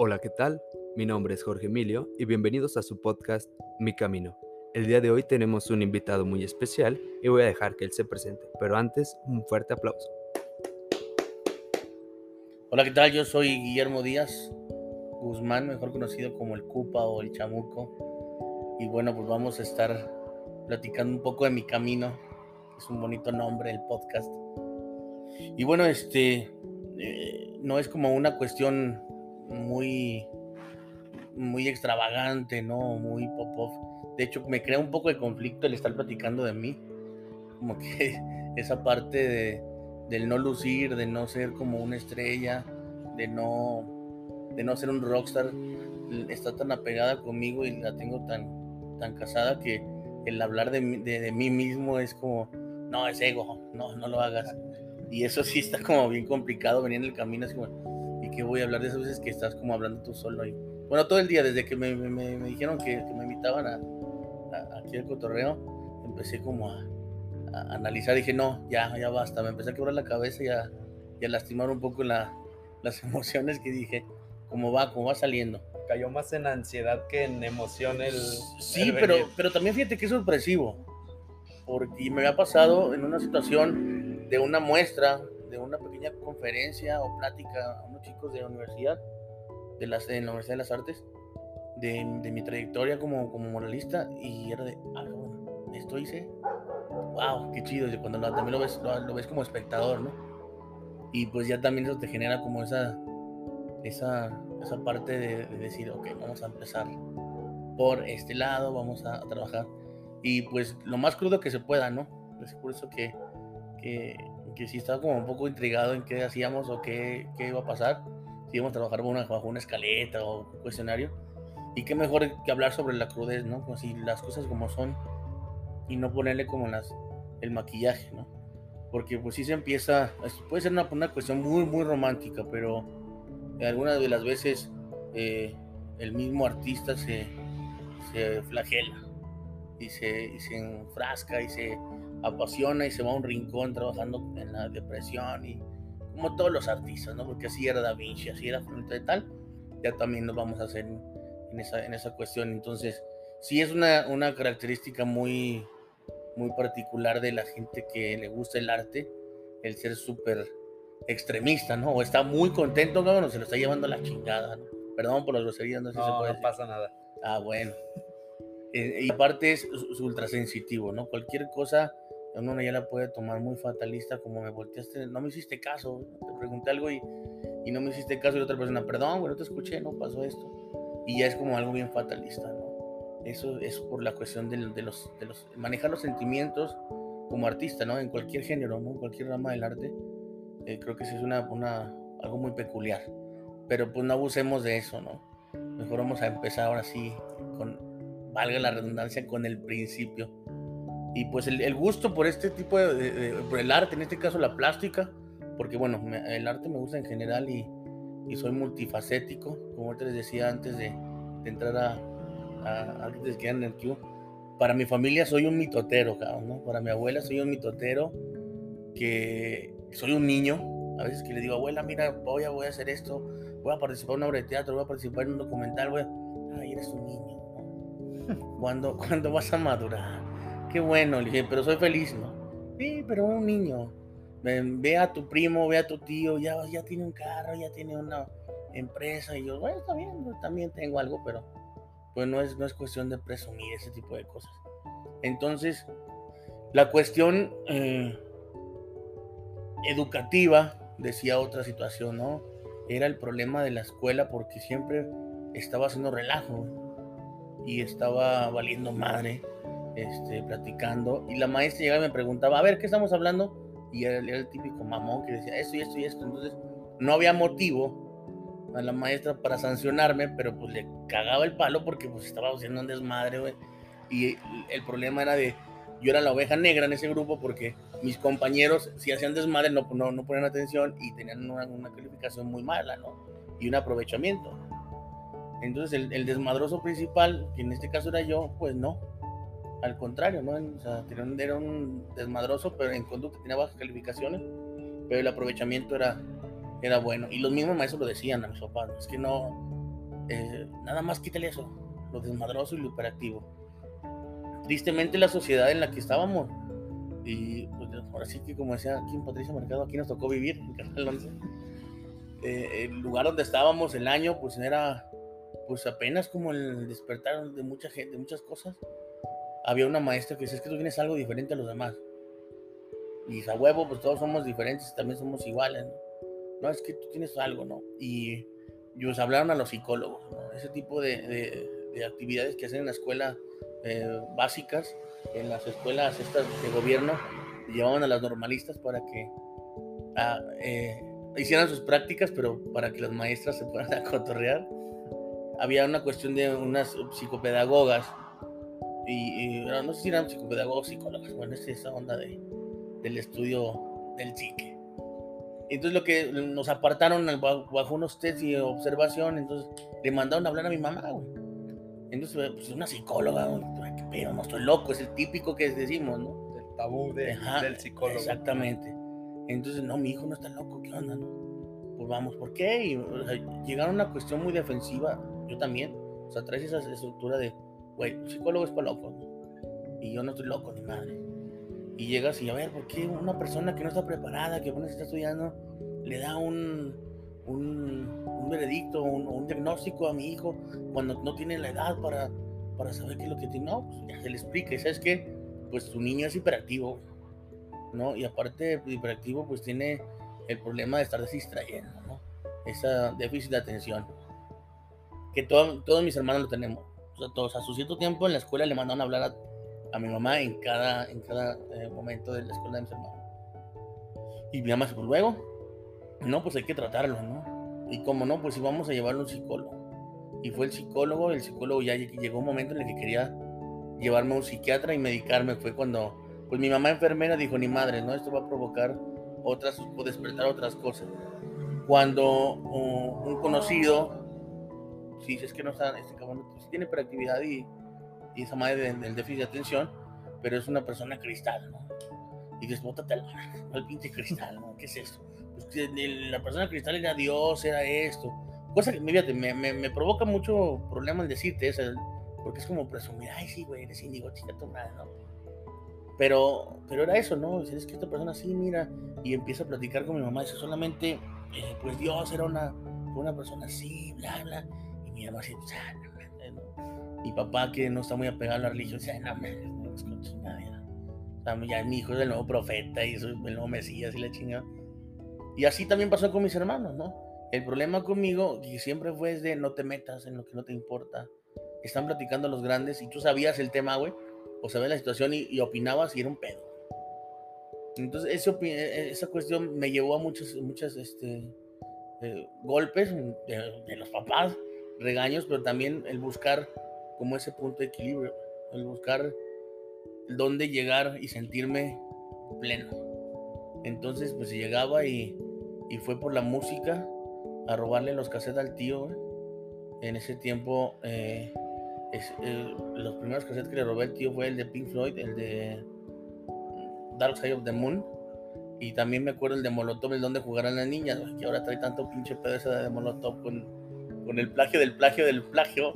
Hola, ¿qué tal? Mi nombre es Jorge Emilio y bienvenidos a su podcast Mi Camino. El día de hoy tenemos un invitado muy especial y voy a dejar que él se presente, pero antes un fuerte aplauso. Hola, ¿qué tal? Yo soy Guillermo Díaz Guzmán, mejor conocido como el Cupa o el Chamuco. Y bueno, pues vamos a estar platicando un poco de mi camino. Es un bonito nombre el podcast. Y bueno, este eh, no es como una cuestión muy muy extravagante, ¿no? Muy pop-off. De hecho, me crea un poco de conflicto el estar platicando de mí. Como que esa parte de, del no lucir, de no ser como una estrella, de no, de no ser un rockstar, está tan apegada conmigo y la tengo tan, tan casada que el hablar de, de, mí mismo es como, no, es ego, no, no lo hagas. Y eso sí está como bien complicado, venir en el camino, así como, ¿y qué voy a hablar de esas veces que estás como hablando tú solo? Y, bueno, todo el día, desde que me, me, dijeron que, que, me invitaban a, a, aquí al cotorreo, empecé como a, a, analizar. Dije, no, ya, ya basta. Me empecé a quebrar la cabeza y a, y a lastimar un poco la, las emociones que dije, cómo va, cómo va saliendo. Cayó más en ansiedad que en emoción el. Sí, pero, pero también fíjate que es sorpresivo. Porque me había pasado en una situación de una muestra, de una pequeña conferencia o plática a unos chicos de la universidad de, las, en la Universidad de las Artes, de, de mi trayectoria como, como moralista, y era de, ah, bueno, esto hice, wow, qué chido, cuando también lo ves, lo, ves como espectador, ¿no? Y pues ya también eso te genera como esa, esa, esa parte de, decir, ok, vamos a empezar por este lado, vamos a, trabajar. Y pues lo más crudo que se pueda, ¿no? Es por eso que, que, que sí estaba como un poco intrigado en qué hacíamos o qué, qué iba a pasar si íbamos a trabajar bajo una, bajo una escaleta o un cuestionario. Y qué mejor que hablar sobre la crudez, ¿no? Como si las cosas como son y no ponerle como las, el maquillaje, ¿no? Porque pues sí se empieza, puede ser una, una cuestión muy, muy romántica, pero algunas de las veces eh, el mismo artista se, se flagela y se, y se enfrasca y se apasiona y se va a un rincón trabajando en la depresión y como todos los artistas, ¿no? Porque así era Da Vinci, así era frente de tal, ya también nos vamos a hacer en esa, en esa cuestión. Entonces, sí es una, una característica muy, muy particular de la gente que le gusta el arte, el ser súper extremista, ¿no? O está muy contento, no, se lo está llevando a la chingada, ¿no? Perdón por las groserías, no sé si se puede. No pasa nada. Ah, bueno. Eh, y parte es ultrasensitivo, ¿no? Cualquier cosa uno ya la puede tomar muy fatalista, como me volteaste, no me hiciste caso, te pregunté algo y, y no me hiciste caso y otra persona, perdón, bueno, te escuché, no pasó esto. Y ya es como algo bien fatalista, ¿no? Eso es por la cuestión de, de, los, de los, manejar los sentimientos como artista, ¿no? En cualquier género, ¿no? En cualquier rama del arte, eh, creo que sí es una, una, algo muy peculiar. Pero pues no abusemos de eso, ¿no? Mejor vamos a empezar ahora sí con, valga la redundancia, con el principio y pues el, gusto por este tipo de, por el arte, en este caso la plástica, porque bueno, el arte me gusta en general y, y, soy multifacético, como te les decía antes de, de entrar a, a, antes que en el Q. Para mi familia soy un mitotero, cabrón, ¿no? Para mi abuela soy un mitotero que soy un niño, a veces que le digo, abuela, mira, voy a, voy a hacer esto, voy a participar en una obra de teatro, voy a participar en un documental, voy a... Ay, eres un niño, ¿no? ¿Cuándo, ¿Cuándo vas a madurar? Qué bueno, le dije, pero soy feliz, ¿no? Sí, pero un niño. Ve a tu primo, ve a tu tío, ya, ya tiene un carro, ya tiene una empresa. Y yo, bueno, está bien, también tengo algo, pero pues no es, no es cuestión de presumir ese tipo de cosas. Entonces, la cuestión eh, educativa, decía otra situación, ¿no? Era el problema de la escuela porque siempre estaba haciendo relajo y estaba valiendo madre este, platicando, y la maestra llegaba y me preguntaba, a ver, ¿qué estamos hablando? Y era, el típico mamón que decía esto y esto y esto. Entonces, no había motivo a la maestra para sancionarme, pero pues le cagaba el palo porque pues estaba haciendo un desmadre. Y el problema era de, yo era la oveja negra en ese grupo porque mis compañeros, si hacían desmadre, no, no, no ponían atención y tenían una, una, calificación muy mala, ¿no? Y un aprovechamiento. Entonces el desmadroso principal, que en este caso era yo, pues no, al contrario, ¿no? O sea, era un desmadroso, pero en conducta tenía bajas calificaciones, pero el aprovechamiento era, era bueno. Y los mismos maestros lo decían a mis papás, es que no, eh, nada más quítale eso, lo desmadroso y lo hiperactivo. Tristemente la sociedad en la que estábamos, y pues, ahora sí que como decía aquí en Patricia Mercado, aquí nos tocó vivir en Canal 11, eh, el lugar donde estábamos, el año, pues era pues apenas como el despertar de mucha de muchas cosas. Había una maestra que decía, es que tú tienes algo diferente a los demás. Y a huevo, pues todos somos diferentes, también somos iguales, ¿no? Es que tú tienes algo, ¿no? Y ellos hablaron a los psicólogos, ¿no? Ese tipo de, de, actividades que hacen en la escuela eh, básicas, en las escuelas estas de gobierno, llevaban a las normalistas para que ah, eh, hicieran sus prácticas, pero para que las maestras se fueran a. Había una cuestión de unas psicopedagogas, y, no sé si eran psicopedagogos psicólogas, bueno, es esa onda de, del estudio del psique. Entonces lo que nos apartaron bajo unos test y observación, entonces le mandaron a hablar a mi mamá, güey. Entonces, pues una psicóloga, güey, pero no estoy loco, es el típico que decimos, ¿no? El tabú del psicólogo. Exactamente. Entonces, no, mi hijo no está loco, ¿qué onda, no? Pues vamos, ¿por qué? Y, llegaron a una cuestión muy defensiva, yo también. O sea, traes esa estructura de, güey, el psicólogo es para locos, ¿no? Y yo no estoy loco, ni madre. Y llegas y a ver, ¿por qué una persona que no está preparada, que apenas está estudiando, le da un, un, veredicto, un, un, diagnóstico a mi hijo cuando no tiene la edad para, para saber qué es lo que tiene? No, pues ya se le explica. ¿Y sabes qué? Pues tu niño es hiperactivo, ¿no? Y aparte de hiperactivo, pues tiene el problema de estar distrayendo, ¿no? Esa déficit de atención. Que todos mis hermanos lo tenemos. Sea, todos a su cierto tiempo en la escuela le mandaron a hablar a a mi mamá en cada, en cada eh, momento de la escuela de mis hermanos. Y mi mamá pues luego, no, pues hay que tratarlo, ¿no? Y como no, pues íbamos a llevarlo a un psicólogo. Y fue el psicólogo, el psicólogo ya llegó un momento en el que quería llevarme a un psiquiatra y medicarme. Fue cuando, pues mi mamá enfermera dijo, ni madre, ¿no? Esto va a provocar otras, o despertar otras cosas. Cuando un conocido, si es que no está, este cabrón, pues tiene hiperactividad y y esa madre del, déficit de atención, pero es una persona cristal, ¿no? Y dices, bótate al, al pinche cristal, ¿no? ¿Qué es esto? Pues la persona cristal era Dios, era esto. Cosa que, fíjate, me, me, me provoca mucho problema el decirte eso, porque es como presumir, ay, sí, güey, eres índigo, chica tu madre, ¿no? Pero, pero era eso, ¿no? Es que esta persona sí, mira, y empieza a platicar con mi mamá, dice, solamente, eh, pues Dios era una, una persona así, bla, bla, y mi mamá así, ah, mi papá, que no está muy apegado a la religión, dice, no, no es ya mi hijo es el nuevo profeta y soy el nuevo Mesías y la chingada. Y así también pasó con mis hermanos, ¿no? El problema conmigo, que siempre fue de no te metas en lo que no te importa. Están platicando los grandes y tú sabías el tema, güey, o sabías la situación y, opinabas y era un pedo. Entonces, ese, e, esa cuestión me llevó a muchos, muchas, este, eh, golpes de, de los papás, regaños, pero también el buscar como ese punto de equilibrio, el buscar dónde llegar y sentirme pleno. Entonces, pues llegaba y, y fue por la música a robarle los cassettes al tío. En ese tiempo, eh, eh, los primeros cassettes que le robé al tío fue el de Pink Floyd, el de Dark Side of the Moon. Y también me acuerdo el de Molotov, el donde jugarán las niñas, que ahora trae tanto pinche pedo ese de Molotov con, con el plagio del plagio del plagio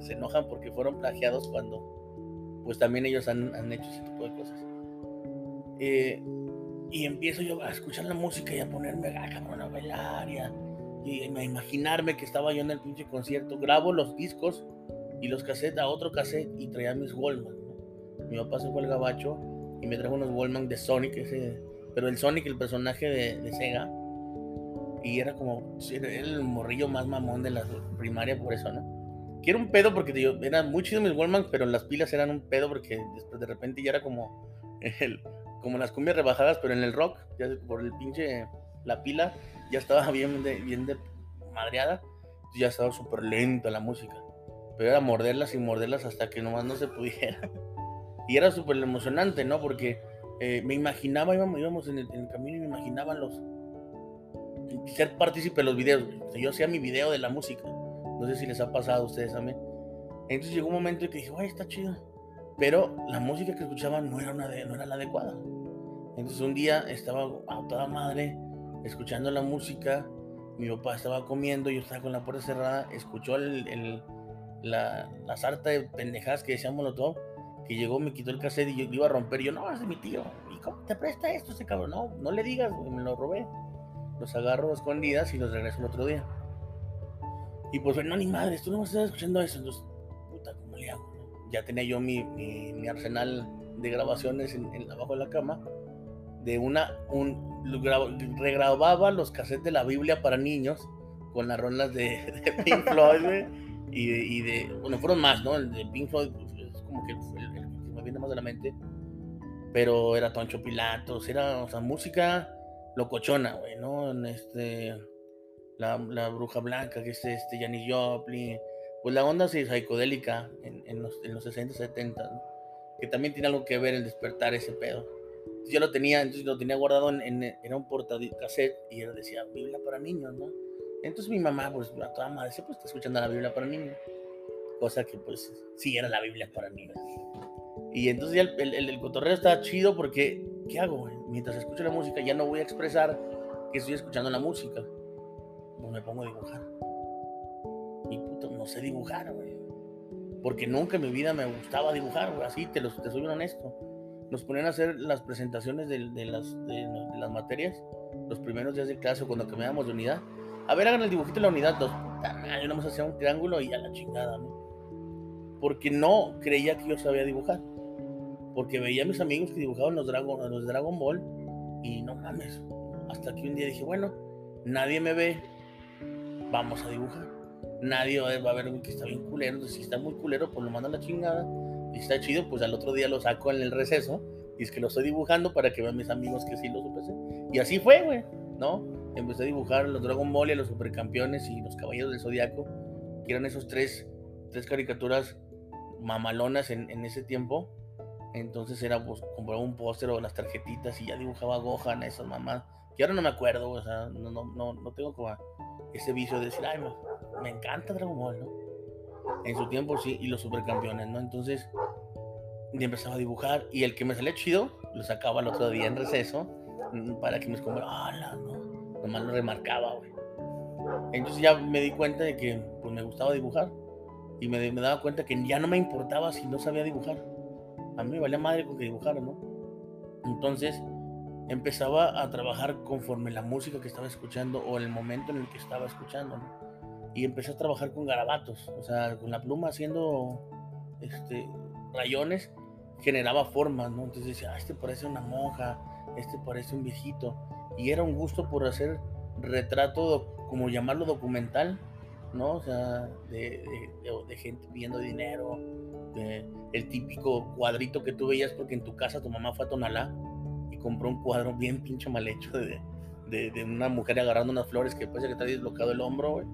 se, enojan porque fueron plagiados cuando pues también ellos han, han hecho ese tipo de cosas. Eh, y empiezo yo a escuchar la música y a ponerme a, a bailar y a, imaginarme que estaba yo en el pinche concierto. Grabo los discos y los cassettes a otro cassette y traía mis Wallman. Mi papá se fue al gabacho y me trajo unos Wallman de Sonic, ese, pero el Sonic, el personaje de, de Sega. Y era como, era el morrillo más mamón de la primaria por eso, ¿no? Quiero un pedo porque digo, eran muy chidos mis Wallman, pero las pilas eran un pedo porque después de repente ya era como el, como las cumbias rebajadas, pero en el rock, ya por el pinche, la pila ya estaba bien de, bien de madreada, ya estaba súper lenta la música. Pero era morderlas y morderlas hasta que nomás no se pudiera. Y era súper emocionante, ¿no? Porque eh, me imaginaba, íbamos, íbamos en, el, camino y me imaginaba los. Ser partícipe de los videos. yo hacía mi video de la música no sé si les ha pasado a ustedes también. Entonces llegó un momento en que dije, ¡ay, está chido! Pero la música que escuchaban no era, una no era la adecuada. Entonces un día estaba a toda madre escuchando la música mi papá estaba comiendo, yo estaba con la puerta cerrada, escuchó el, el, la, la, sarta de pendejadas que decía Molotov, que llegó, me quitó el cassette y yo iba a romper. Y yo, no, es de mi tío. ¿Y cómo te presta esto ese cabrón? No, no le digas, me lo robé. Los agarro a escondidas y los regreso el otro día. Y pues, no, ni madre, tú no a estar escuchando eso. Entonces, puta, ¿cómo le hago? Ya tenía yo mi, mi, arsenal de grabaciones en, en, abajo de la cama. De una, un, regrababa los cassettes de la Biblia para niños con las rolas de, Pink Floyd, y de, bueno, fueron más, ¿no? El de Pink Floyd pues, es como que el, el, que me viene más de la mente, pero era Toncho Pilatos, era, o sea, música locochona, güey, ¿no? En este, la, la, Bruja Blanca, que es este, Janis Joplin, pues la onda sí, psicodélica en, en, los, en los 60, 70, ¿no? que también tiene algo que ver el despertar ese pedo yo lo tenía, entonces lo tenía guardado en, en era un portacassette y él decía Biblia para niños, ¿no? Entonces mi mamá, pues a toda madre, pues está escuchando la Biblia para niños, cosa que pues sí era la Biblia para niños. Y entonces ya el, el, el cotorreo está chido porque, ¿qué hago? Mientras escucho la música ya no voy a expresar que estoy escuchando la música, pues me pongo a dibujar. Y puto, no sé dibujar, güey. Porque nunca en mi vida me gustaba dibujar, güey. Así te, lo, te soy honesto nos ponían a hacer las presentaciones de, las, de, las materias, los primeros días de clase, cuando cambiábamos de unidad. A ver, hagan el dibujito de la unidad 2. Yo no me hacía un triángulo y a la chingada, ¿no? Porque no creía que yo sabía dibujar. Porque veía a mis amigos que dibujaban los Dragon, los Dragon Ball y no mames. Hasta que un día dije, bueno, nadie me ve, vamos a dibujar. Nadie va a ver que está bien culero. Si está muy culero, pues lo manda a la chingada y está chido, pues al otro día lo saco en el receso y es que lo estoy dibujando para que vean mis amigos que sí lo supe hacer. Y así fue, güey, ¿no? Empecé a dibujar los Dragon Ball y los Supercampeones y los Caballeros del Zodiaco, que eran esos tres, tres caricaturas mamalonas en, en ese tiempo. Entonces era, pues, compraba un póster o las tarjetitas y ya dibujaba Gohan, esas mamás, que ahora no me acuerdo, o sea, no, no, no, no tengo como ese vicio de decir, ay, me, encanta Dragon Ball, ¿no? en su tiempo sí, y los supercampeones, ¿no? Entonces, y empezaba a dibujar, y el que me salía chido, lo sacaba el otro día en receso, mm, para que me escondiera, ¡ah, no! Nomás lo remarcaba, güey. Entonces ya me di cuenta de que, pues, me gustaba dibujar, y me, daba cuenta que ya no me importaba si no sabía dibujar. A mí me valía madre con que dibujara, ¿no? Entonces, empezaba a trabajar conforme la música que estaba escuchando o el momento en el que estaba escuchando, ¿no? y empecé a trabajar con garabatos, o sea, con la pluma haciendo este, rayones, generaba formas, ¿no? Entonces decía, ah, este parece una monja, este parece un viejito, y era un gusto por hacer retrato, como llamarlo documental, ¿no? O sea, de, de, de gente pidiendo dinero, de, el típico cuadrito que tú veías porque en tu casa tu mamá fue a Tonalá y compró un cuadro bien pinche mal hecho de, de, una mujer agarrando unas flores que parece que está desbloqueado el hombro, güey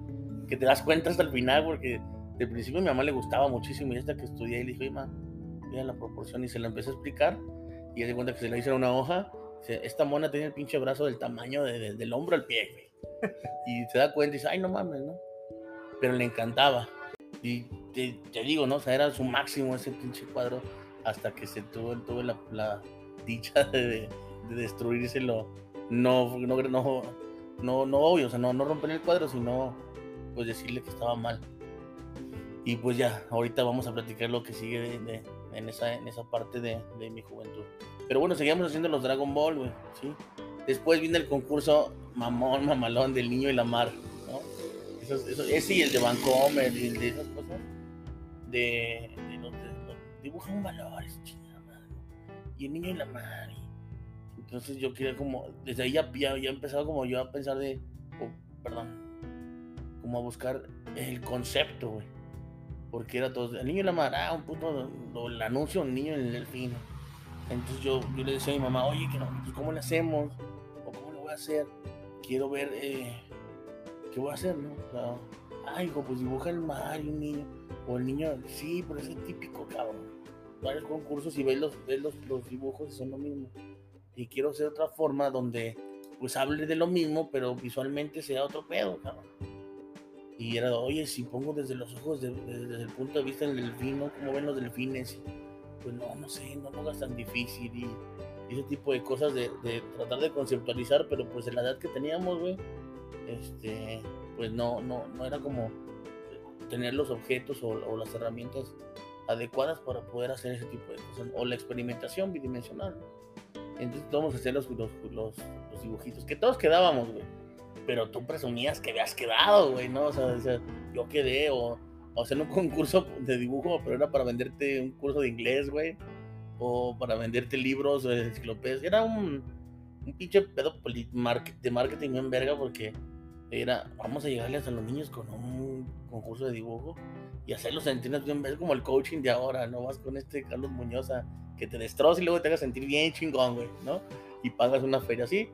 que te das cuenta hasta el final, porque de principio a mi mamá le gustaba muchísimo y hasta que estudié y le dije, oye, ma, mira la proporción y se la empecé a explicar y se cuenta que se le hizo una hoja, esta mona tiene el pinche brazo del tamaño de, de, del hombro al pie, güey. Y se da cuenta y dice, ay, no mames, ¿no? Pero le encantaba. Y te, digo, ¿no? O sea, era su máximo ese pinche cuadro hasta que se tuvo, tuvo la, la dicha de, de destruírselo. No, no, no, no, no obvio, o sea, no, no romper el cuadro, sino pues decirle que estaba mal. Y pues ya, ahorita vamos a platicar lo que sigue de, de, en, esa, en esa parte de, de, mi juventud. Pero bueno, seguimos haciendo los Dragon Ball, güey, ¿sí? Después viene el concurso mamón, mamalón del niño y la mar, ¿no? Eso, eso, ese y el de Vancomer y el de esas. De, de valores, chingada madre. Y el niño y la mar. Y, entonces yo quería como, desde ahí ya, ya, ya empezaba como yo a pensar de, perdón, como a buscar el concepto, güey. Porque era todo, el niño y la madre, ah, un puto, lo, el anuncio, un niño en el delfín. Entonces yo, yo le decía a mi mamá, oye, que no, pues, ¿cómo le hacemos? ¿O cómo lo voy a hacer? Quiero ver, eh, ¿qué voy a hacer, no? O ay, hijo, pues dibuja el mar y un niño. O el niño, sí, pero es el típico, cabrón. Varios concursos y ves los, ves los, los dibujos y son lo mismo. Y quiero hacer otra forma donde, pues, hable de lo mismo, pero visualmente sea otro pedo, cabrón. Y era, oye, si pongo desde los ojos, de, de, desde el punto de vista del delfín, ¿no? ¿Cómo ven los delfines? Pues no, no sé, no lo hagas tan difícil y, y, ese tipo de cosas de, de, tratar de conceptualizar, pero pues en la edad que teníamos, güey, este, pues no, no, no era como tener los objetos o, o las herramientas adecuadas para poder hacer ese tipo de cosas, o la experimentación bidimensional. Entonces vamos a hacer los, los, los, los dibujitos, que todos quedábamos, güey. Pero tú presumías que habías quedado, güey, ¿no? O sea, o sea yo quedé, o, o hacer un concurso de dibujo, pero era para venderte un curso de inglés, güey. O para venderte libros enciclopedias. Era un, un pinche pedo de marketing en verga porque era, vamos a llegarles a los niños con un concurso de dibujo y hacerlos sentir bien, es como el coaching de ahora, ¿no? Vas con este Carlos Muñoz a que te destroce y luego te haga sentir bien chingón, güey, ¿no? Y pagas una feria así.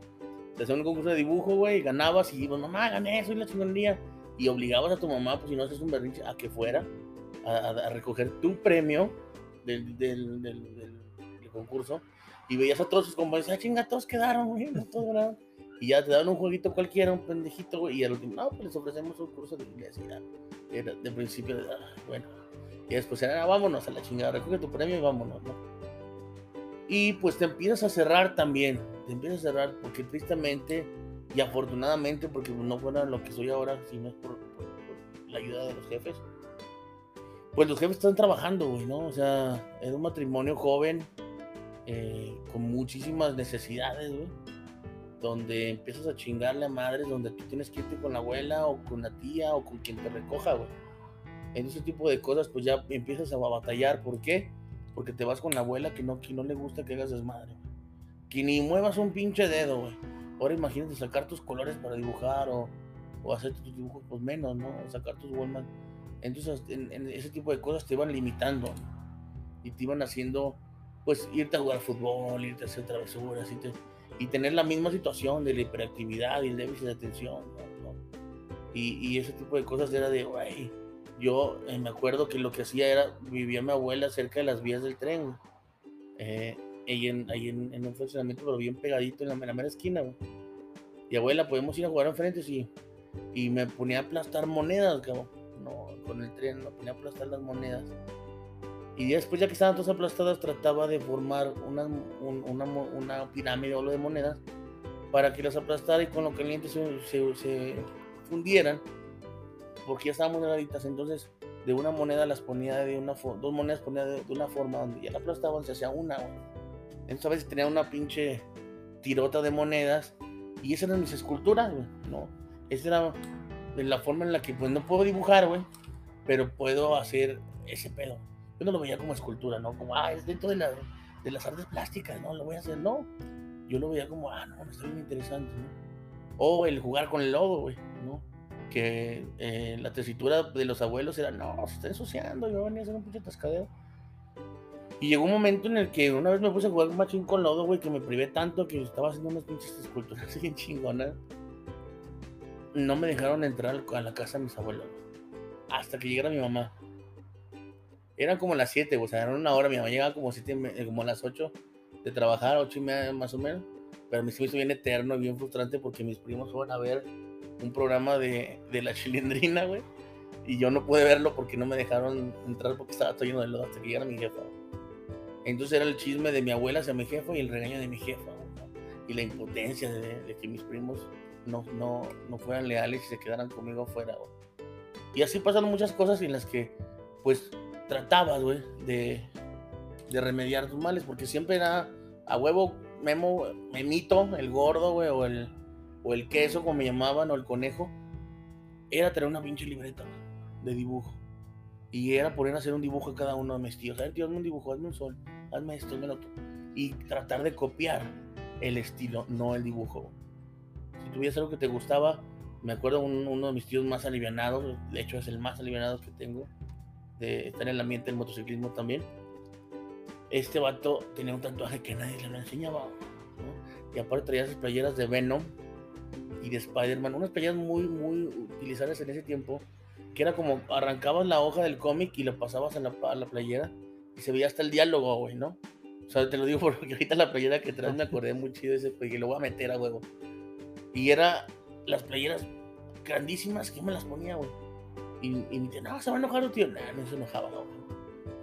Te hacían un concurso de dibujo, güey, y ganabas y, pues, mamá, gané, soy la chingonería. Y obligabas a tu mamá, pues si no haces un berrinche, a que fuera a, a, recoger tu premio del, del, del, del, concurso. Y veías a todos sus compañeros, ah, chinga, todos quedaron, güey, no todos ganaron y ya te dan un jueguito cualquiera, un pendejito, güey, y al último, no, pues les ofrecemos un curso de inglés, y ya, era de principio, ah, bueno, y después era, ah, vámonos a la chingada, recoge tu premio y vámonos, ¿no? Y pues te empiezas a cerrar también, te empiezas a cerrar, porque tristemente y afortunadamente, porque no fuera lo que soy ahora, sino es por, la ayuda de los jefes, pues los jefes están trabajando, güey, ¿no? O sea, es un matrimonio joven, eh, con muchísimas necesidades, güey donde empiezas a chingarle a madres, donde tú tienes que irte con la abuela o con la tía o con quien te recoja, güey. En ese tipo de cosas, pues ya empiezas a batallar. ¿Por qué? Porque te vas con la abuela que no, que no le gusta que hagas desmadre, güey. Que ni muevas un pinche dedo, güey. Ahora imagínate sacar tus colores para dibujar o, o hacer tus dibujos, pues menos, ¿no? sacar tus Wallman. Entonces, en, en, ese tipo de cosas te van limitando y te iban haciendo, pues, irte a jugar fútbol, irte a hacer travesuras, y te y tener la misma situación de la hiperactividad y el déficit de atención. Y, ese tipo de cosas era de, güey, yo eh, me acuerdo que lo que hacía era, vivía mi abuela cerca de las vías del tren, eh, en, ahí en, un funcionamiento, pero bien pegadito en la, en la mera esquina. Y abuela, podemos ir a jugar enfrente, sí. Y me ponía a aplastar monedas, cabrón. No, con el tren, me ponía a aplastar las monedas. Y después, ya que estaban todas aplastadas, trataba de formar una, una, pirámide o lo de monedas para que las aplastara y con lo caliente se, se, fundieran, porque ya estaban moneditas. Entonces, de una moneda las ponía de una forma, dos monedas ponía de, de, una forma donde ya la aplastaban, se hacía una. Entonces, a veces tenía una pinche tirota de monedas y esas eran mis esculturas, ¿no? Esa era la forma en la que, pues, no puedo dibujar, güey, pero puedo hacer ese pedo yo no lo veía como escultura, ¿no? Como, ah, es dentro de, la, de las artes plásticas, ¿no? Lo voy a hacer, no. Yo lo veía como, ah, no, está bien interesante, ¿no? O el jugar con el lodo, güey, ¿no? Que eh, la tesitura de los abuelos era, no, se está ensuciando, yo venía a hacer un pinche tascadero. Y llegó un momento en el que una vez me puse a jugar un machín con lodo, güey, que me privé tanto que estaba haciendo unas pinches esculturas bien chingonas. No me dejaron entrar a la casa de mis abuelos. Hasta que llegara mi mamá. Eran como las 7, o sea, eran una hora. Mi mamá llegaba como, siete, eh, como a las 8 de trabajar, 8 y media más o menos. Pero me hizo bien eterno y bien frustrante porque mis primos fueron a ver un programa de, de la chilindrina, güey. Y yo no pude verlo porque no me dejaron entrar porque estaba todo lleno de lodo hasta que llegara mi jefa. Entonces era el chisme de mi abuela hacia mi jefa y el regaño de mi jefa. Y la impotencia de, que mis primos no, no, no fueran leales y se quedaran conmigo afuera. Y así pasaron muchas cosas en las que, pues, tratabas, güey, de, de, remediar tus males, porque siempre era a huevo, Memo, Memito, el gordo, güey, o el, o el queso, como me llamaban, o el conejo, era tener una pinche libreta de dibujo. Y era poner a hacer un dibujo a cada uno de mis tíos. A ver, tío, hazme un dibujo, hazme un sol, hazme esto, hazme otro. Y tratar de copiar el estilo, no el dibujo. Si tuvieras algo que te gustaba, me acuerdo un, uno de mis tíos más alivianados, de hecho es el más alivianado que tengo, de estar en el ambiente del motociclismo también. Este vato tenía un tatuaje que nadie le lo enseñaba. Y aparte traía esas playeras de Venom y de Spider-Man, unas playeras muy, muy utilizadas en ese tiempo, que era como arrancabas la hoja del cómic y lo pasabas a la, a la playera y se veía hasta el diálogo, güey, ¿no? O sea, te lo digo porque ahorita la playera que traes me acordé muy chido ese, porque lo voy a meter a huevo. Y era las playeras grandísimas que me las ponía, güey. Y, me dice, no, se va a enojar tío. Nah, no se enojaba, no.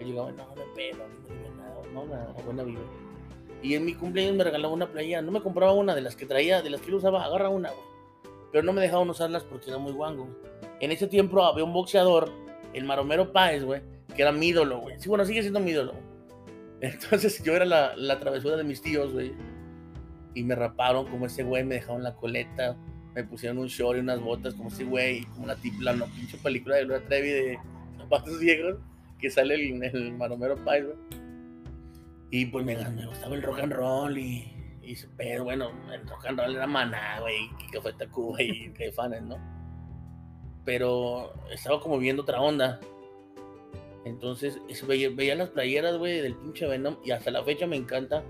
Yo llegaba, no, no pedo, no nada, no, nada, buena vida. Y en mi cumpleaños me regalaba una playera. No me compraba una de las que traía, de las que yo usaba, agarra una, güey. pero no me dejaban usarlas porque era muy guango. En ese tiempo había un boxeador, el Maromero Páez, güey, que era mi ídolo, güey. Sí, bueno, sigue siendo mi ídolo. Entonces yo era la, la travesura de mis tíos, güey. Y me raparon como ese güey, me dejaron la coleta, me pusieron un short y unas botas como ese güey, como una tipla, no pinche película de Gloria Trevi de zapatos viejos, que sale el, el Maromero Páez, güey. Y pues me, me gustaba el rock and roll y, y pero bueno, el rock and roll era maná, güey, que fue Tacuba y Caifanes, ¿no? Pero estaba como viendo otra onda. Entonces veía, veía las playeras, güey, del pinche Venom y hasta la fecha me encanta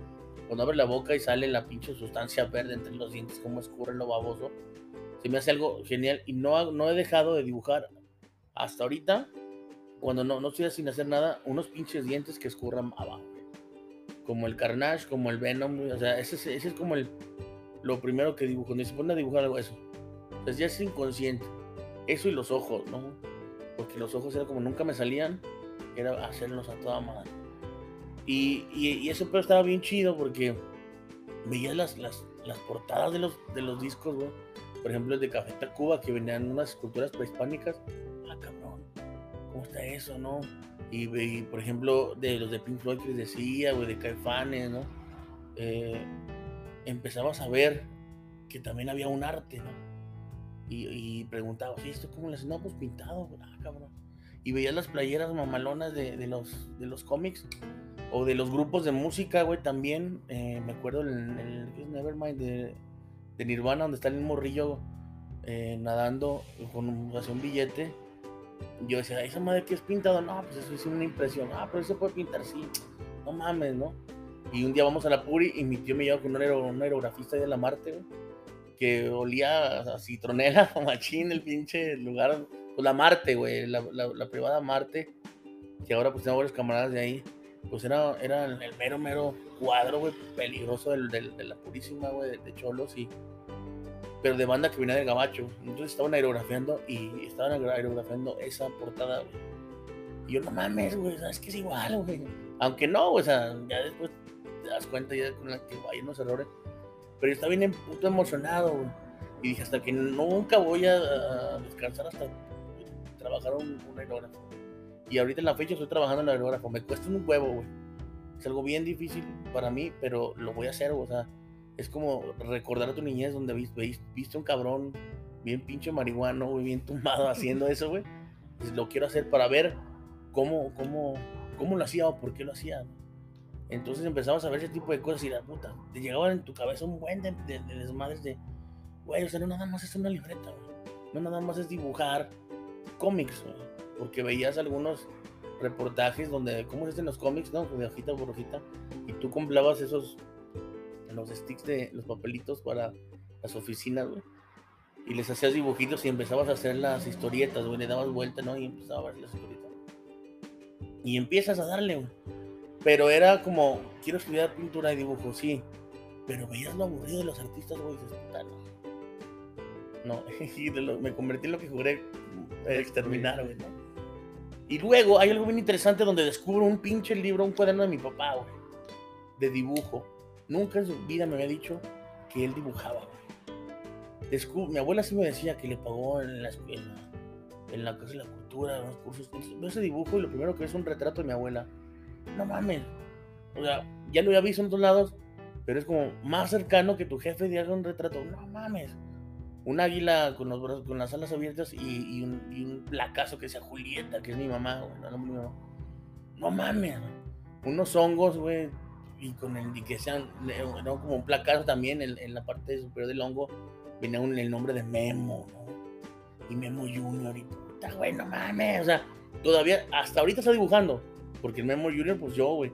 cuando abre la boca y sale la pinche sustancia verde entre los dientes, como escurre lo baboso. Se me hace algo genial y no, no he dejado de dibujar hasta ahorita, cuando no, no estoy sin hacer nada, unos pinches dientes que escurran abajo como el Carnage, como el Venom, o sea, ese, ese es como el, lo primero que dibujo, ni se pone a dibujar algo eso. O ya es inconsciente. Eso y los ojos, ¿no? Porque los ojos era como nunca me salían, era hacerlos a toda madre. Y, y, y ese pedo estaba bien chido porque veías las, las, las portadas de los, de los discos, güey. Por ejemplo, de Café Tacuba, que venían unas esculturas prehispánicas. Ah, cabrón, ¿cómo está eso, no? Y, por ejemplo, de los de Pink Floyd que les decía, güey, de Caifanes, ¿no? Eh, a ver que también había un arte, ¿no? Y, y preguntabas, ¿y esto cómo le hacen? No, pues pintado, ah, cabrón. Y veías las playeras mamalonas de, los, de los cómics o de los grupos de música, güey, también. Eh, me acuerdo el, Nevermind de, Nirvana, donde está el morrillo eh, nadando con un, un billete. Yo decía, esa madre que es pintado, no, pues eso es una impresión, ah, pero eso puede pintar, sí, no mames, ¿no? Y un día vamos a la Puri y mi tío me lleva con un, aerografista de la Marte, que olía a citronela, machín, el pinche lugar, pues la Marte, güey, la, la, privada Marte, que ahora pues tengo varios camaradas de ahí, pues era, era el mero, mero cuadro, güey, peligroso del, del, de la Purísima, güey, de, Cholos y pero de banda que venía del Gabacho. Entonces estaban aerografiando y estaban aerografiando esa portada, güey. Y yo, no mames, güey, sabes que es igual, güey. Aunque no, o sea, ya después te das cuenta ya con la que hay unos errores. Pero yo estaba bien puto emocionado, güey. Y dije, hasta que nunca voy a, descansar hasta trabajar un, un, aerógrafo. Y ahorita en la fecha estoy trabajando en el aerógrafo. Me cuesta un huevo, güey. Es algo bien difícil para mí, pero lo voy a hacer, o sea es como recordar a tu niñez donde viste, viste un cabrón bien pinche marihuano, bien tumbado haciendo eso, güey. Pues lo quiero hacer para ver cómo, cómo, cómo lo hacía o por qué lo hacía. Entonces empezamos a ver ese tipo de cosas y la puta, te llegaban en tu cabeza un buen de, de, desmadres de, güey, o sea, no nada más es una libreta, güey. No nada más es dibujar cómics, güey. Porque veías algunos reportajes donde, ¿cómo se hacen los cómics, no? De hojita por hojita. Y tú comprabas esos los sticks de los papelitos para las oficinas, güey. Y les hacías dibujitos y empezabas a hacer las historietas, güey. Le dabas vuelta, ¿no? Y empezabas a ver las historietas. Y empiezas a darle, güey. Pero era como, quiero estudiar pintura y dibujo, sí. Pero veías lo aburrido de los artistas, güey. no. No, me convertí en lo que juré exterminar, güey, ¿no? Y luego hay algo bien interesante donde descubro un pinche libro, un cuaderno de mi papá, güey. De dibujo Nunca en su vida me había dicho que él dibujaba. mi abuela sí me decía que le pagó en la escuela, en la Casa de la Cultura, los cursos. Ve ese dibujo y lo primero que es un retrato de mi abuela. No mames. O sea, ya lo había visto en otros lados, pero es como más cercano que tu jefe diga un retrato. No mames. Un águila con, los brazos, con las alas abiertas y, un, placazo que sea Julieta, que es mi mamá. No, no, no mames. Unos hongos, güey, y con el que sean ¿no? como un placar también en, la parte superior del hongo venía el nombre de Memo ¿no? y Memo Junior y puta güey no mames o sea todavía hasta ahorita está dibujando porque el Memo Junior pues yo güey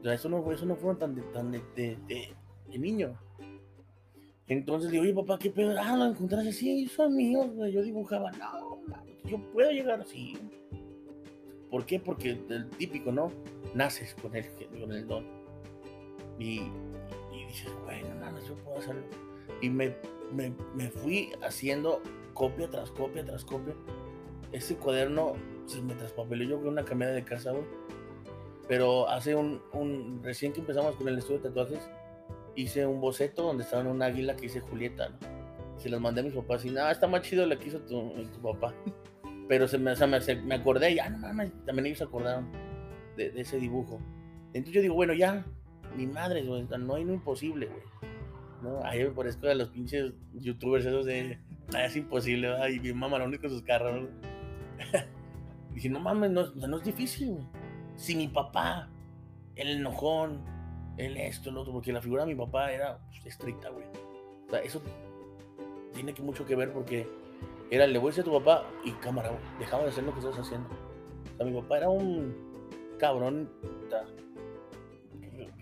o sea, eso no eso no fueron tan de, tan de, de, niño entonces digo oye papá qué pedo ah lo encontraste sí son míos güey yo dibujaba no, yo puedo llegar así ¿por qué? porque el típico no naces con el, con el don y, y dices, bueno, no, yo puedo hacerlo. Y me, me, me, fui haciendo copia tras copia tras copia. Ese cuaderno se me traspapeló yo con una camioneta de casa, güey. Pero hace un, un, recién que empezamos con el estudio de tatuajes, hice un boceto donde estaba un águila que dice Julieta, ¿no? se las mandé a mis papás y nada, está más chido lo que hizo tu, papá. Pero se me, o sea, me, se- me acordé y, ah, no mames, también ellos se acordaron de, ese dibujo. Entonces yo digo, bueno, ya, mi madre, güey, no hay no imposible, güey. No, ahí me parezco a los pinches youtubers esos de, "Ah, es imposible, ¿verdad? y mi mamá lo con sus carros. ¿no? Dije, no mames, no, no es difícil, güey. Si mi papá, el enojón, el esto, el otro, porque la figura de mi papá era pues, estricta, güey. O sea, eso tiene que mucho que ver porque era, le voy a decir a tu papá y cámara, güey, dejaba de hacer lo que estás haciendo. O sea, mi papá era un cabrón puta,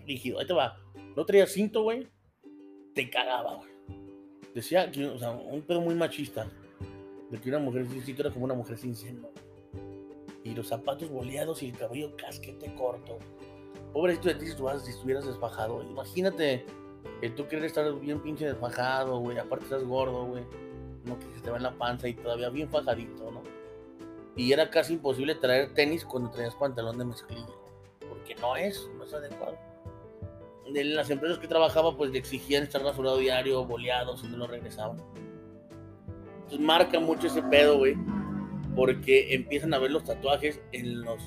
rígido. Ahí te va. No traía cinto, güey. Te cagaba, güey. Decía que, o sea, un pedo muy machista. De que una mujer sin cinto era como una mujer sin seno. Y los zapatos boleados y el cabello casquete corto. Pobrecito de ti si, tú si estuvieras desfajado. Imagínate el tú querer estar bien pinche desfajado, güey. Aparte estás gordo, güey. No que se te va en la panza y todavía bien fajadito, ¿no? Y era casi imposible traer tenis cuando traías pantalón de mezclilla. Porque no es, no es adecuado. En las empresas que trabajaba, pues le exigían estar rasurado diario, boleado, si no lo regresaban. Entonces marca mucho ese pedo, güey. Porque empiezan a ver los tatuajes en los.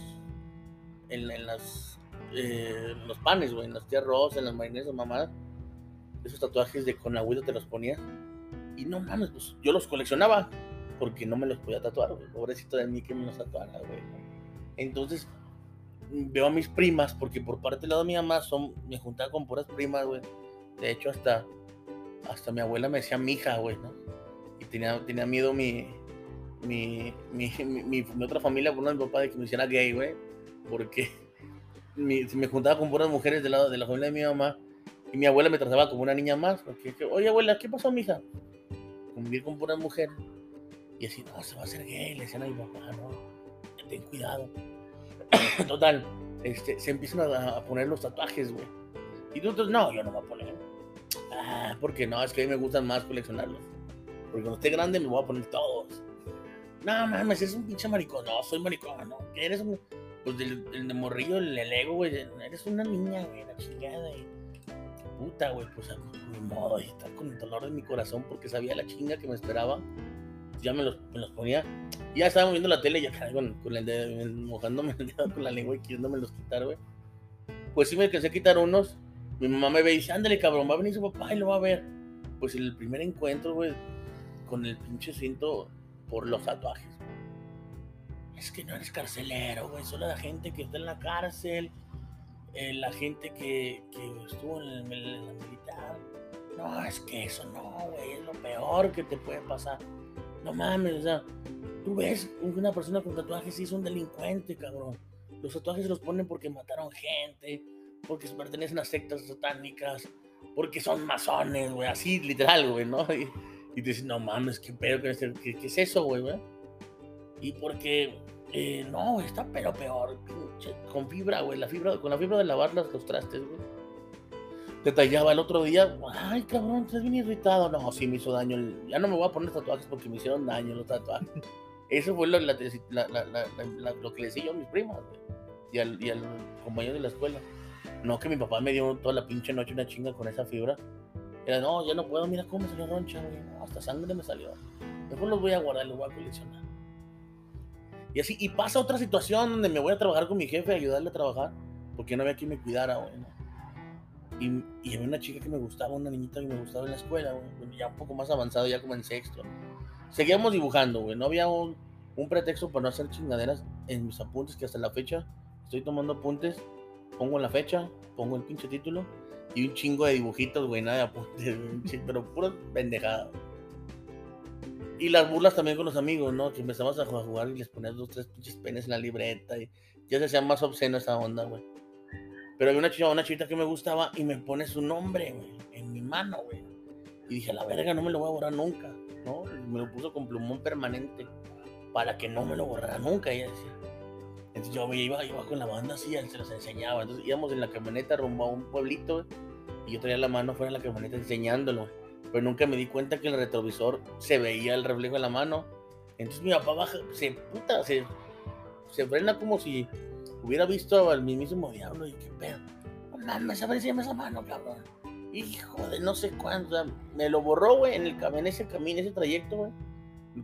En las. Eh, los panes, güey. En las tías rosas, en las marinesas, mamadas. Esos tatuajes de con agüita te los ponías. Y no mames, pues yo los coleccionaba. Porque no me los podía tatuar, güey. Pobrecito de mí que me los tatuara, güey. Entonces, veo a mis primas, porque por parte del lado de mi mamá son, me juntaba con puras primas, güey. De hecho, hasta, hasta mi abuela me decía mija, güey, ¿no? Y tenía, tenía miedo mi, mi, mi, mi, mi- mi otra familia, por uno de mi papá, de que me hiciera gay, güey. Porque mi- me juntaba con puras mujeres del lado de la familia de mi mamá. Y mi abuela me trataba como una niña más. Porque, que, oye, abuela, ¿qué pasó, mija? Convivir con puras mujeres. Y así, no, se va a hacer gay, le decían a mi papá, no, ten cuidado. Total, este, se empiezan a, poner los tatuajes, güey. Y tú, entonces, no, yo no me voy a poner. Ah, porque no, es que a mí me gustan más coleccionarlos. Porque cuando esté grande me voy a poner todos. No mames, eres un pinche maricón. No, soy maricón, no. ¿Qué eres un. Pues del, del de morrillo, el, ego, güey. Eres una niña, güey, la chingada. Y... Puta, güey, pues a mi modo. Y estar con el dolor de mi corazón porque sabía la chinga que me esperaba. Ya me los, me los ponía. Ya estábamos viendo la tele ya con, con el dedo, mojándome el dedo con la lengua y queriéndome los quitar, güey. Pues sí me alcancé a quitar unos. Mi mamá me ve y dice, ándale, cabrón, va a venir su papá y lo va a ver. Pues el primer encuentro, güey, con el pinche cinto por los tatuajes. Es que no eres carcelero, güey. Solo la gente que está en la cárcel, eh, la gente que, que estuvo en, el, la militar. No, es que eso no, güey. Es lo peor que te puede pasar. No mames, o sea, tú ves una persona con tatuajes y es un delincuente, cabrón. Los tatuajes se los ponen porque mataron gente, porque pertenecen a sectas satánicas, porque son masones, güey, así literal, güey, ¿no? Y, y te dicen, no mames, qué pedo, qué, qué, qué es eso, güey, güey? Y porque, eh, no, está pero peor, pinche, con fibra, güey, la fibra, con la fibra de lavar los, los trastes, güey. Te tallaba el otro día, ay, cabrón, estás bien irritado. No, sí me hizo daño, el- ya no me voy a poner tatuajes porque me hicieron daño los tatuajes. Eso fue lo, la- la- lo que le decía yo a mis primas, güey, y al, y al compañero de la escuela. No, que mi papá me dio toda la pinche noche una chinga con esa fibra. Era, no, ya no puedo, mira cómo me salió roncha, güey. No, hasta sangre me salió. Mejor los voy a guardar, los voy a coleccionar. Y así, y pasa otra situación donde me voy a trabajar con mi jefe, ayudarle a trabajar, porque no había quien me cuidara, güey. Y, y había una chica que me gustaba, una niñita que me gustaba en la escuela, güey, ya un poco más avanzado, ya como en sexto. Seguíamos dibujando, güey, no había un, un pretexto para no hacer chingaderas en mis apuntes, que hasta la fecha estoy tomando apuntes, pongo la fecha, pongo el pinche título y un chingo de dibujitos, güey, nada de apuntes, pero pura pendejada. Y las burlas también con los amigos, ¿no? Que empezamos a jugar y les ponías dos, tres pinches penes en la libreta y ya se hacía más obsceno esa onda, güey. Pero había una chica, una chica que me gustaba y me pone su nombre, güey, en mi mano, güey. Y dije, la verga, no me lo voy a borrar nunca, ¿no? Me lo puso con plumón permanente para que no me lo borrara nunca, ella decía. Entonces yo iba, iba con la banda así, se los enseñaba. Entonces íbamos en la camioneta rumbo a un pueblito, güey, y yo traía la mano fuera de la camioneta enseñándolo, güey. Pero nunca me di cuenta que el retrovisor se veía el reflejo de la mano. Entonces mi papá baja, se puta, se, se frena como si hubiera visto al mismísimo diablo y qué pedo. No mames, a esa mano, cabrón. hijo de no sé cuánto, me lo borró, güey, en, el, en ese camino, ese trayecto, güey.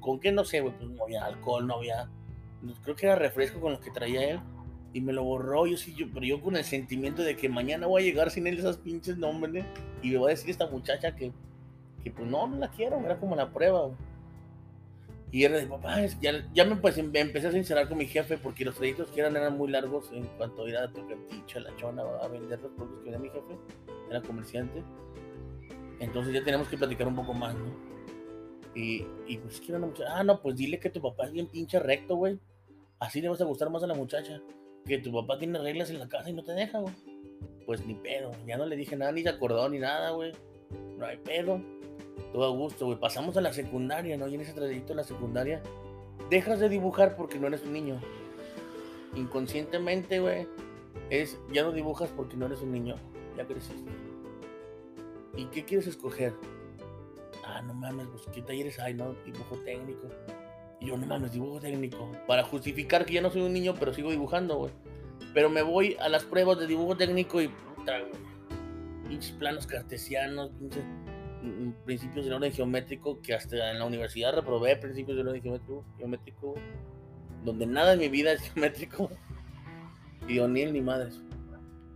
¿Con qué? No sé, güey, pues no había alcohol, no había, creo que era refresco con lo que traía él. Y me lo borró, yo sí, yo, pero yo con el sentimiento de que mañana voy a llegar sin él esas pinches nombres, y me va a decir esta muchacha que, que pues no, no la quiero, era como la prueba. Y era de papá, ya, ya me, pues, me empecé a sincerar con mi jefe porque los trayectos que eran eran muy largos en cuanto a ir a Tocantilla, La Chona, a vender los productos que vendía mi jefe, era comerciante. Entonces ya tenemos que platicar un poco más, ¿no? Y, y pues que era una muchacha, ah, no, pues dile que tu papá es bien pinche recto, güey. Así le vas a gustar más a la muchacha. Que tu papá tiene reglas en la casa y no te deja, güey. Pues ni pedo, ya no le dije nada, ni se acordó ni nada, güey. No hay pedo todo a gusto, güey. Pasamos a la secundaria, ¿no? Y en ese trayecto de la secundaria, dejas de dibujar porque no eres un niño. Inconscientemente, güey, es, ya no dibujas porque no eres un niño, ya creciste. ¿Y qué quieres escoger? Ah, no mames, pues qué talleres hay, ¿no? Dibujo técnico. Y yo, no mames, dibujo técnico. Para justificar que ya no soy un niño, pero sigo dibujando, güey. Pero me voy a las pruebas de dibujo técnico y puta, Pinches planos cartesianos, pinches principios del orden geométrico que hasta en la universidad reprobé principios del orden geométrico, geométrico donde nada en mi vida es geométrico y ni ni madres.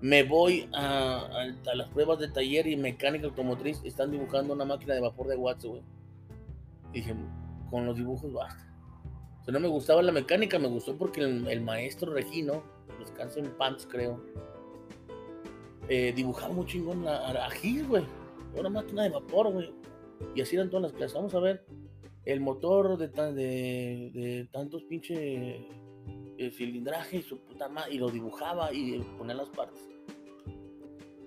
Me voy a, a, las pruebas de taller y mecánica automotriz, están dibujando una máquina de vapor de Watts. Dije, con los dibujos basta. O no me gustaba la mecánica, me gustó porque el, maestro Regino, descansa en Pants, creo, eh, dibujaba muy chingón la, a, güey una máquina de vapor, güey. Y así eran todas las clases. Vamos a ver el motor de, tantos pinches eh, cilindraje y su puta madre. Y lo dibujaba y ponía las partes.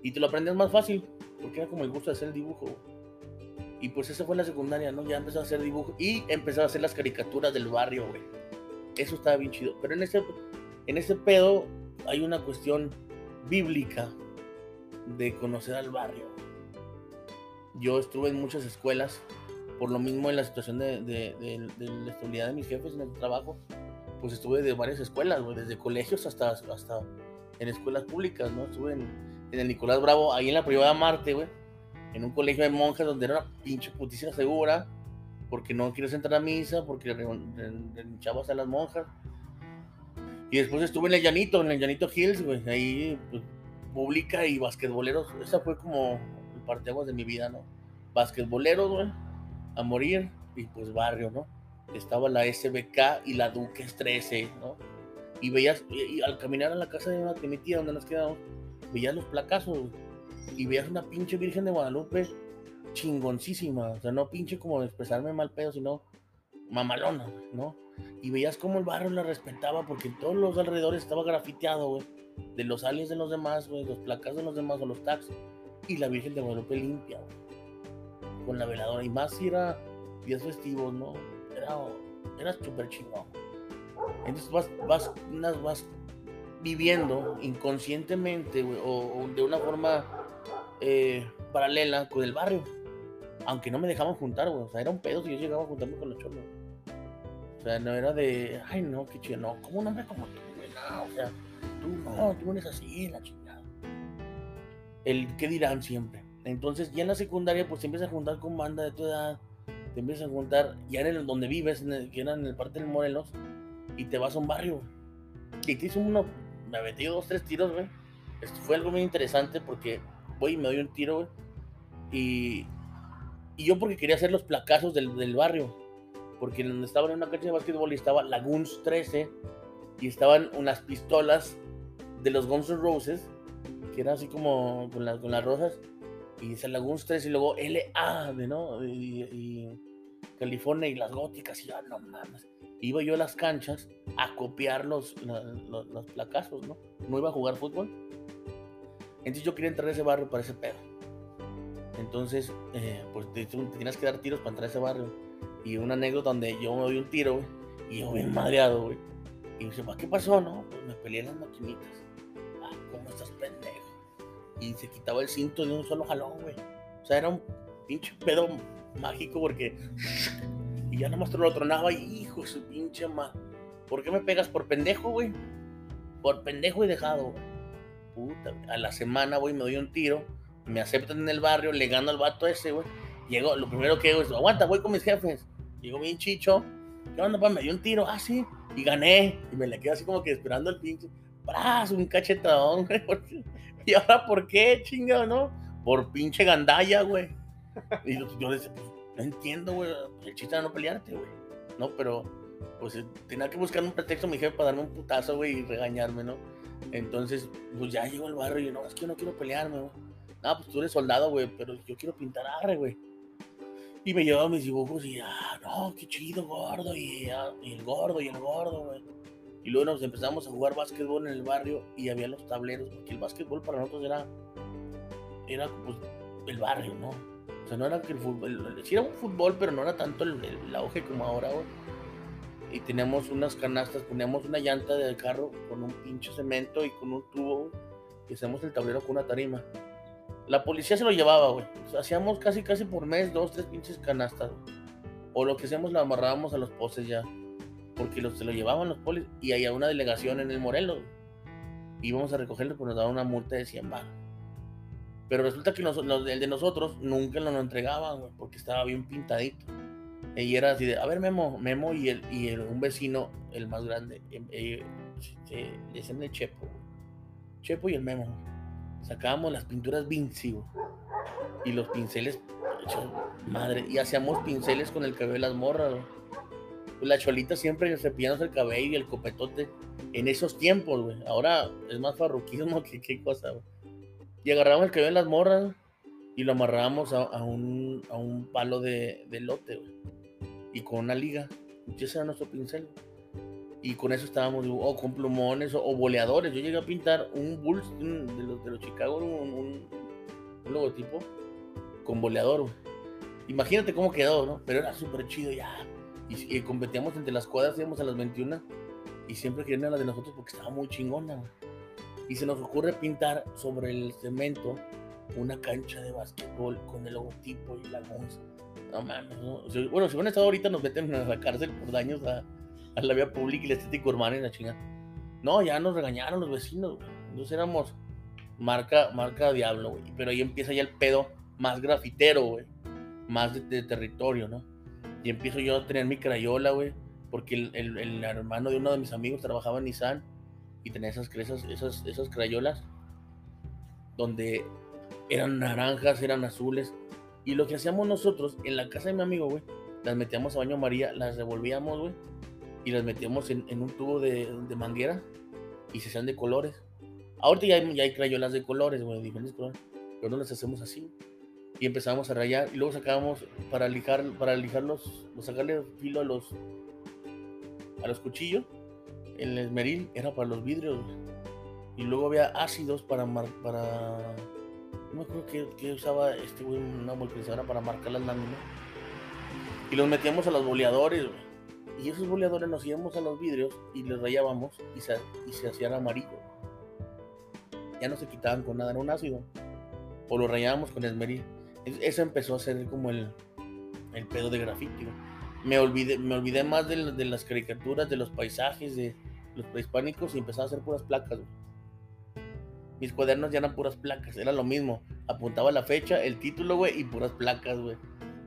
Y te lo aprendías más fácil, porque era como el gusto de hacer el dibujo. Y pues esa fue la secundaria, ¿no? Ya empezó a hacer dibujo y empezó a hacer las caricaturas del barrio, güey. Eso estaba bien chido. Pero en ese, en ese pedo hay una cuestión bíblica de conocer al barrio yo estuve en muchas escuelas, por lo mismo en la situación de, de, la estabilidad de mis jefes en el trabajo, pues estuve de varias escuelas, desde colegios hasta, hasta en escuelas públicas, ¿no? Estuve en, el Nicolás Bravo, ahí en la privada Marte, güey, en un colegio de monjas donde era una pinche puticia segura, porque no quieres entrar a misa, porque renchabas a las monjas. Y después estuve en el Llanito, en el Llanito Hills, güey, ahí pues, pública y basquetboleros. Esa fue como parteaguas de mi vida, ¿no? Basquetbolero, güey, a morir, y pues barrio, ¿no? Estaba la SBK y la Duques 13, ¿no? Y veías, y, al caminar a la casa de una de mi tía donde nos quedamos, veías los placazos, y veías una pinche Virgen de Guadalupe chingoncísima, o sea, no pinche como expresarme mal pedo, sino mamalona, ¿no? Y veías cómo el barrio la respetaba porque en todos los alrededores estaba grafiteado, güey, de los aliens de los demás, güey, los placazos de los demás o los taxis y la Virgen de Guadalupe limpia, con la veladora. Y más si era días festivos, ¿no? Era, era súper chingón. Entonces vas, vas, vas viviendo inconscientemente o, de una forma eh, paralela con el barrio. Aunque no me dejaban juntar, güey. O sea, era un pedo si yo llegaba a juntarme con los cholos. O sea, no era de, ay, no, qué chido, no, como un hombre como tú, no, o sea, tú no, tú eres así, la chingada el qué dirán siempre. Entonces ya en la secundaria pues te empiezas a juntar con banda de tu edad, te empiezas a juntar ya en el donde vives, en que era en el parte del Morelos, y te vas a un barrio. Y te hizo uno, me metí dos, tres tiros, güey. Fue algo muy interesante porque voy y me doy un tiro, güey. Y, y yo porque quería hacer los placazos del, del barrio. Porque donde estaba en una cancha de básquetbol y estaba Lagoons 13 y estaban unas pistolas de los Guns N' Roses que era así como con, con las rosas, y San Laguns 3 y luego LA, ¿no? Y, California y las góticas, y yo, no mames. Iba yo a las canchas a copiar los, los, placazos, ¿no? No iba a jugar fútbol. Entonces yo quería entrar a ese barrio para ese pedo. Entonces, eh, pues te, tienes que dar tiros para entrar a ese barrio. Y una anécdota donde yo me doy un tiro, y yo bien madreado, güey. Y dice, ¿qué pasó? No, pues me peleé en las maquinitas. Ah, ¿cómo estás pendejo? Y se quitaba el cinto de un solo jalón, güey. O sea, era un pinche pedo mágico porque. Y ya nomás te lo tronaba hijo, su pinche ma. ¿Por qué me pegas por pendejo, güey? Por pendejo y dejado, güey. Puta, a la semana, güey, me doy un tiro me aceptan en el barrio, le gano al vato ese, güey. Llego, lo primero que hago es, aguanta, voy con mis jefes. Llego bien chicho. ¿Qué onda, pa? Me dio un tiro. Ah, sí. Y gané. Y me le quedo así como que esperando el pinche. ¡Pras! Un cachetadón, güey. ¿Y ahora por qué, chingado, no? Por pinche gandalla, güey. Y yo, yo decía, pues, no entiendo, güey. El chiste era no pelearte, güey. No, pero, pues eh, tenía que buscar un pretexto mi jefe para darme un putazo, güey, y regañarme, ¿no? Entonces, pues ya llego al barrio y yo, no, es que yo no quiero pelearme, güey. No, pues tú eres soldado, güey, pero yo quiero pintar arre, güey. Y me llevaba mis dibujos y, ah, no, qué chido, gordo, y, ah, y el gordo, y el gordo, güey. Y luego nos empezamos a jugar básquetbol en el barrio y había los tableros, porque el básquetbol para nosotros era, era pues, el barrio, ¿no? O sea, no era que el fútbol, sí era un fútbol, pero no era tanto el, el auge como ahora, güey. Y teníamos unas canastas, poníamos una llanta de carro con un pinche cemento y con un tubo, y hacemos el tablero con una tarima. La policía se lo llevaba, güey. Hacíamos casi, casi por mes dos, tres pinches canastas. O lo que hacíamos, lo amarrábamos a los postes ya. Porque los, se lo llevaban los polis y había una delegación en el Morelos. Íbamos a recogerlo, pues nos daban una multa de 100 baros. Pero resulta que el de nosotros nunca lo nos entregaban, güey, porque estaba bien pintadito. Y era así de, a ver, Memo, Memo y, el, y un vecino, el más grande, eh, eh, decían el Chepo, Chepo y el Memo sacábamos las pinturas Vinci y los pinceles, madre, y hacíamos pinceles con el cabello de las morras. Pues la cholita siempre cepillándose el cabello y el copetote en esos tiempos, güey. Ahora es más farruquismo que qué cosa, Y agarramos el cabello de las morras y lo amarrábamos a, un, a un, palo de, lote, güey. Y con una liga. Y ese era nuestro pincel y con eso estábamos, o con plumones, o, boleadores. Yo llegué a pintar un Bulls de los, de los Chicago, un, logotipo con boleador. Imagínate cómo quedó, ¿no? Pero era súper chido ya. Y, competíamos entre las cuadras, íbamos a las 21 y siempre querían a la de nosotros porque estaba muy chingona. Y se nos ocurre pintar sobre el cemento una cancha de básquetbol con el logotipo y la música. No mames, ¿no? bueno, si hubieran estado ahorita nos meten a la cárcel por daños a, a la vía pública y la estética urbana y la chingada. No, ya nos regañaron los vecinos, güey. Entonces éramos marca, marca diablo, güey. Pero ahí empieza ya el pedo más grafitero, güey. Más de, territorio, ¿no? Y empiezo yo a tener mi crayola, güey. Porque el, el, hermano de uno de mis amigos trabajaba en Nissan y tenía esas, esas, esas, esas crayolas donde eran naranjas, eran azules. Y lo que hacíamos nosotros en la casa de mi amigo, güey, las metíamos a baño María, las revolvíamos, güey, y las metíamos en, un tubo de, manguera y se hacían de colores. Ahorita ya hay, ya hay crayolas de colores, güey, diferentes colores, pero no las hacemos así. Y empezamos a rayar y luego sacábamos para lijar, para lijarlos, sacarle filo a los, a los cuchillos. El esmeril era para los vidrios. Y luego había ácidos para, para no me acuerdo que, usaba este güey, una molpizadora para marcar las láminas. Y los metíamos a los boleadores, y esos boleadores nos íbamos a los vidrios y les rayábamos y se, y se hacían amarillo. Ya no se quitaban con nada, era un ácido. O lo rayábamos con esmeril. Eso empezó a ser como el, el pedo de grafiti. Me olvidé, me olvidé más de, de, las caricaturas, de los paisajes, de los prehispánicos y empezaba a hacer puras placas. Mis cuadernos ya eran puras placas, era lo mismo. Apuntaba la fecha, el título, güey, y puras placas, güey.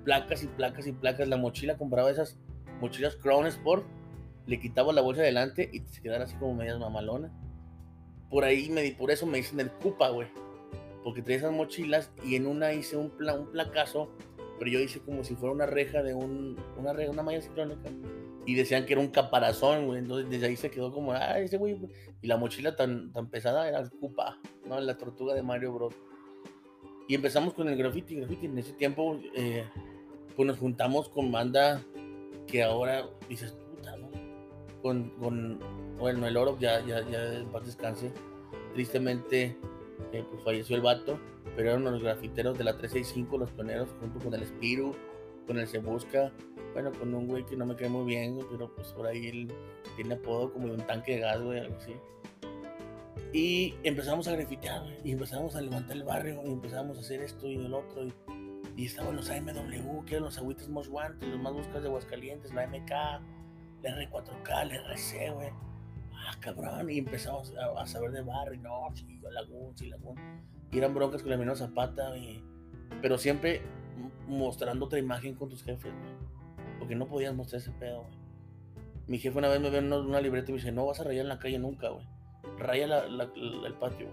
Placas y placas y placas. La mochila compraba esas mochilas Crown Sport, le quitaba la bolsa adelante y se quedara así como medias mamalonas. Por ahí, me, por eso me dicen el Cupa, güey. Porque traía esas mochilas y en una hice un, un placazo, pero yo hice como si fuera una reja de un, una reja, una malla ciclónica. Y decían que era un caparazón, güey. Entonces desde ahí se quedó como, ah, ese güey. Y la mochila tan, tan pesada era el Cupa, ¿no? La tortuga de Mario Bros. Y empezamos con el graffiti. Graffiti en ese tiempo, eh, pues nos juntamos con banda que ahora dices, puta, ¿no? Con, con bueno, el oro ya, ya, ya paz descanse. Tristemente, eh, pues falleció el vato, pero eran los grafiteros de la 365, los pioneros, junto con el Spiru, con el Se Busca, bueno, con un güey que no me cae muy bien, pero pues por ahí él tiene apodo como de un tanque de gas, güey, algo así. Y empezamos a grafitear, y empezamos a levantar el barrio, y empezamos a hacer esto y el otro, y y estaban los AMW, que eran los agüitas más guantes, los más buscados de Aguascalientes, la MK, la R4K, la RC, güey. Ah, cabrón. Y empezamos a, saber de barrio, no, sí, yo Lagún, sí, Lagún. Y eran broncas con la menor Zapata, y, pero siempre mostrando otra imagen con tus jefes. Porque no podías mostrar ese pedo, güey. Mi jefe una vez me ve en una, libreta y me dice, no vas a rayar en la calle nunca, güey. Raya el patio.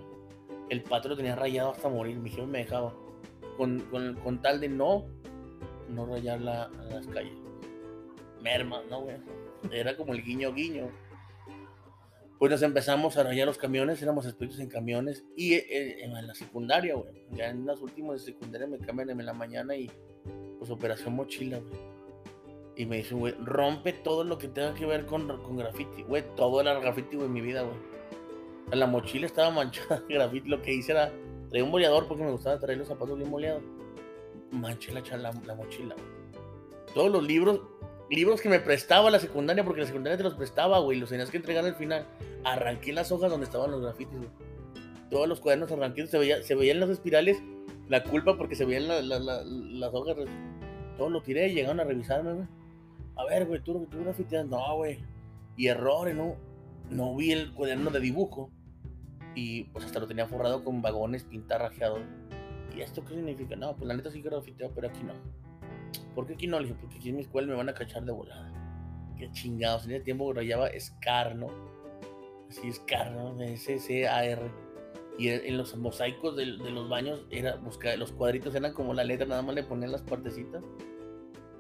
El patio lo tenía rayado hasta morir. Mi jefe me dejaba. Con, tal de no, no rayar la, las calles. Merma, ¿no, güey? Era como el guiño guiño. Pues nos empezamos a rayar los camiones, éramos expertos en camiones. Y eh, en la secundaria, güey. Ya en las últimas de secundaria me cambian en la mañana y pues operación mochila, güey y me dice, güey, rompe todo lo que tenga que ver con, con graffiti. Güey, todo era graffiti, güey, en mi vida, güey. La mochila estaba manchada de graffiti. Lo que hice era, traía un boleador porque me gustaba traer los zapatos bien boleados. Manché la, la, la mochila, güey. Todos los libros, libros que me prestaba la secundaria, porque la secundaria te los prestaba, güey, los tenías que entregar al final. Arranqué las hojas donde estaban los grafitis, güey. Todos los cuadernos arranqué, se, veía, se veían las espirales, la culpa porque se veían las hojas. Todo lo tiré y llegaron a revisarme, güey a ver, güey, tú, tú grafiteas, no, güey. Y errores, ¿no? No vi el cuaderno de dibujo. Y pues hasta lo tenía forrado con vagones, pintar, rajeado. ¿Y esto qué significa? No, pues la neta sí que grafiteo, pero aquí no. ¿Por qué aquí no? Le dije, porque aquí en mi escuela me van a cachar de volada. Qué chingados. En ese tiempo rayaba Scar, ¿no? Así Scar, ¿no? S-C-A-R. Y en los mosaicos de, los baños era buscar, los cuadritos eran como la letra, nada más le ponían las partecitas.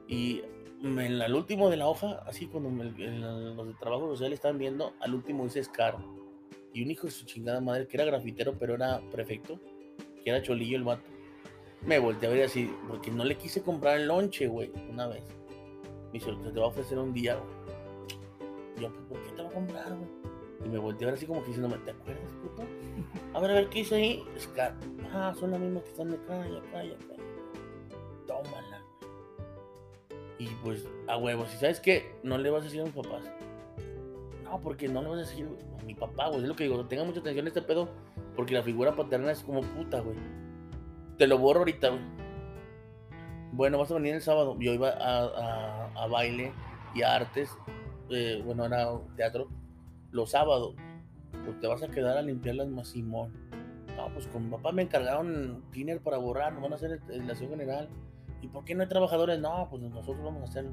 Y en el último de la hoja, así cuando los de trabajo social estaban viendo, al último dice Scar. Y un hijo de su chingada madre, que era grafitero, pero era prefecto, que era cholillo el vato. Me volteé a ver así, porque no le quise comprar el lonche, güey, una vez. Me dice, te va a ofrecer un día, güey. yo, ¿por qué te va a comprar, güey? Y me volteé a ver así como que diciéndome, ¿te acuerdas, puto? A ver, a ver, ¿qué hice ahí? Scar. Ah, son las mismas que están de acá y acá y acá. Tómala. Y pues, a huevos, ¿y sabes qué? No le vas a decir a mis papás. No, porque no le vas a decir a mi papá, güey. Es lo que digo, tenga mucha atención a este pedo, porque la figura paterna es como puta, güey. Te lo borro ahorita, güey. Bueno, vas a venir el sábado. Yo iba a, baile y a artes. Eh, bueno, era teatro. Los sábados. Pues te vas a quedar a limpiar las Simón. No, pues con papá me encargaron tiner para borrar. No van a hacer la general. ¿Y por qué no hay trabajadores? No, pues nosotros vamos a hacerlo.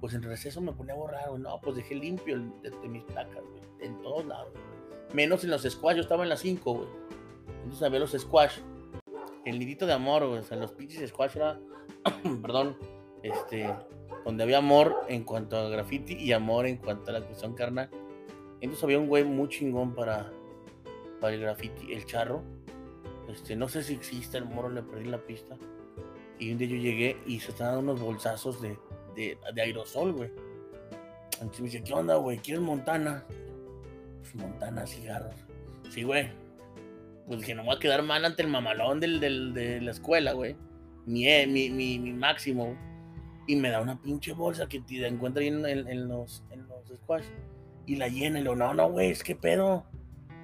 Pues en receso me ponía a borrar, güey. No, pues dejé limpio de, mis placas, güey. En todos lados. Menos en los squash. Yo estaba en las 5, güey. Entonces había los squash. El nidito de amor, güey. O sea, los pinches squash era. perdón. Este. Donde había amor en cuanto a graffiti y amor en cuanto a la cuestión carnal. Entonces había un güey muy chingón para, para el graffiti, el charro. Este, no sé si existe el moro, le perdí la pista. Y un día yo llegué y se estaban dando unos bolsazos de, de, de aerosol, güey. Entonces me dice, ¿qué onda, güey? ¿Quieres Montana? Pues Montana, cigarros. Sí, güey. Pues que no me va a quedar mal ante el mamalón del, del, de la escuela, güey. Mi, mi, mi, máximo. Y me da una pinche bolsa que te encuentra ahí en, en, los, en los squash. Y la llena. Y lo, no, no, güey, es que pedo.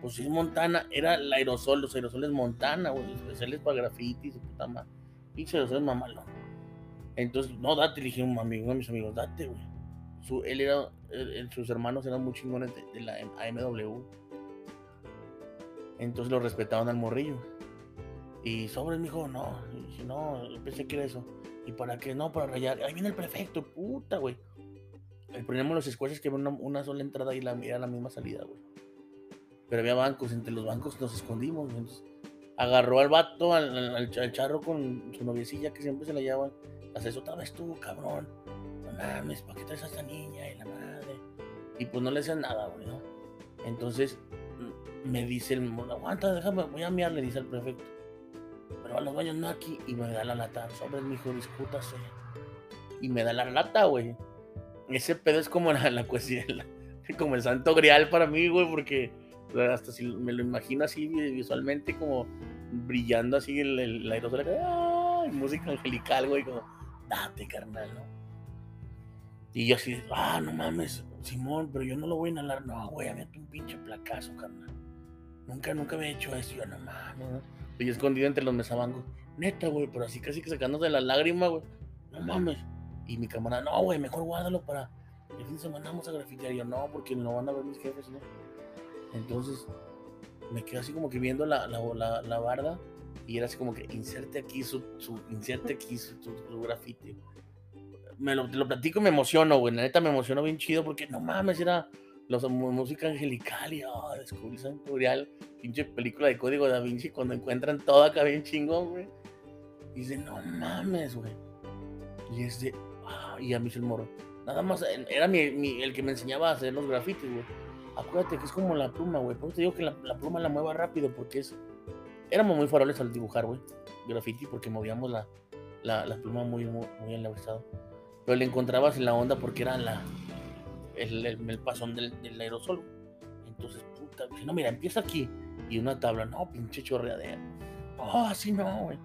Pues es Montana. Era el aerosol, los aerosoles Montana, güey. Especiales para grafitis, puta madre pinche de mamalón. Entonces, no, date, le dije a un amigo, a mis amigos, date, güey. Su, él era, sus hermanos eran muy chingones de, la AMW. Entonces lo respetaban al morrillo. Y sobre me dijo, no. Dije, no, pensé que era eso. ¿Y para qué? No, para rayar. Ahí viene el prefecto, puta, güey. El problema los squashes que había una, sola entrada y la, era la misma salida, güey. Pero había bancos, entre los bancos nos escondimos, güey agarró al vato, al, charro con su noviecilla que siempre se la llevan. Haces otra vez tú, cabrón. No mames, ¿para qué traes a esta niña y la madre? Y pues no le hacen nada, güey, ¿no? Entonces me dice el aguanta, déjame, voy a mirar, le dice al prefecto. Pero a los baños no aquí. Y me da la lata. Sobre mi hijo, discútase. Y me da la lata, güey. Ese pedo es como la, la cuestión, como el santo grial para mí, güey, porque hasta si me lo imagino así visualmente como brillando así el, el, aerosol, música angelical, güey, como, date, carnal, ¿no? Y yo así, ah, no mames, Simón, pero yo no lo voy a inhalar, no, güey, había un pinche placazo, carnal. Nunca, nunca he hecho eso, yo no mames. Y escondido entre los mesabangos, neta, güey, pero así casi que sacándose la lágrima, güey, no mames. Y mi camarada, no, güey, mejor guárdalo para el fin de semana vamos a grafitear. Y yo, no, porque no van a ver mis jefes, ¿no? Entonces me quedé así como que viendo la, la, la, barda Y era así como que inserte aquí su, su inserte aquí su, su, su graffiti. Me lo, te lo platico y me emociono, güey. La neta me emocionó bien chido porque no mames, era los, música angelical y oh, descubrí San Tutorial, pinche película de código da Vinci cuando encuentran todo acá bien chingón, güey. Y dice, no mames, güey. Y es de, ah, y a mí el morro. Nada más, era mi, el que me enseñaba a hacer los grafitis, güey. Acuérdate que es como la pluma, güey. Por eso te digo que la, la pluma la mueva rápido porque es éramos muy faroles al dibujar, güey, graffiti, porque movíamos la, la, la pluma muy, muy, muy enlevesado. Pero le encontrabas en la onda porque era la, el, el, pasón del, del, aerosol. Entonces, puta, no, mira, empieza aquí. Y una tabla, no, pinche chorreadera. Oh, así no, güey.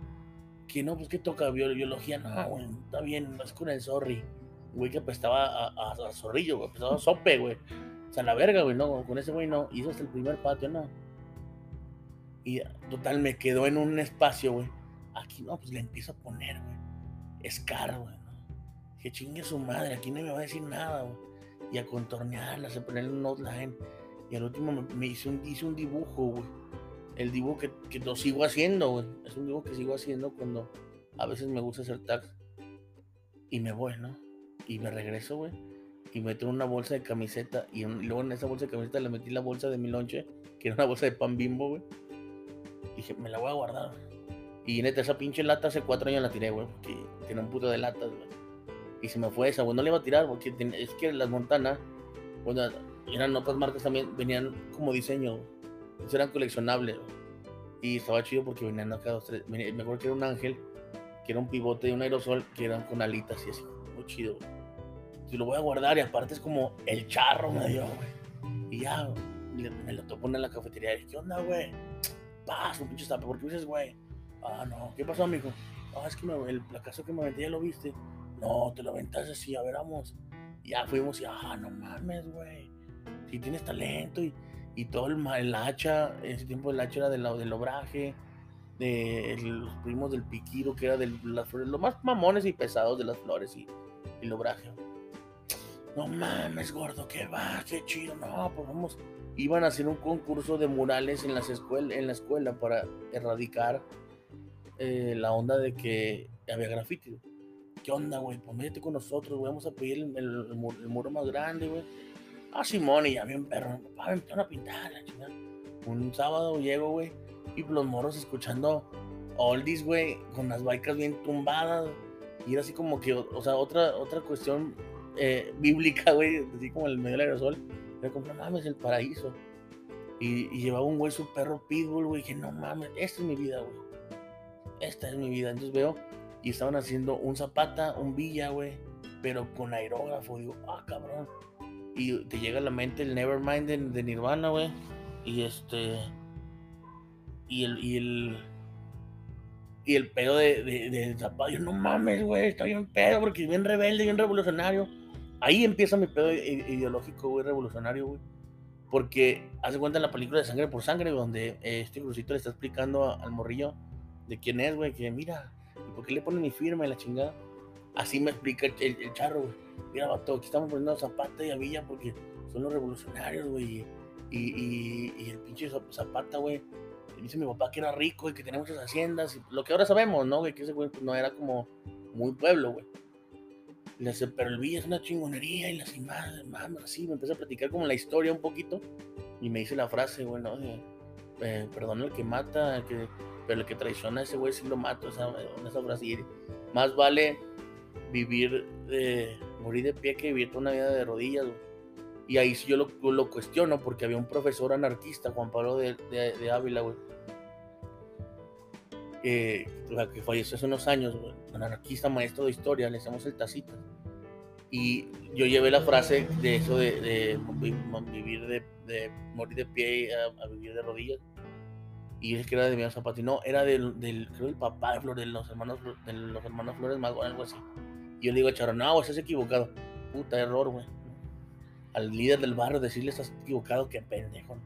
Que no, pues que toca biología, no, güey, está bien, es con el sorry. Güey, que apestaba a, a, a zorrillo, güey, apestaba a sope, güey. O sea, la verga, güey, no, con ese güey no. Hizo hasta el primer patio, no. Y total, me quedó en un espacio, güey. Aquí no, pues le empiezo a poner, güey. Scar, güey. Que chingue su madre, aquí no me va a decir nada, güey. Y a contornearla, a ponerle un outline. Y al último me, me hice, un, hice un dibujo, güey. El dibujo que, que lo sigo haciendo, güey. Es un dibujo que sigo haciendo cuando a veces me gusta hacer tags. Y me voy, ¿no? Y me regreso, güey. Y meto una bolsa de camiseta. Y, luego en esa bolsa de camiseta le metí la bolsa de mi lonche, que era una bolsa de pan bimbo, güey dije, me la voy a guardar. Y neta, esa pinche lata hace cuatro años la tiré, güey, porque tiene un puto de latas, güey. Y se me fue esa, güey, no le iba a tirar, porque es que las montanas, bueno, eran otras marcas también, venían como diseño, eran coleccionables. Y estaba chido porque venían acá dos, tres. Me acuerdo que era un ángel, que era un pivote de un aerosol, que eran con alitas y así, muy chido, güey. Y lo voy a guardar y aparte es como el charro me dio, güey. Y ya, me lo topo en la cafetería. Y, ¿Qué onda, güey? pasa, un pinche estape? ¿Por qué dices, güey? Ah, no, ¿qué pasó, amigo? Ah, es que me, el placazo que me aventé ya lo viste. No, te lo aventaste así, a ver, vamos. Ya fuimos y, ah, no mames, güey. Si tienes talento y, y todo el, el, hacha, en ese tiempo el hacha era del, del obraje, de los primos del piquiro, que era de las flores, los más mamones y pesados de las flores y, y el obraje. No mames, gordo, qué va, qué chido, no, pues vamos iban a hacer un concurso de murales en, las escuel en la escuela para erradicar eh, la onda de que había grafiti. ¿Qué onda, güey? Pues métete con nosotros, güey. Vamos a pedir el, muro más grande, güey. Ah, Simón, y ya bien perro. Papá, me a pintar, la chingada. Un sábado llego, güey, y los moros escuchando oldies, güey, con las baicas bien tumbadas. Y era así como que, o sea, otra, otra cuestión eh, bíblica, güey, así como el medio del aerosol me compré, no mames, el paraíso. Y, llevaba un güey su perro pitbull, güey. Dije, no mames, esta es mi vida, güey. Esta es mi vida. Entonces veo, y estaban haciendo un zapata, un villa, güey. Pero con aerógrafo. Digo, ah, cabrón. Y te llega a la mente el Nevermind de, Nirvana, güey. Y este. Y el. Y el y el pedo de, de, de Zapata, yo no mames, güey, está bien pedo porque es bien rebelde, bien revolucionario ahí empieza mi pedo ideológico, güey, revolucionario, güey. Porque hace cuenta en la película de Sangre por Sangre, donde este crucito le está explicando al morrillo de quién es, güey, que mira, ¿y por qué le ponen mi firma y la chingada? Así me explica el, charro, güey. Mira, vato, aquí estamos poniendo Zapata y a Villa porque son los revolucionarios, güey. Y, y, el pinche Zapata, güey, dice mi papá que era rico y que tenía muchas haciendas. Y lo que ahora sabemos, ¿no? Güey, que ese güey pues, no era como muy pueblo, güey. Le hace, pero el Villa es una chingonería y las imágenes, mames, así, me empecé a platicar como la historia un poquito y me dice la frase, bueno, de, eh, perdón el que mata, el que, pero el que traiciona a ese güey sí lo mato, esa frase, y más vale vivir, de, morir de pie que vivir toda una vida de rodillas, güey. Y ahí sí yo lo, cuestiono porque había un profesor anarquista, Juan Pablo de, Ávila, güey, eh, que falleció hace unos años, un anarquista maestro de historia, le hacemos el tacita. Y yo llevé la frase de eso de, vivir de, morir de pie a, vivir de rodillas. Y es que era de mi Zapata, no, era del, del, papá de Flores, de los hermanos, de los hermanos Flores Magón, algo así. Y yo le digo a Charo, no, estás equivocado. Puta error, güey. Al líder del barrio decirle, estás equivocado, qué pendejo.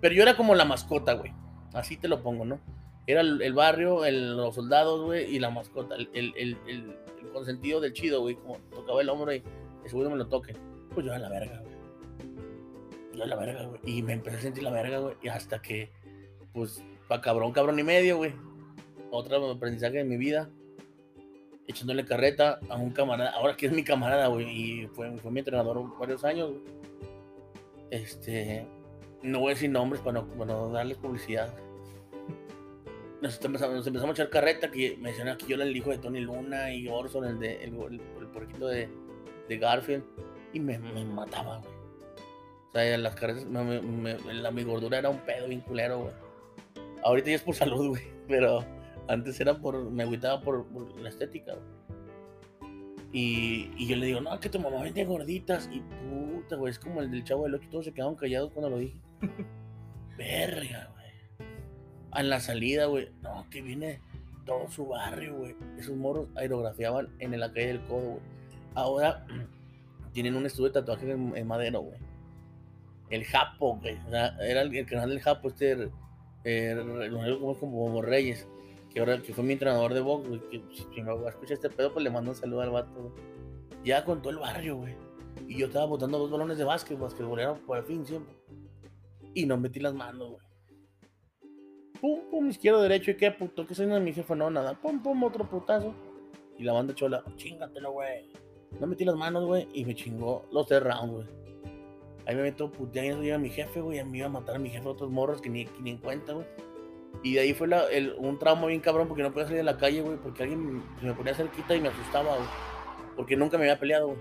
Pero yo era como la mascota, güey. Así te lo pongo, ¿no? Era el, barrio, los soldados, güey, y la mascota. El, el, consentido del chido, güey. Como tocaba el hombro y no me lo toque. Pues yo a la verga, güey. Yo a la verga, güey. Y me empecé a sentir la verga, güey. Y hasta que, pues, pa' cabrón, cabrón y medio, güey. otro aprendizaje de mi vida, echándole carreta a un camarada, ahora que es mi camarada, güey, y fue, fue mi entrenador varios años, Este, no voy a decir nombres para no, para darles publicidad. Nos empezamos, a echar carreta, que me decían aquí yo era el hijo de Tony Luna y Orson, el de el, el, porquito de, Garfield, y me, me mataba, güey. O sea, las carretas, la, mi gordura era un pedo bien culero, güey. Ahorita ya es por salud, güey, pero antes era por, me agüitaba por, la estética, Y, y, yo le digo, no, que tu mamá vende gorditas. Y puta, güey, es como el del chavo del 8, todos se quedaron callados cuando lo dije. Verga, güey. En la salida, güey, no, que viene todo su barrio, güey. Esos moros aerografiaban en la calle del codo, güey. Ahora tienen un estudio de tatuaje en, madero, güey. El Japo, güey. O sea, era el, canal del Japo, este, eh, como, como Reyes que ahora que fue mi entrenador de box, güey, que si me va a escuchar este pedo, pues le mando un saludo al vato, Ya con todo el barrio, güey. Y yo estaba botando dos balones de básquet, basquetbolero por el fin siempre. Y no metí las manos, güey. Pum, pum, izquierdo, derecho, ¿y qué puto? ¿Qué soy de mi jefe? No, nada. Pum, pum, otro putazo. Y la banda chola, chingatelo, güey. No metí las manos, güey, y me chingó los tres rounds, güey. Ahí me meto puteando, llega mi jefe, güey, a mí iba a matar a mi jefe a otros morros que ni, ni en cuenta, güey. Y de ahí fue un trauma bien cabrón porque no podía salir de la calle, güey, porque alguien me ponía cerquita y me asustaba, güey. Porque nunca me había peleado, güey.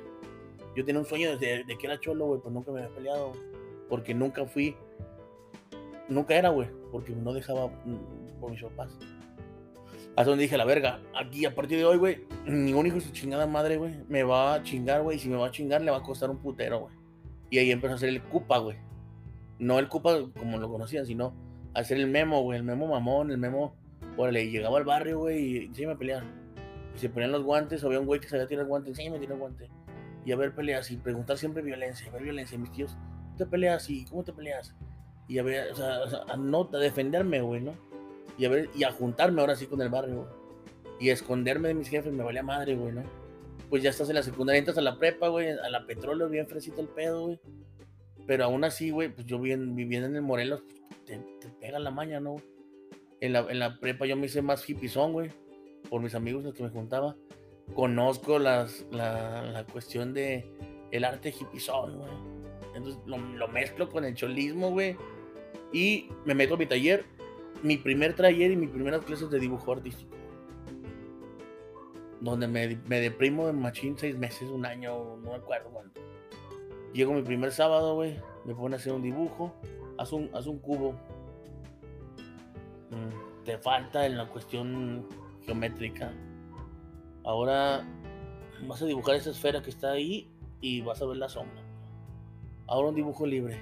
Yo tenía un sueño desde de que era cholo, güey, pues nunca me había peleado, Porque nunca fui. Nunca era, güey, porque no dejaba mm, por mis papás. Hasta donde dije, la verga, aquí a partir de hoy, güey, ningún hijo de su chingada madre, güey, me va a chingar, güey. Y si me va a chingar, le va a costar un putero, güey. Y ahí empezó a hacer el cupa, güey. No el cupa como lo conocían, sino hacer el memo, güey, el memo mamón, el memo, órale, llegaba al barrio, güey, y sí me peleaban. Se ponían los guantes, había un güey que sabía tirar guantes, sí me tiró guante. Y a ver peleas, y preguntar siempre violencia, a ver violencia, mis tíos, ¿cómo te peleas? ¿Y cómo te peleas? Y a ver, o sea, a, no, a defenderme, güey, ¿no? Y a ver, y a juntarme ahora sí con el barrio, güey. Y a esconderme de mis jefes, me valía madre, güey, ¿no? Pues ya estás en la secundaria, entras a la prepa, güey, a la petróleo, bien fresito el pedo, güey. Pero aún así, güey, pues yo viviendo en el Morelos, pues, te, pega la maña, ¿no? En la, en la prepa yo me hice más son, güey, por mis amigos los que me juntaba. Conozco las, la, la cuestión de el arte son, güey. Entonces lo, lo, mezclo con el cholismo, güey. Y me meto a mi taller, mi primer taller y mis primeras clases de dibujo artístico. Donde me, me deprimo en machín seis meses, un año, no me acuerdo. Llego mi primer sábado, güey, me pone a hacer un dibujo haz un, haz un cubo. Mm, te falta en la cuestión geométrica. Ahora vas a dibujar esa esfera que está ahí y vas a ver la sombra. Ahora un dibujo libre.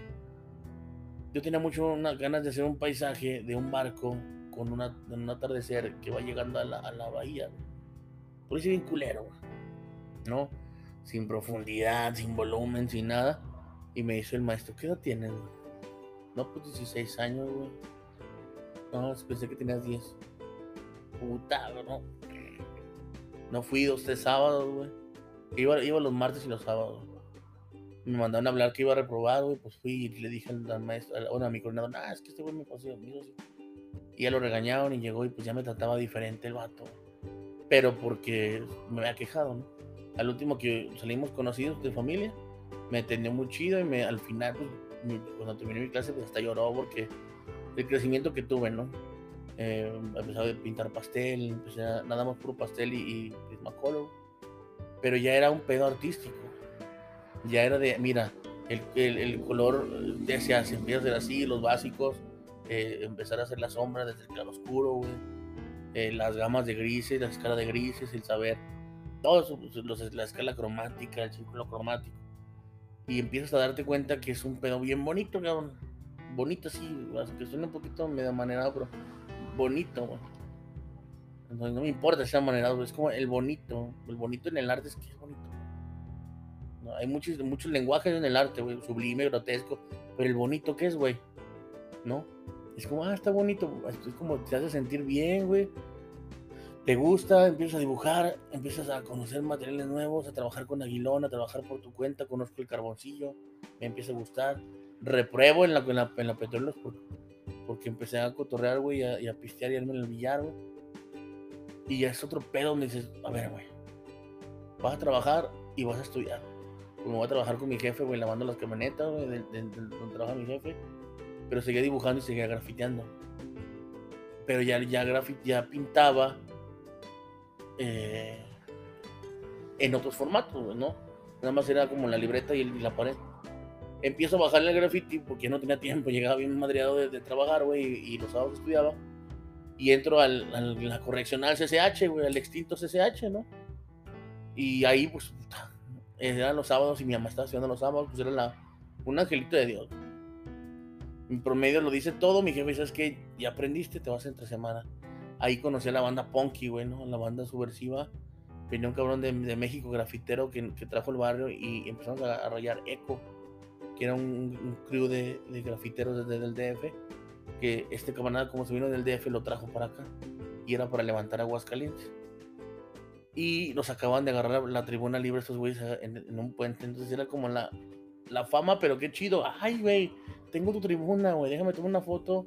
Yo tenía mucho ganas de hacer un paisaje de un barco con una, un atardecer que va llegando a la, a la bahía. Por eso bien culero, ¿no? Sin profundidad, sin volumen, sin nada. Y me dice el maestro, ¿qué edad tienes? No, pues 16 años, güey. No, pensé que tenías 10. Puta, ¿no? No fui dos, tres sábados, güey. Iba, iba los martes y los sábados. Me mandaron a hablar que iba a reprobar, güey. Pues fui y le dije al maestro, bueno, a mi coordinador, nah, es que este güey me pasó, Y ya lo regañaron y llegó y pues ya me trataba diferente el vato. Pero porque me había quejado, ¿no? Al último que salimos conocidos de familia, me atendió muy chido y me, al final, pues cuando terminé mi clase, pues hasta lloró porque el crecimiento que tuve, ¿no? Eh, empecé a pintar pastel, empecé nada más puro pastel y, y Prismacolor, pero ya era un pedo artístico. Ya era de, mira, el, el, el color ya se hace, empieza a ser así, los básicos, eh, empezar a hacer la sombra desde el claro oscuro, eh, las gamas de grises, la escala de grises, el saber, todo eso, pues, la escala cromática, el círculo cromático y empiezas a darte cuenta que es un pedo bien bonito, cabrón. Bonito, sí, que suena un poquito medio manerado, pero bonito, güey. Entonces no me importa si sea manerado, es como el bonito. El bonito en el arte es que es bonito. hay muchos, muchos lenguajes en el arte, güey, sublime, grotesco, pero el bonito, ¿qué es, güey? ¿No? Es como, ah, está bonito, es como te hace sentir bien, güey te gusta, empiezas a dibujar, empiezas a conocer materiales nuevos, a trabajar con Aguilón, a trabajar por tu cuenta, conozco el carboncillo, me empieza a gustar. Repruebo en la, en la, en la petróleo porque, empecé a cotorrear, güey, y a, pistear y irme en el billar, güey. Y ya es otro pedo donde dices, a ver, güey, vas a trabajar y vas a estudiar. Como voy a trabajar con mi jefe, güey, lavando las camionetas, güey, donde trabaja mi jefe. Pero seguía dibujando y seguía grafiteando. Pero ya, ya, ya pintaba eh, en otros formatos, ¿no? Nada más era como la libreta y, la pared. Empiezo a bajarle el graffiti porque no tenía tiempo, llegaba bien madreado de, trabajar, güey, y, los sábados estudiaba. Y entro a la correccional CCH, güey, al extinto CCH, ¿no? Y ahí, pues, eran los sábados y mi mamá estaba estudiando los sábados, pues era la, un angelito de Dios. Mi promedio lo dice todo, mi jefe dice, es que ya aprendiste, te vas entre semana. Ahí conocí a la banda Punky, güey. La banda subversiva venía un cabrón de, México, grafitero, que, trajo el barrio y empezamos a, a rayar Eco, que era un, un crew de, grafiteros desde el DF, que este camarada, como se vino del DF, lo trajo para acá y era para levantar aguas calientes. Y nos acaban de agarrar la, tribuna libre estos güeyes en, un puente, entonces era como la, la fama, pero qué chido. Ay, güey, tengo tu tribuna, güey, déjame tomar una foto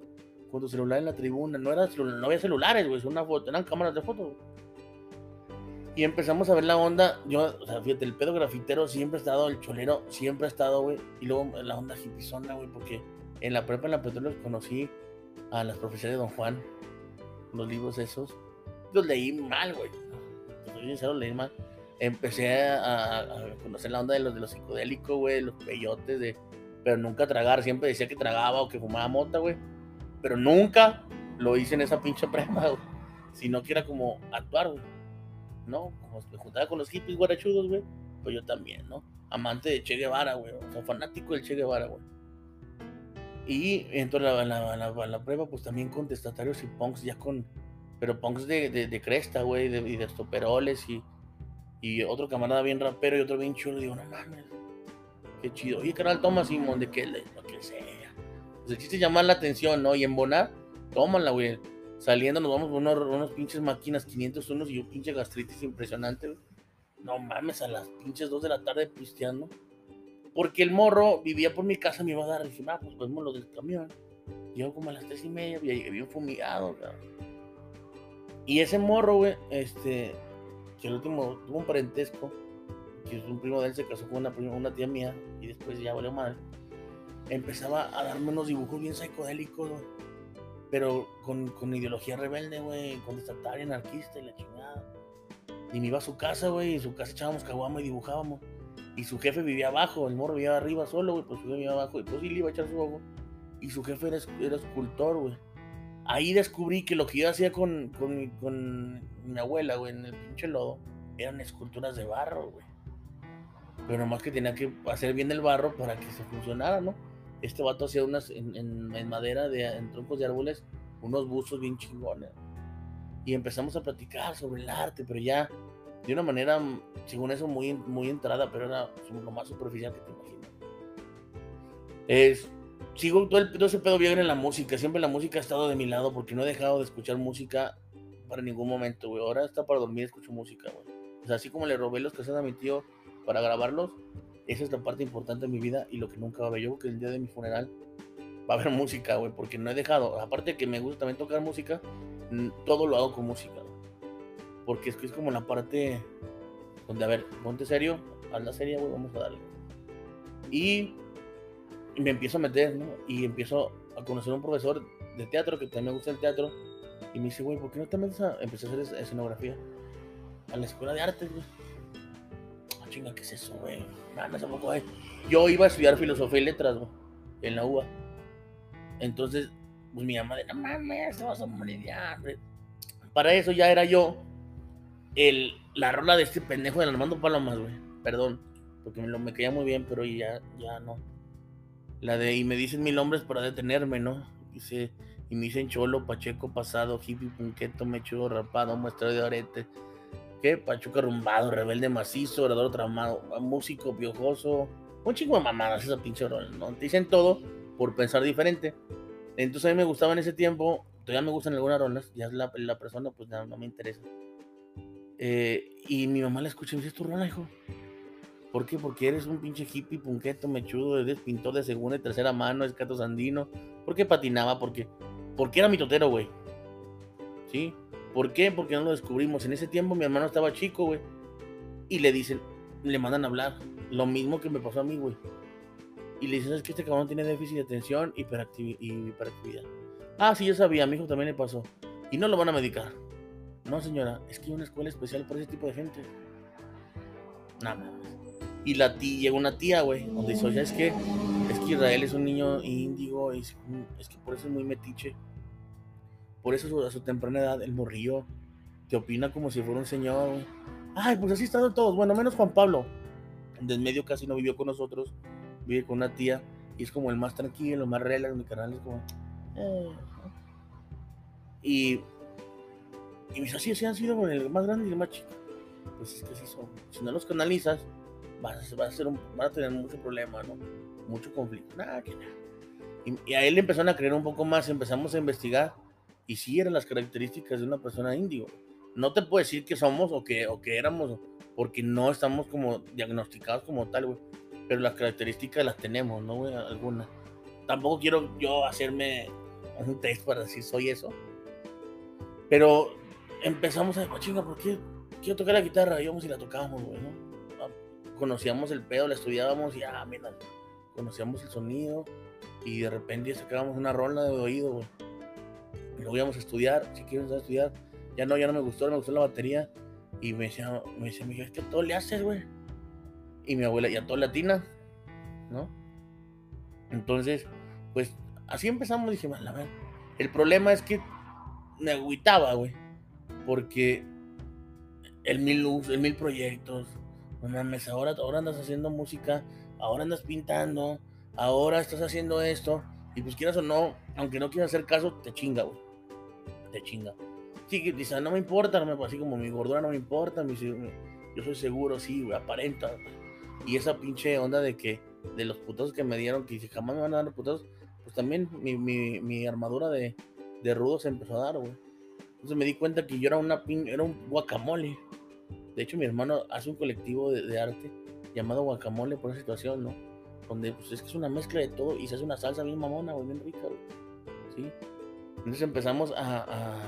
con tu celular en la tribuna. No, era, no había celulares, güey, una foto, eran cámaras de fotos. Y empezamos a ver la onda. Yo, o sea, fíjate, el pedo grafitero siempre ha estado, el cholero siempre ha estado, güey. Y luego la onda hipizona, güey, porque en la prepa en la petróleo conocí a las profesoras de Don Juan, los libros esos. Los leí mal, güey. Sincero, leí mal. Empecé a, conocer la onda de los de los psicodélicos, güey, los peyotes, de, pero nunca tragar. Siempre decía que tragaba o que fumaba mota, güey. Pero nunca lo hice en esa pinche prepa, güey. Sino que era como actuar, güey. ¿no? Como me juntaba con los hippies guarachudos, güey, pues yo también, ¿no? Amante de Che Guevara, güey, o sea, fanático del Che Guevara, güey. Y entonces en la, la, la, prueba, pues también contestatarios y punks, ya con, pero punks de, de, cresta, güey, y de estoperoles y, y otro camarada bien rapero y otro bien chulo. Digo, no mames, qué chido. Oye, canal, toma Simón, de que, lo que sea. Pues chiste llamar la atención, ¿no? Y embonar, tómala, güey Saliendo nos vamos con unos, unos pinches máquinas 501 y un pinche gastritis impresionante, No mames, a las pinches 2 de la tarde pisteando. Porque el morro vivía por mi casa, me iba a dar. Dije, ah, pues vemos lo del camión. Llego como a las 3 y media, llegué bien fumigado, Y ese morro, güey, este, que el último tuvo un parentesco, que un primo de él, se casó con una, tía mía y después ya valió mal. Empezaba a darme unos dibujos bien psicodélicos, güey pero con, con ideología rebelde, güey, contestataria, anarquista y la chingada. Y me iba a su casa, güey, y en su casa echábamos caguama y dibujábamos. Y su jefe vivía abajo, el morro vivía arriba solo, güey, pues jefe vivía abajo, y pues sí le iba a echar su ojo. Y su jefe era, era escultor, güey. Ahí descubrí que lo que yo hacía con, con, mi abuela, güey, en el pinche lodo, eran esculturas de barro, güey. Pero nomás que tenía que hacer bien el barro para que se funcionara, ¿no? este vato hacía unas en, madera, de, en troncos de árboles, unos buzos bien chingones. Y empezamos a platicar sobre el arte, pero ya de una manera, según eso, muy, muy entrada, pero era lo más superficial que te imaginas. Es, sigo todo, el, todo ese pedo bien en la música, siempre la música ha estado de mi lado porque no he dejado de escuchar música para ningún momento, güey. Ahora está para dormir, escucho música, güey. Así como le robé los cassettes a mi tío para grabarlos, esa es la parte importante de mi vida y lo que nunca va a haber. Yo creo que el día de mi funeral va a haber música, güey, porque no he dejado. Aparte de que me gusta también tocar música, todo lo hago con música, Porque es que es como la parte donde, a ver, ponte serio, haz la serie, güey, vamos a darle. Y, me empiezo a meter, ¿no? Y empiezo a conocer a un profesor de teatro que también me gusta el teatro. Y me dice, güey, ¿por qué no te metes a empezar a hacer escenografía? A la escuela de arte, güey chinga, ¿qué es eso, güey? tampoco Yo iba a estudiar filosofía y letras, güey, en la UA. Entonces, pues mi mamá de, no mames, vas a morir de hambre. Para eso ya era yo el, la rola de este pendejo de Armando Palomas, güey. Perdón, porque me, lo, me caía muy bien, pero ya, ya no. La de, y me dicen mil nombres para detenerme, ¿no? Dice, y me dicen cholo, pacheco, pasado, hippie, punqueto, mechudo, rapado, muestra de arete ¿Qué? Pachuca rumbado, rebelde macizo, orador tramado, músico piojoso. Un chingo de mamadas esa pinche rol, ¿no? Te dicen todo por pensar diferente. Entonces a mí me gustaba en ese tiempo, todavía me gustan algunas rolas, ya la, la persona pues no, no me interesa. Eh, y mi mamá la escucha y me dice, ¿tu rola, hijo? ¿Por qué? Porque eres un pinche hippie, punqueto, mechudo, eres pintor de segunda y tercera mano, es cato sandino. ¿Por qué patinaba? Porque, porque era mi totero, güey. ¿Sí? ¿Por qué? Porque no lo descubrimos. En ese tiempo mi hermano estaba chico, güey. Y le dicen, le mandan a hablar. Lo mismo que me pasó a mí, güey. Y le dicen, es que este cabrón tiene déficit de atención y hiperactividad. Ah, sí, yo sabía, a mi hijo también le pasó. Y no lo van a medicar. No, señora, es que hay una escuela especial para ese tipo de gente. Nada más. Y la tía, llegó una tía, güey, donde dice, oye, es que, es que Israel es un niño índigo, es, es que por eso es muy metiche. Por eso a su temprana edad el morrillo te opina como si fuera un señor, güey. Ay, pues así están todos. Bueno, menos Juan Pablo. De medio casi no vivió con nosotros. Vive con una tía. Y es como el más tranquilo, el más relax. Mi canal es como. Eh, y. Y así, así han sido el más grande y el más chico. Pues es que así son. Si no los canalizas, vas, a, ser un, a tener mucho problema, ¿no? Mucho conflicto. Nada, que nada. Y, y, a él le empezaron a creer un poco más. Empezamos a investigar. Y sí eran las características de una persona indio no te puedo decir que somos o que, o que éramos, porque no estamos como diagnosticados como tal, güey. Pero las características las tenemos, ¿no, güey? Algunas. Tampoco quiero yo hacerme un test para decir soy eso. Pero empezamos a decir, chinga, ¿por qué quiero tocar la guitarra? Íbamos y la tocábamos, güey, ¿no? Conocíamos el pedo, la estudiábamos y, ah, mira, conocíamos el sonido y de repente sacábamos una rola de oído, güey. Luego íbamos a estudiar, si quieres estudiar, ya no, ya no me gustó, me gustó la batería. Y me decía, me decía, es que todo le haces, güey. Y mi abuela, ya todo latina, ¿no? Entonces, pues así empezamos. Dije, a ver, el problema es que me agüitaba, güey. Porque el mil luz, el mil proyectos. No mames, ahora, ahora andas haciendo música, ahora andas pintando, ahora estás haciendo esto. Y pues quieras o no, aunque no quieras hacer caso, te chinga. Te chinga sí, dice, no me importa, no me, así como mi gordura no me importa, yo soy seguro, sí, aparenta. Y esa pinche onda de que, de los putos que me dieron, que dice, jamás me van a dar putos, pues también mi armadura de, de, rudo se empezó a dar, güey. Entonces me di cuenta que yo era, una pin, era un guacamole. De hecho, mi hermano hace un colectivo de, arte llamado guacamole por esa situación, ¿no? Donde pues es que es una mezcla de todo y se hace una salsa bien mamona, güey, bien rica, güey. ¿Sí? Entonces empezamos a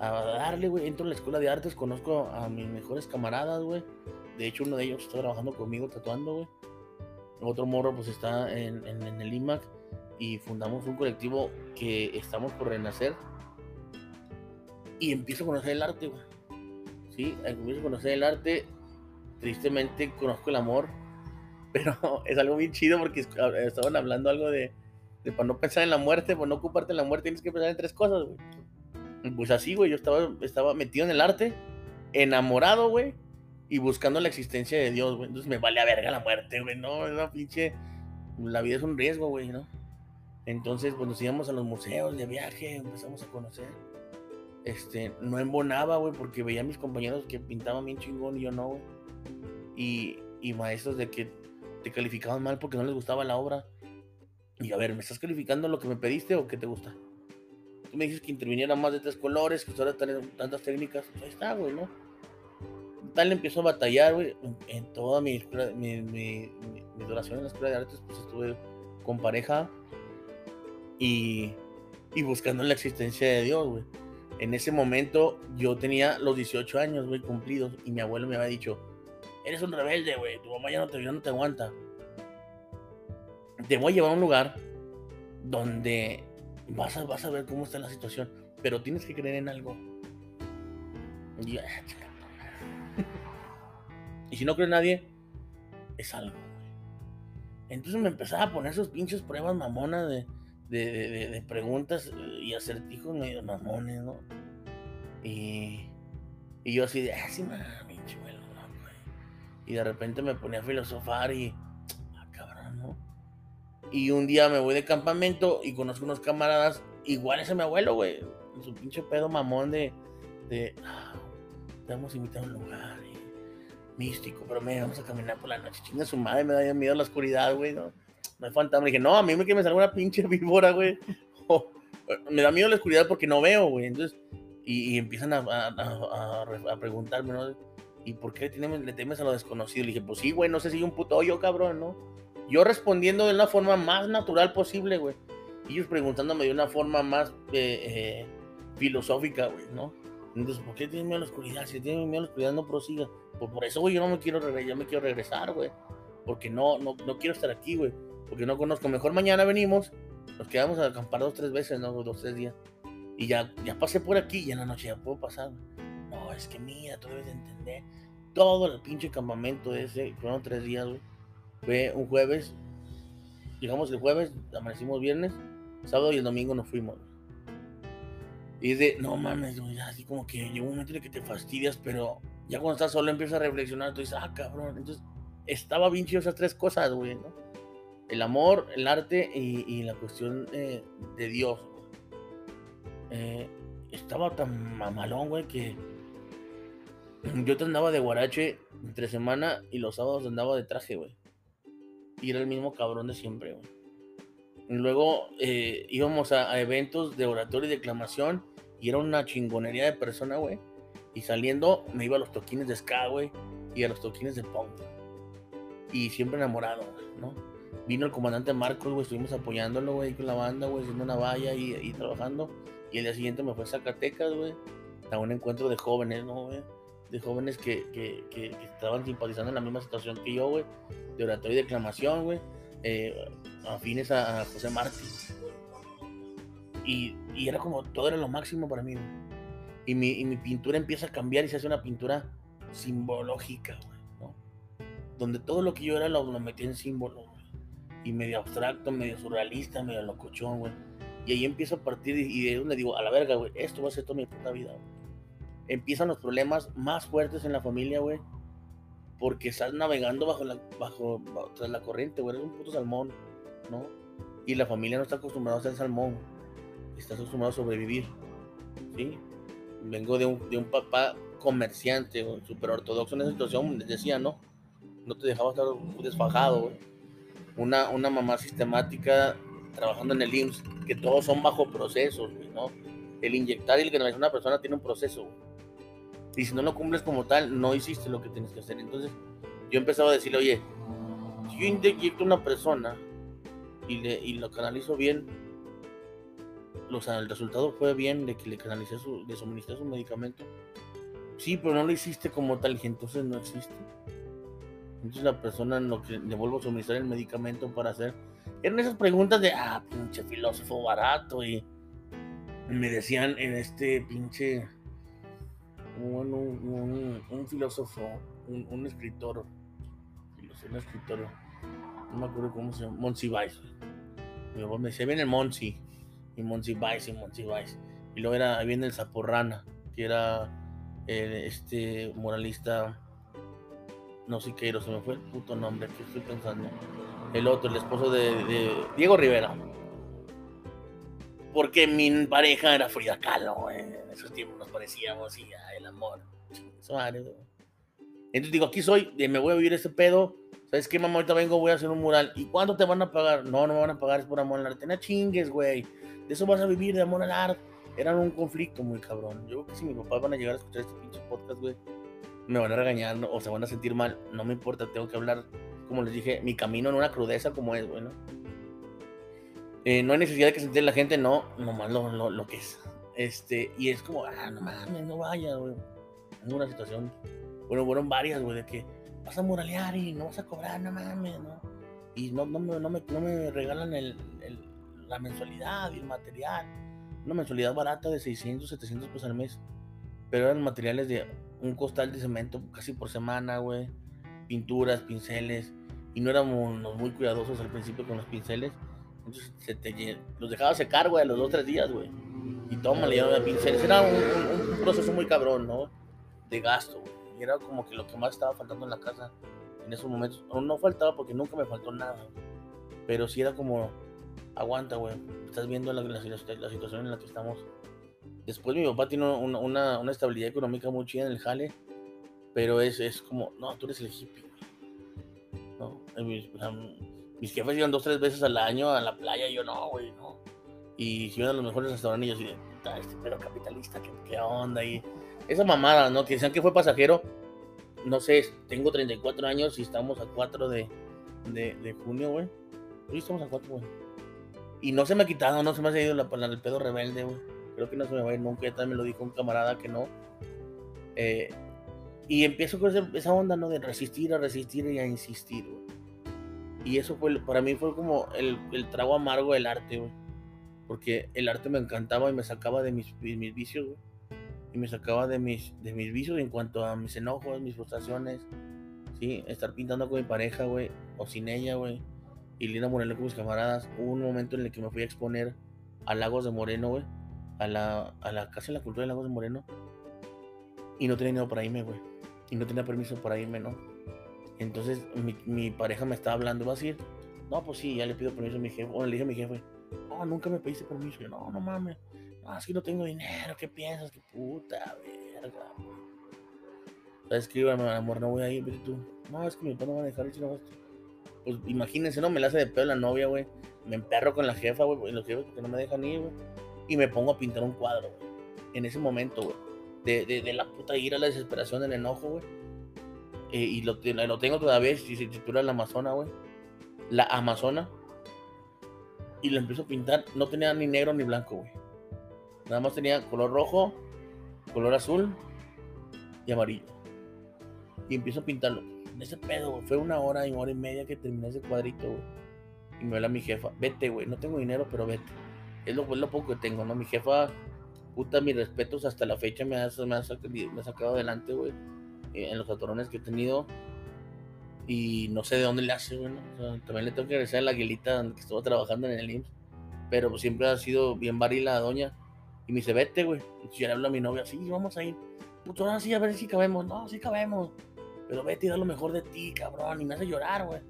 a darle, güey. Entro a la escuela de artes, conozco a mis mejores camaradas, güey. De hecho, uno de ellos está trabajando conmigo tatuando, güey. Otro morro, pues está en, en, el IMAC y fundamos un colectivo que estamos por renacer. Y empiezo a conocer el arte, güey. Sí, empiezo a conocer el arte. Tristemente conozco el amor, pero es algo bien chido porque estaban hablando algo de, de para no pensar en la muerte, para no ocuparte en la muerte, tienes que pensar en tres cosas, güey pues así, güey, yo estaba, estaba metido en el arte, enamorado, güey, y buscando la existencia de Dios, güey. Entonces me vale a verga la muerte, güey, no, es una pinche. La vida es un riesgo, güey, ¿no? Entonces, pues, íbamos a los museos de viaje, empezamos a conocer. Este, no embonaba, güey, porque veía a mis compañeros que pintaban bien chingón y yo no, güey. Y, maestros de que te calificaban mal porque no les gustaba la obra. Y a ver, ¿me estás calificando lo que me pediste o qué te gusta? me dices que interviniera más de tres colores, que tener tantas técnicas, pues ahí está, güey, ¿no? Tal empiezo a batallar, güey, en toda mi, mi, mi, duración en la escuela de artes, pues estuve con pareja y, y buscando la existencia de Dios, güey. En ese momento yo tenía los 18 años, güey, cumplidos, y mi abuelo me había dicho, eres un rebelde, güey, tu mamá ya no te, ya no te aguanta. Te voy a llevar a un lugar donde vas a, vas a ver cómo está la situación, pero tienes que creer en algo. Y, ah, y si no cree nadie, es algo. Entonces me empezaba a poner esos pinches pruebas mamonas de, de, de, preguntas y acertijos medio mamones, ¿no? Y, y yo así de, ah, sí, mami, chuelo, Y de repente me ponía a filosofar y, ah, cabrón, ¿no? Y un día me voy de campamento y conozco unos camaradas iguales a mi abuelo, güey. Su pinche pedo mamón de. de ah, te vamos a invitar a un lugar místico, pero me vamos a caminar por la noche. Chinga su madre, me da miedo la oscuridad, güey. No, no hay fantasma. dije, no, a mí me que me salga una pinche víbora, güey. me da miedo la oscuridad porque no veo, güey. Entonces, y, empiezan a, preguntarme, ¿no? ¿Y por qué le temes a lo desconocido? Le dije, pues sí, güey, no sé si hay un puto hoyo, cabrón, ¿no? Yo respondiendo de una forma más natural posible, güey. Ellos preguntándome de una forma más eh, eh, filosófica, güey, ¿no? Entonces, ¿por qué tienes miedo a la oscuridad? Si tienes miedo a la oscuridad, no prosiga. Por, por eso, güey, yo no me quiero regresar, yo me quiero regresar, güey. Porque no, no, no quiero estar aquí, güey. Porque no conozco. Mejor mañana venimos, nos quedamos a acampar dos, tres veces, ¿no? Dos, tres días. Y ya, ya pasé por aquí y en la noche ya puedo pasar. No, es que mira, tú debes de entender. Todo el pinche campamento ese, fueron tres días, güey. Fue un jueves, llegamos el jueves, amanecimos viernes, sábado y el domingo nos fuimos. Y es de, no mames, güey, así como que llegó un momento en el que te fastidias, pero ya cuando estás solo empiezas a reflexionar, tú dices, ah, cabrón. Entonces, estaba bien chido esas tres cosas, güey, ¿no? El amor, el arte y, la cuestión eh, de Dios. Eh, estaba tan mamalón, güey, que yo te andaba de guarache entre semana y los sábados andaba de traje, güey. Y era el mismo cabrón de siempre, güey. Luego eh, íbamos a, a, eventos de oratorio y declamación y era una chingonería de persona, güey. Y saliendo me iba a los toquines de ska, güey, y a los toquines de punk. Y siempre enamorado, ¿no? Vino el comandante Marcos, güey, estuvimos apoyándolo, güey, con la banda, güey, haciendo una valla y, trabajando. Y el día siguiente me fue a Zacatecas, güey, a un encuentro de jóvenes, ¿no, güey? De jóvenes que, que, que, estaban simpatizando en la misma situación que yo, güey, de oratorio y declamación, güey eh, afines a, José Martí. Y, era como, todo era lo máximo para mí. Y mi, y mi, pintura empieza a cambiar y se hace una pintura simbológica, güey. Donde todo lo que yo era lo, lo metí en símbolo, güey. Y medio abstracto, medio surrealista, medio locochón, güey. Y ahí empiezo a partir y de donde digo, a la verga, güey, esto va a ser toda mi puta vida, güey. Empiezan los problemas más fuertes en la familia, güey porque estás navegando bajo la, bajo, bajo tras la corriente, güey, eres un puto salmón, ¿no? Y la familia no está acostumbrada a ser salmón, está acostumbrado a sobrevivir, ¿sí? Vengo de un, de un papá comerciante, súper ortodoxo en esa situación, les decía, ¿no? No te dejaba estar desfajado, güey. Una, una mamá sistemática trabajando en el IMSS, que todos son bajo procesos, ¿no? El inyectar y el que una persona tiene un proceso, y si no lo cumples como tal, no hiciste lo que tienes que hacer. Entonces, yo empezaba a decirle, oye, si yo inyecto a una persona y, le, y lo canalizo bien, o sea, el resultado fue bien de que le canalicé su, le suministré su medicamento. Sí, pero no lo hiciste como tal, y entonces no existe. Entonces la persona en lo que le vuelvo a suministrar el medicamento para hacer. Eran esas preguntas de, ah, pinche filósofo barato. Y me decían en este pinche un, un, un filósofo, un, un, escritor, un escritor, no me acuerdo cómo se llama, Monsi Weiss. Mi me decía, viene el Monsi, y Monsi Weiss, y Monsi Weiss. Y luego era, viene el Zaporrana, que era el, este moralista, no qué, se me fue el puto nombre que estoy pensando. El otro, el esposo de, Diego Rivera. Porque mi pareja era Frida Kahlo, en esos tiempos nos parecíamos y el amor. Entonces digo, aquí soy, me voy a vivir este pedo. ¿Sabes qué, mamá? Ahorita vengo, voy a hacer un mural. ¿Y cuánto te van a pagar? No, no me van a pagar, es por amor al arte. No chingues, güey. De eso vas a vivir, de amor al arte. Era un conflicto muy cabrón. Yo creo que si mis papás van a llegar a escuchar este pinche podcast, güey, me van a regañar o se van a sentir mal. No me importa, tengo que hablar, como les dije, mi camino en una crudeza como es, güey, ¿no? Eh, no hay necesidad de que se entere la gente, no, nomás lo, lo, lo que es. Este, y es como, ah, no mames, no vaya, güey. En una situación, bueno, fueron varias, güey, de que vas a muralear y no vas a cobrar, no mames, ¿no? Y no, no, no, me, no me regalan el, el, la mensualidad y el material. Una mensualidad barata de 600, 700 pesos al mes. Pero eran materiales de un costal de cemento casi por semana, güey. Pinturas, pinceles. Y no éramos muy cuidadosos al principio con los pinceles. Entonces se te, los dejaba secar, güey, a los dos, tres días, güey y toma, le dieron pinceles. Era un, proceso muy cabrón, ¿no? De gasto, güey. Y era como que lo que más estaba faltando en la casa en esos momentos. No, no faltaba porque nunca me faltó nada. Pero sí era como, aguanta, güey. Estás viendo la, situación en la que estamos. Después mi papá tiene una, una, estabilidad económica muy chida en el jale. Pero es, es como, no, tú eres el hippie, ¿no? Mis, jefes iban dos, tres veces al año a la playa y yo no, güey, no y si uno de los mejores restaurantes, y yo así de, puta, este pero capitalista, ¿qué, ¿qué, onda? Y esa mamada, ¿no? Que decían que fue pasajero, no sé, tengo 34 años y estamos a 4 de, de, junio, güey. Hoy estamos a 4, güey. Y no se me ha quitado, no se me ha ido la, la, el pedo rebelde, güey. Creo que no se me va a ir nunca. Ya también lo dijo un camarada que no. Eh, y empiezo con esa, onda, ¿no? De resistir, a resistir y a insistir, güey. Y eso fue, para mí fue como el, trago amargo del arte, güey. Porque el arte me encantaba y me sacaba de mis, vicios, güey. Y me sacaba de mis, de mis vicios en cuanto a mis enojos, mis frustraciones. Sí, estar pintando con mi pareja, güey. O sin ella, güey. Y Lina Moreno con mis camaradas. Hubo un momento en el que me fui a exponer a Lagos de Moreno, güey. A la, a la Casa de la Cultura de Lagos de Moreno. Y no tenía dinero para irme, güey. Y no tenía permiso para irme, ¿no? Entonces mi, pareja me estaba hablando, ¿vas a ir? No, pues sí, ya le pido permiso a mi jefe. O le dije a mi jefe, no, nunca me pediste permiso. Yo, no, no mames. No, es que no tengo dinero. ¿Qué piensas? Qué puta verga. ¿Sabes qué, amor? No voy a ir, vete tú. No, es que mi papá no va a dejar ir si no vas tú. Pues imagínense, ¿no? Me la hace de pedo la novia, güey. Me emperro con la jefa, güey. Y los jefes que no me dejan ir, güey. Y me pongo a pintar un cuadro. En ese momento, güey. De, de, la puta ira, la desesperación, el enojo, güey. Eh, y lo, lo, tengo todavía, si se titula La Amazona, güey. La Amazona. Y lo empiezo a pintar. No tenía ni negro ni blanco, güey. Nada más tenía color rojo, color azul y amarillo. Y empiezo a pintarlo. Ese pedo, güey. Fue una hora y una hora y media que terminé ese cuadrito, güey. Y me habla mi jefa. Vete, güey. No tengo dinero, pero vete. Es lo, lo poco que tengo, ¿no? Mi jefa, puta, mis respetos hasta la fecha me ha, me ha, me sacado adelante, güey. En los atorones que he tenido. Y no sé de dónde le hace, güey. ¿no? También le tengo que agradecer a la aguilita donde estuvo trabajando en el IMSS. Pero pues, siempre ha sido bien varila la doña. Y me dice, vete, güey. Y yo le hablo a mi novia, sí, vamos a ir. Puto, ahora sí, a ver si cabemos. No, sí cabemos. Pero vete y da lo mejor de ti, cabrón. Y me hace llorar, güey.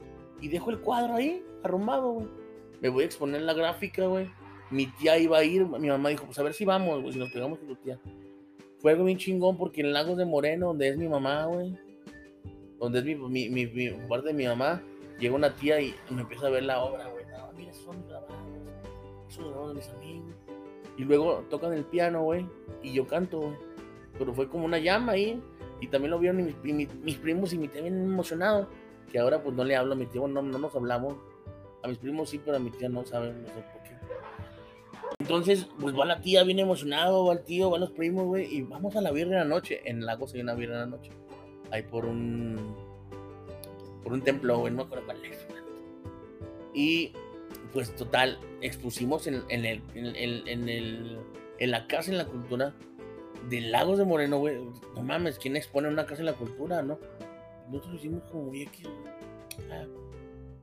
Y dejo el cuadro ahí, arrumbado, güey. Me voy a exponer la gráfica, güey. Mi tía iba a ir. Mi mamá dijo, pues a ver si vamos, güey. Si nos pegamos con tu tía. Fue algo bien chingón porque en Lagos de Moreno, donde es mi mamá, güey. Donde es mi, mi, mi, parte de mi mamá. Llega una tía y me empieza a ver la obra, güey. No, mira, son grabados. Esos grabados de mis amigos. Y luego tocan el piano, güey. Y yo canto, güey. Pero fue como una llama ahí. Y también lo vieron mis, mis, mis primos y mi tía bien emocionado. Que ahora pues no le hablo a mi tío, no, no nos hablamos. A mis primos sí, pero a mi tía no saben, no sé por. Entonces, pues va la tía bien emocionado, va el tío, van los primos, güey. Y vamos a la birra en la noche. En Lagos hay una birra en la noche. Ahí por un. Por un templo, güey. No me acuerdo cuál es. Y pues total, expusimos en, en, el, en, el, en, el, en la casa en la cultura de Lagos de Moreno, güey. No mames, ¿quién expone una casa en la cultura, no? Nosotros hicimos como muy X, ah,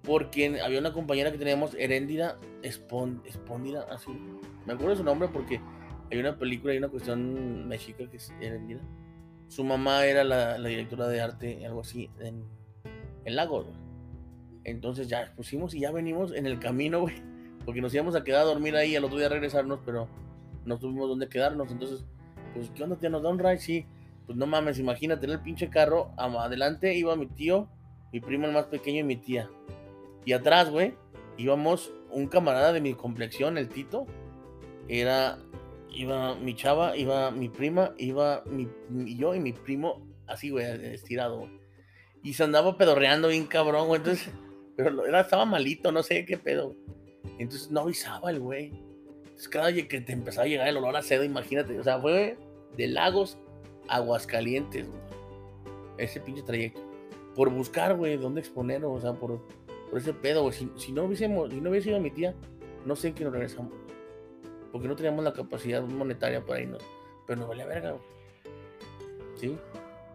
Porque había una compañera que teníamos, Heréndida Espóndida, así. Me acuerdo su nombre porque hay una película, hay una cuestión mexica que es. Su mamá era la, directora de arte, algo así, en, en Lagos. Entonces ya expusimos y ya venimos en el camino, güey. Porque nos íbamos a quedar a dormir ahí, al otro día regresarnos, pero no tuvimos dónde quedarnos. Entonces, pues, ¿qué onda, tía? ¿Nos da un ride? Sí. Pues no mames, imagínate, en el pinche carro, adelante iba mi tío, mi primo el más pequeño y mi tía. Y atrás, güey, íbamos un camarada de mi complexión, el Tito. Era, iba mi chava, iba mi prima, iba mi, mi yo y mi primo, así, güey, estirado, güey. Y se andaba pedorreando bien cabrón, güey. Entonces, pero era, estaba malito, no sé qué pedo. Entonces no avisaba el güey. Entonces cada vez que te empezaba a llegar el olor a cedo, imagínate. O sea, fue de Lagos a Aguascalientes, güey. Ese pinche trayecto. Por buscar, güey, dónde exponer, o sea, por, por ese pedo, güey. Si, si, no hubiésemos, si no hubiese ido mi tía, no sé en qué nos regresamos. Porque no teníamos la capacidad monetaria para irnos. Pero nos valía verga. ¿Sí?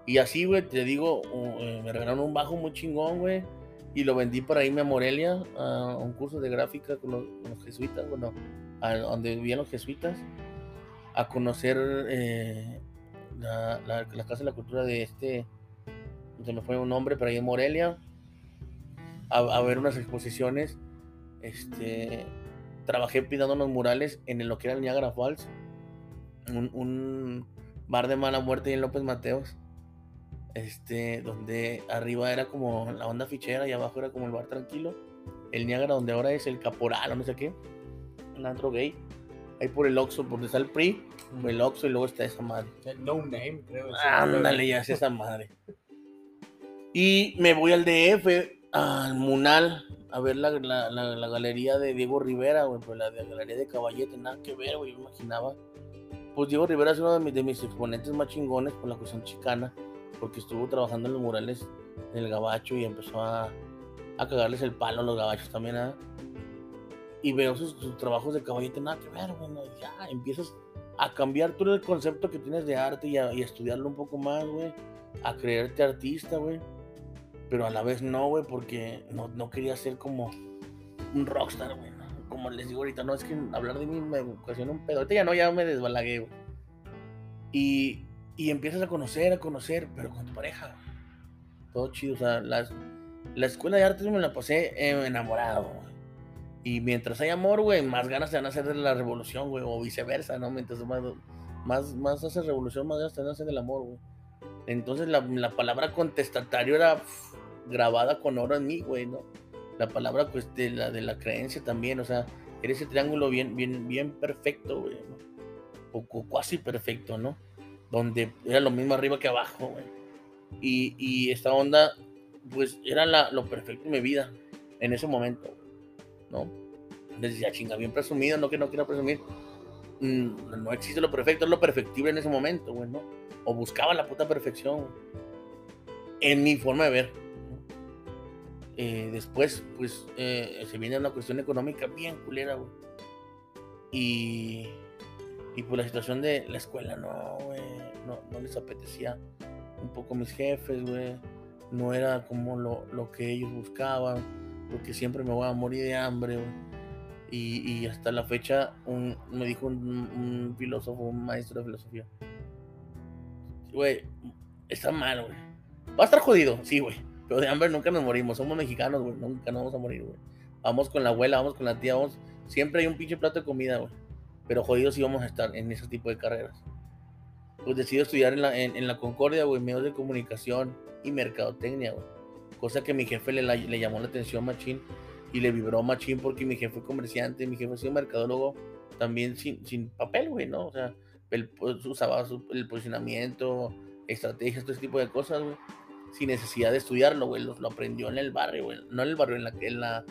Y así, güey, te digo, uh, me regalaron un bajo muy chingón, güey. Y lo vendí para irme a Morelia a un curso de gráfica con los, jesuitas, bueno, a donde vivían los jesuitas, a conocer eh, la, Casa de la Cultura de este, se me fue un nombre, pero ahí en Morelia, a ver unas exposiciones. Este, trabajé pintando unos murales en lo que era el Niagara Falls, un, un bar de mala muerte en López Mateos este, donde arriba era como la onda fichera y abajo era como el bar tranquilo. El Niágara, donde ahora es el Caporal o no sé qué, el antro gay. Ahí por el Oxxo, por donde está el PRI, por el Oxxo y luego está esa madre. No name, creo. Ándale, ya es esa madre. Y me voy al DF, al Munal, a ver la, la, galería de Diego Rivera, güey, pues la, galería de Caballete, nada que ver, güey, yo imaginaba pues Diego Rivera es uno de mis, de mis exponentes más chingones por la cuestión chicana, porque estuvo trabajando en los murales en el gabacho y empezó a, a cagarles el palo a los gabachos también. ¿ah? Y veo sus, trabajos de caballete, nada que ver, bueno, ya empiezas a cambiar todo el concepto que tienes de arte y a, y a estudiarlo un poco más, güey, a creerte artista, güey. Pero a la vez no, güey, porque no, no quería ser como un rockstar, güey. Como les digo ahorita, no es que hablar de mí me ocasiona un pedo. Ahorita ya no, ya me desbalagué, güey. Y, y empiezas a conocer, a conocer, pero con tu pareja, güey. Todo chido, o sea, las, la escuela de artes me la pasé enamorado, güey. Y mientras hay amor, güey, más ganas te van a hacer de la revolución, güey, o viceversa, ¿no? Mientras más, más, más haces revolución, más ganas te van a hacer del amor, güey. Entonces la, la palabra contestatario era grabada con oro en mí, güey, ¿no? La palabra pues de la, de la creencia también, o sea, era ese triángulo bien, bien, bien perfecto, güey, ¿no? O, casi perfecto, ¿no? Donde era lo mismo arriba que abajo, güey. Y, y esta onda, pues era la, lo perfecto en mi vida, en ese momento, ¿no? Decía, chinga, bien presumido, no que no quiero presumir. Mm, no existe lo perfecto, es lo perfectible en ese momento, güey, ¿no? O buscaba la puta perfección, en mi forma de ver. Eh, después, pues, eh, se viene una cuestión económica bien culera, güey. Y, y por la situación de la escuela, no, güey, no, no, les apetecía un poco mis jefes, güey. No era como lo, lo, que ellos buscaban, porque siempre me voy a morir de hambre, güey. Y, y, hasta la fecha un, me dijo un, un, filósofo, un maestro de filosofía, güey, está mal, güey. Va a estar jodido, sí, güey pero de hambre nunca nos morimos. Somos mexicanos, güey. Nunca nos vamos a morir, güey. Vamos con la abuela, vamos con la tía, vamos. Siempre hay un pinche plato de comida, güey. Pero jodidos sí vamos a estar en ese tipo de carreras. Pues decido estudiar en la, en, la Concordia, güey, medios de comunicación y mercadotecnia, güey. Cosa que mi jefe le, llamó la atención machín y le vibró machín porque mi jefe fue comerciante, mi jefe ha sido mercadólogo también sin, papel, güey, ¿no? O sea, él pues, usaba su, el posicionamiento, estrategias, todo ese tipo de cosas, güey sin necesidad de estudiarlo, güey. Lo, lo, aprendió en el barrio, güey. No en el barrio, en la, en la,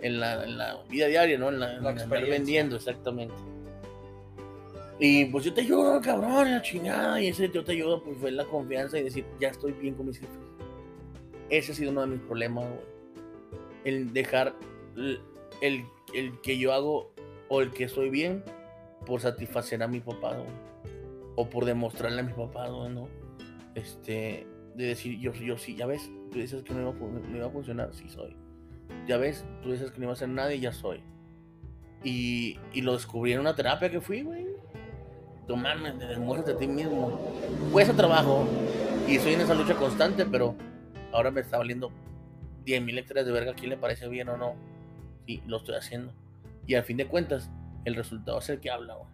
en la, en la vida diaria, ¿no? En la, la andar vendiendo, exactamente. Y pues yo te ayudo, cabrón, la chingada. Y ese yo te ayudo, pues fue la confianza y decir, ya estoy bien con mis jefes. Ese ha sido uno de mis problemas, güey. El dejar el, el, el, que yo hago o el que estoy bien por satisfacer a mi papá, güey. O por demostrarle a mi papá, güey, ¿no? Este, de decir, yo, yo sí, ya ves, tú dices que no iba, no iba a funcionar, sí soy. Ya ves, tú dices que no iba a hacer nada y ya soy. Y, y lo descubrí en una terapia que fui, güey. Tomarme, demuéstrate a ti mismo. Cuesta trabajo y estoy en esa lucha constante, pero ahora me está valiendo 10 mil hectáreas de verga. ¿A quién le parece bien o no? Sí, lo estoy haciendo. Y al fin de cuentas, el resultado es el que habla, güey.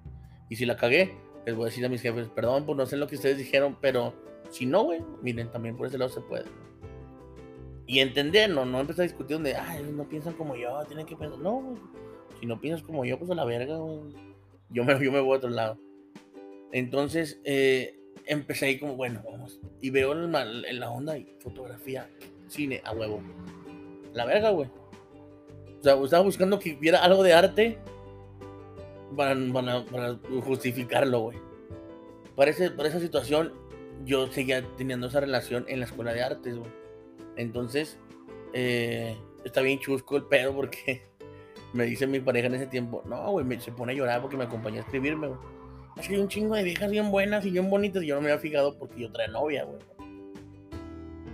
Y si la cagué, les voy a decir a mis jefes, perdón por no sé lo que ustedes dijeron, pero si no, güey, miren, también por ese lado se puede. Y entender, no, no empezar a discutir donde, ay, no piensan como yo, tienen que pensar. No, güey. Si no piensas como yo, pues a la verga, güey. Yo me, yo me voy a otro lado. Entonces, eh, empecé ahí como, bueno, vamos. Y veo en la, en la onda y fotografía, cine, a huevo. La verga, güey. O sea, estaba buscando que hubiera algo de arte para, justificarlo, güey. Para, para esa situación yo seguía teniendo esa relación en la escuela de artes, güey. Entonces, eh, está bien chusco el pedo porque me dice mi pareja en ese tiempo, no, güey, se pone a llorar porque me acompañó a escribirme, güey. Es que hay un chingo de viejas bien buenas y bien bonitas y yo no me había fijado porque yo traía novia, güey.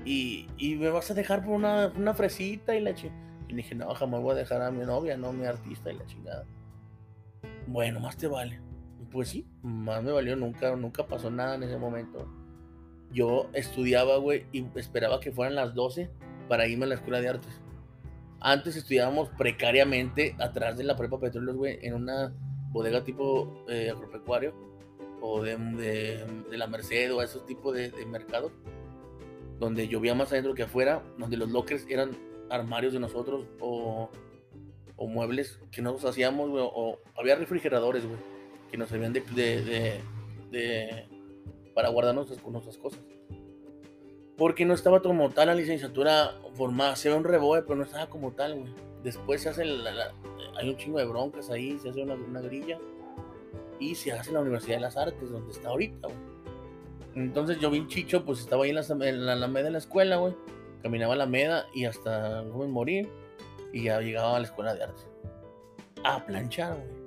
Y, me vas a dejar por una, una fresita y la chingada. Y dije, no, jamás voy a dejar a mi novia, no, mi artista y la chingada. Bueno, más te vale. Pues sí, más me valió, nunca, nunca pasó nada en ese momento yo estudiaba, güey, y esperaba que fueran las 12 para irme a la escuela de artes. Antes estudiábamos precariamente atrás de la prepa Petróleos, güey, en una bodega tipo eh, agropecuario o de, de, la Merced o esos tipos de, de mercados, donde llovía más adentro que afuera, donde los lockers eran armarios de nosotros o, o muebles que nosotros hacíamos, güey, o había refrigeradores, güey, que nos servían de para guardar nuestras, nuestras cosas. Porque no estaba como tal la licenciatura formada. Se ve un reboe, pero no estaba como tal, güey. Después se hace la, hay un chingo de broncas ahí, se hace una, una grilla. y se hace la Universidad de las Artes, donde está ahorita, güey. Entonces yo vi Chicho, pues estaba ahí en la, en la Alameda de la escuela, güey. Caminaba a la Alameda y hasta Morir y ya llegaba a la escuela de arte. A planchar, güey.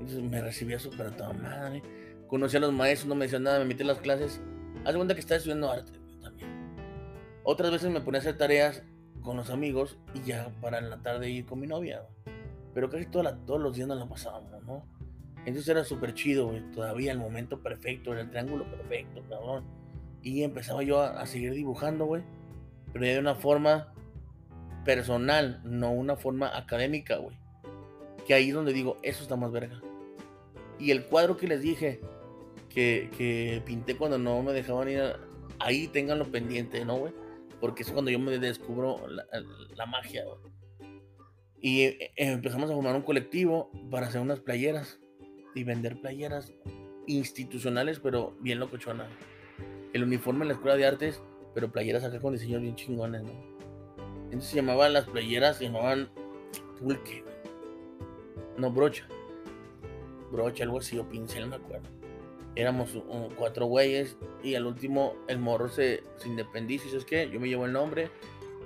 Entonces me recibía súper toda madre. Conocí a los maestros, no me decían nada, me metí en las clases. Haz cuenta que estaba estudiando arte también. Otras veces me ponía a hacer tareas con los amigos y ya para la tarde ir con mi novia. Pero casi todos los días nos la pasábamos, ¿no? Entonces era súper chido. Todavía el momento perfecto, el triángulo perfecto, cabrón. Y empezaba yo a, a seguir dibujando, güey. Pero ya de una forma personal, no una forma académica, güey. Que ahí es donde digo, eso está más verga. Y el cuadro que les dije que, pinté cuando no me dejaban ir, a, ahí tenganlo pendiente, ¿no, güey? Porque es cuando yo me descubro la, magia. Y eh, empezamos a formar un colectivo para hacer unas playeras y vender playeras institucionales, pero bien locochonas. El uniforme en la escuela de artes, pero playeras acá con diseños bien chingones, ¿no? Entonces se llamaban las playeras, se llamaban pulque, no brocha, brocha, algo así, o pincel, me acuerdo. Éramos cuatro güeyes y al último el morro se, se independiza y es que yo me llevo el nombre,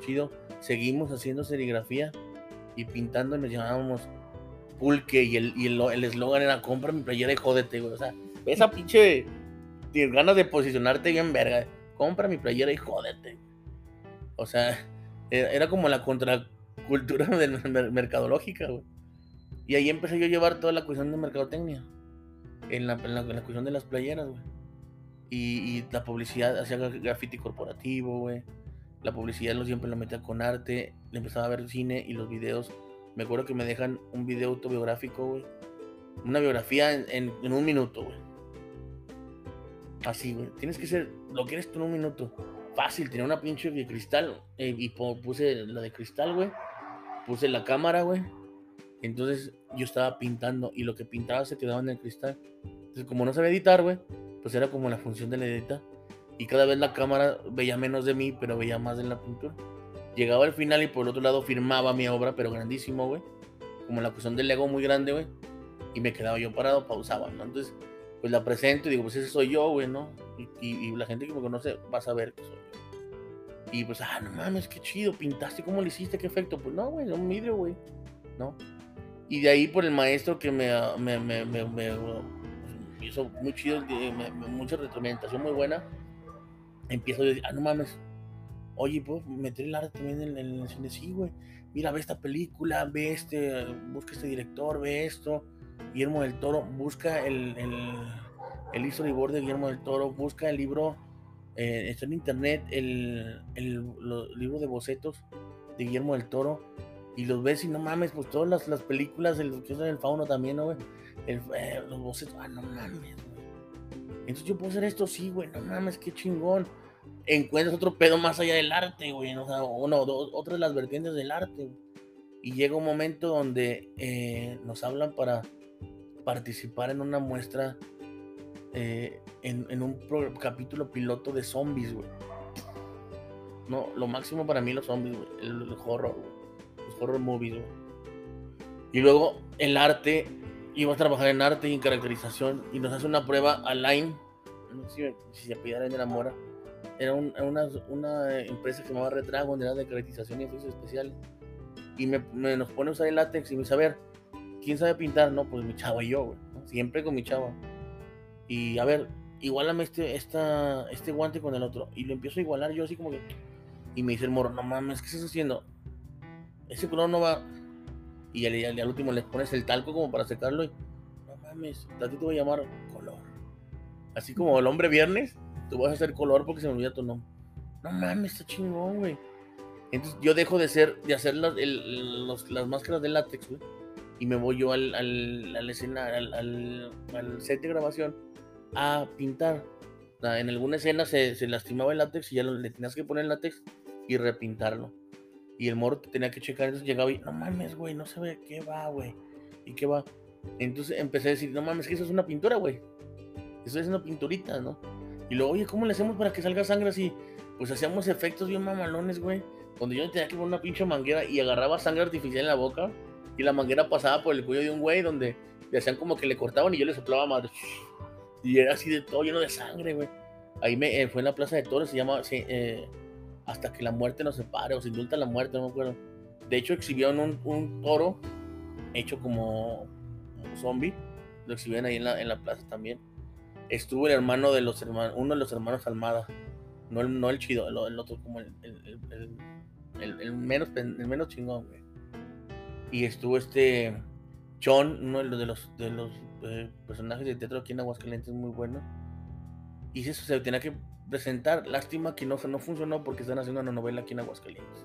chido. Seguimos haciendo serigrafía y pintando y nos llamábamos pulque y el y el eslogan era compra mi playera y jódete, güey. O sea, esa pinche tienes ganas de posicionarte bien verga. Compra mi playera y jódete. O sea, era como la contracultura del mercadológica, güey. Y ahí empecé yo a llevar toda la cuestión de mercadotecnia. En la, en la, en la cuestión de las playeras, güey. Y, la publicidad, hacía graffiti corporativo, güey. La publicidad lo siempre la metía con arte. Le empezaba a ver cine y los videos. Me acuerdo que me dejan un video autobiográfico, güey. Una biografía en, en, en un minuto, güey. Así, güey. Tienes que ser lo que eres tú en un minuto. Fácil, tenía una pinche de cristal. Eh, y puse la de cristal, güey. Puse la cámara, güey entonces yo estaba pintando y lo que pintaba se quedaba en el cristal. Entonces como no sabía editar, güey, pues era como la función de la edita. Y cada vez la cámara veía menos de mí, pero veía más de la pintura. Llegaba al final y por el otro lado firmaba mi obra, pero grandísimo, güey. Como la cuestión del Lego muy grande, güey. Y me quedaba yo parado, pausaba, ¿no? Entonces, pues la presento y digo, pues ese soy yo, güey, ¿no? Y, la gente que me conoce va a saber que soy yo. Y pues, ah, no mames, qué chido, pintaste, ¿cómo lo hiciste? ¿Qué efecto? Pues no, güey, un vidrio, güey, ¿no? Y de ahí por el maestro que me, me, me, me, hizo muy chido, mucha retroalimentación muy buena, empiezo a decir, ah, no mames, oye, ¿puedo meter el arte también en, el cine? Sí, güey, mira, ve esta película, ve este, busca este director, ve esto, Guillermo del Toro, busca el, el, el storyboard de Guillermo del Toro, busca el libro, eh, está en internet, el, el libro de bocetos de Guillermo del Toro, y los ves y no mames, pues todas las, las películas, el que es el fauno también, ¿no, güey? El, eh, los bocetos, ah, no mames, güey. Entonces yo puedo hacer esto, sí, güey, no mames, qué chingón. Encuentras otro pedo más allá del arte, güey, o sea, uno, dos, otras de las vertientes del arte. Y llega un momento donde eh, nos hablan para participar en una muestra, eh, en, en, un capítulo piloto de zombies, güey. No, lo máximo para mí los zombies, güey, el, el horror, güey horror movies, Y luego el arte, iba a trabajar en arte y en caracterización y nos hace una prueba a Line, no sé si se pidieran de la mora, era un, una, una, empresa que se llamaba Retrago, era de caracterización y efectos especiales. Y me, me, nos pone a usar el látex y me dice, a ver, ¿quién sabe pintar? No, pues mi chava y yo, güey, siempre con mi chava. Y a ver, igualame este, esta, este guante con el otro. Y lo empiezo a igualar yo así como que... Y me dice el moro, no mames, ¿qué estás haciendo? Ese color no va. Y al, último le pones el talco como para secarlo y no mames, a ti te voy a llamar color. Así como el hombre viernes, tú vas a hacer color porque se me olvida tu nombre. No mames, está chingón, güey. Entonces yo dejo de ser, de hacer las, las máscaras de látex, güey. Y me voy yo al, al, al escena, al, al, set de grabación a pintar. En alguna escena se, se lastimaba el látex y ya le tenías que poner el látex y repintarlo. Y el morro tenía que checar, entonces llegaba y, no mames, güey, no se ve qué va, güey. ¿Y qué va? Entonces empecé a decir, no mames, que eso es una pintura, güey. Eso es una pinturita, ¿no? Y luego, oye, ¿cómo le hacemos para que salga sangre así? Pues hacíamos efectos bien mamalones, güey. Cuando yo tenía que poner una pinche manguera y agarraba sangre artificial en la boca y la manguera pasaba por el cuello de un güey donde Y hacían como que le cortaban y yo le soplaba madre. Y era así de todo lleno de sangre, güey. Ahí me, eh, fue en la Plaza de Toros, se llama eh, Hasta que la muerte nos separe, o se indulta la muerte, no me acuerdo. De hecho, exhibieron un, un toro hecho como zombie. Lo exhibieron ahí en la, en la plaza también. Estuvo el hermano de los hermanos, uno de los hermanos Almada. No el, no el chido, el, otro como el, el, el, menos, el menos chingón, güey. Y estuvo este John, uno de los, de los eh, personajes de teatro aquí en Aguascalientes, muy bueno. Y eso se tenía que presentar. Lástima que no, no funcionó porque están haciendo una novela aquí en Aguascalientes.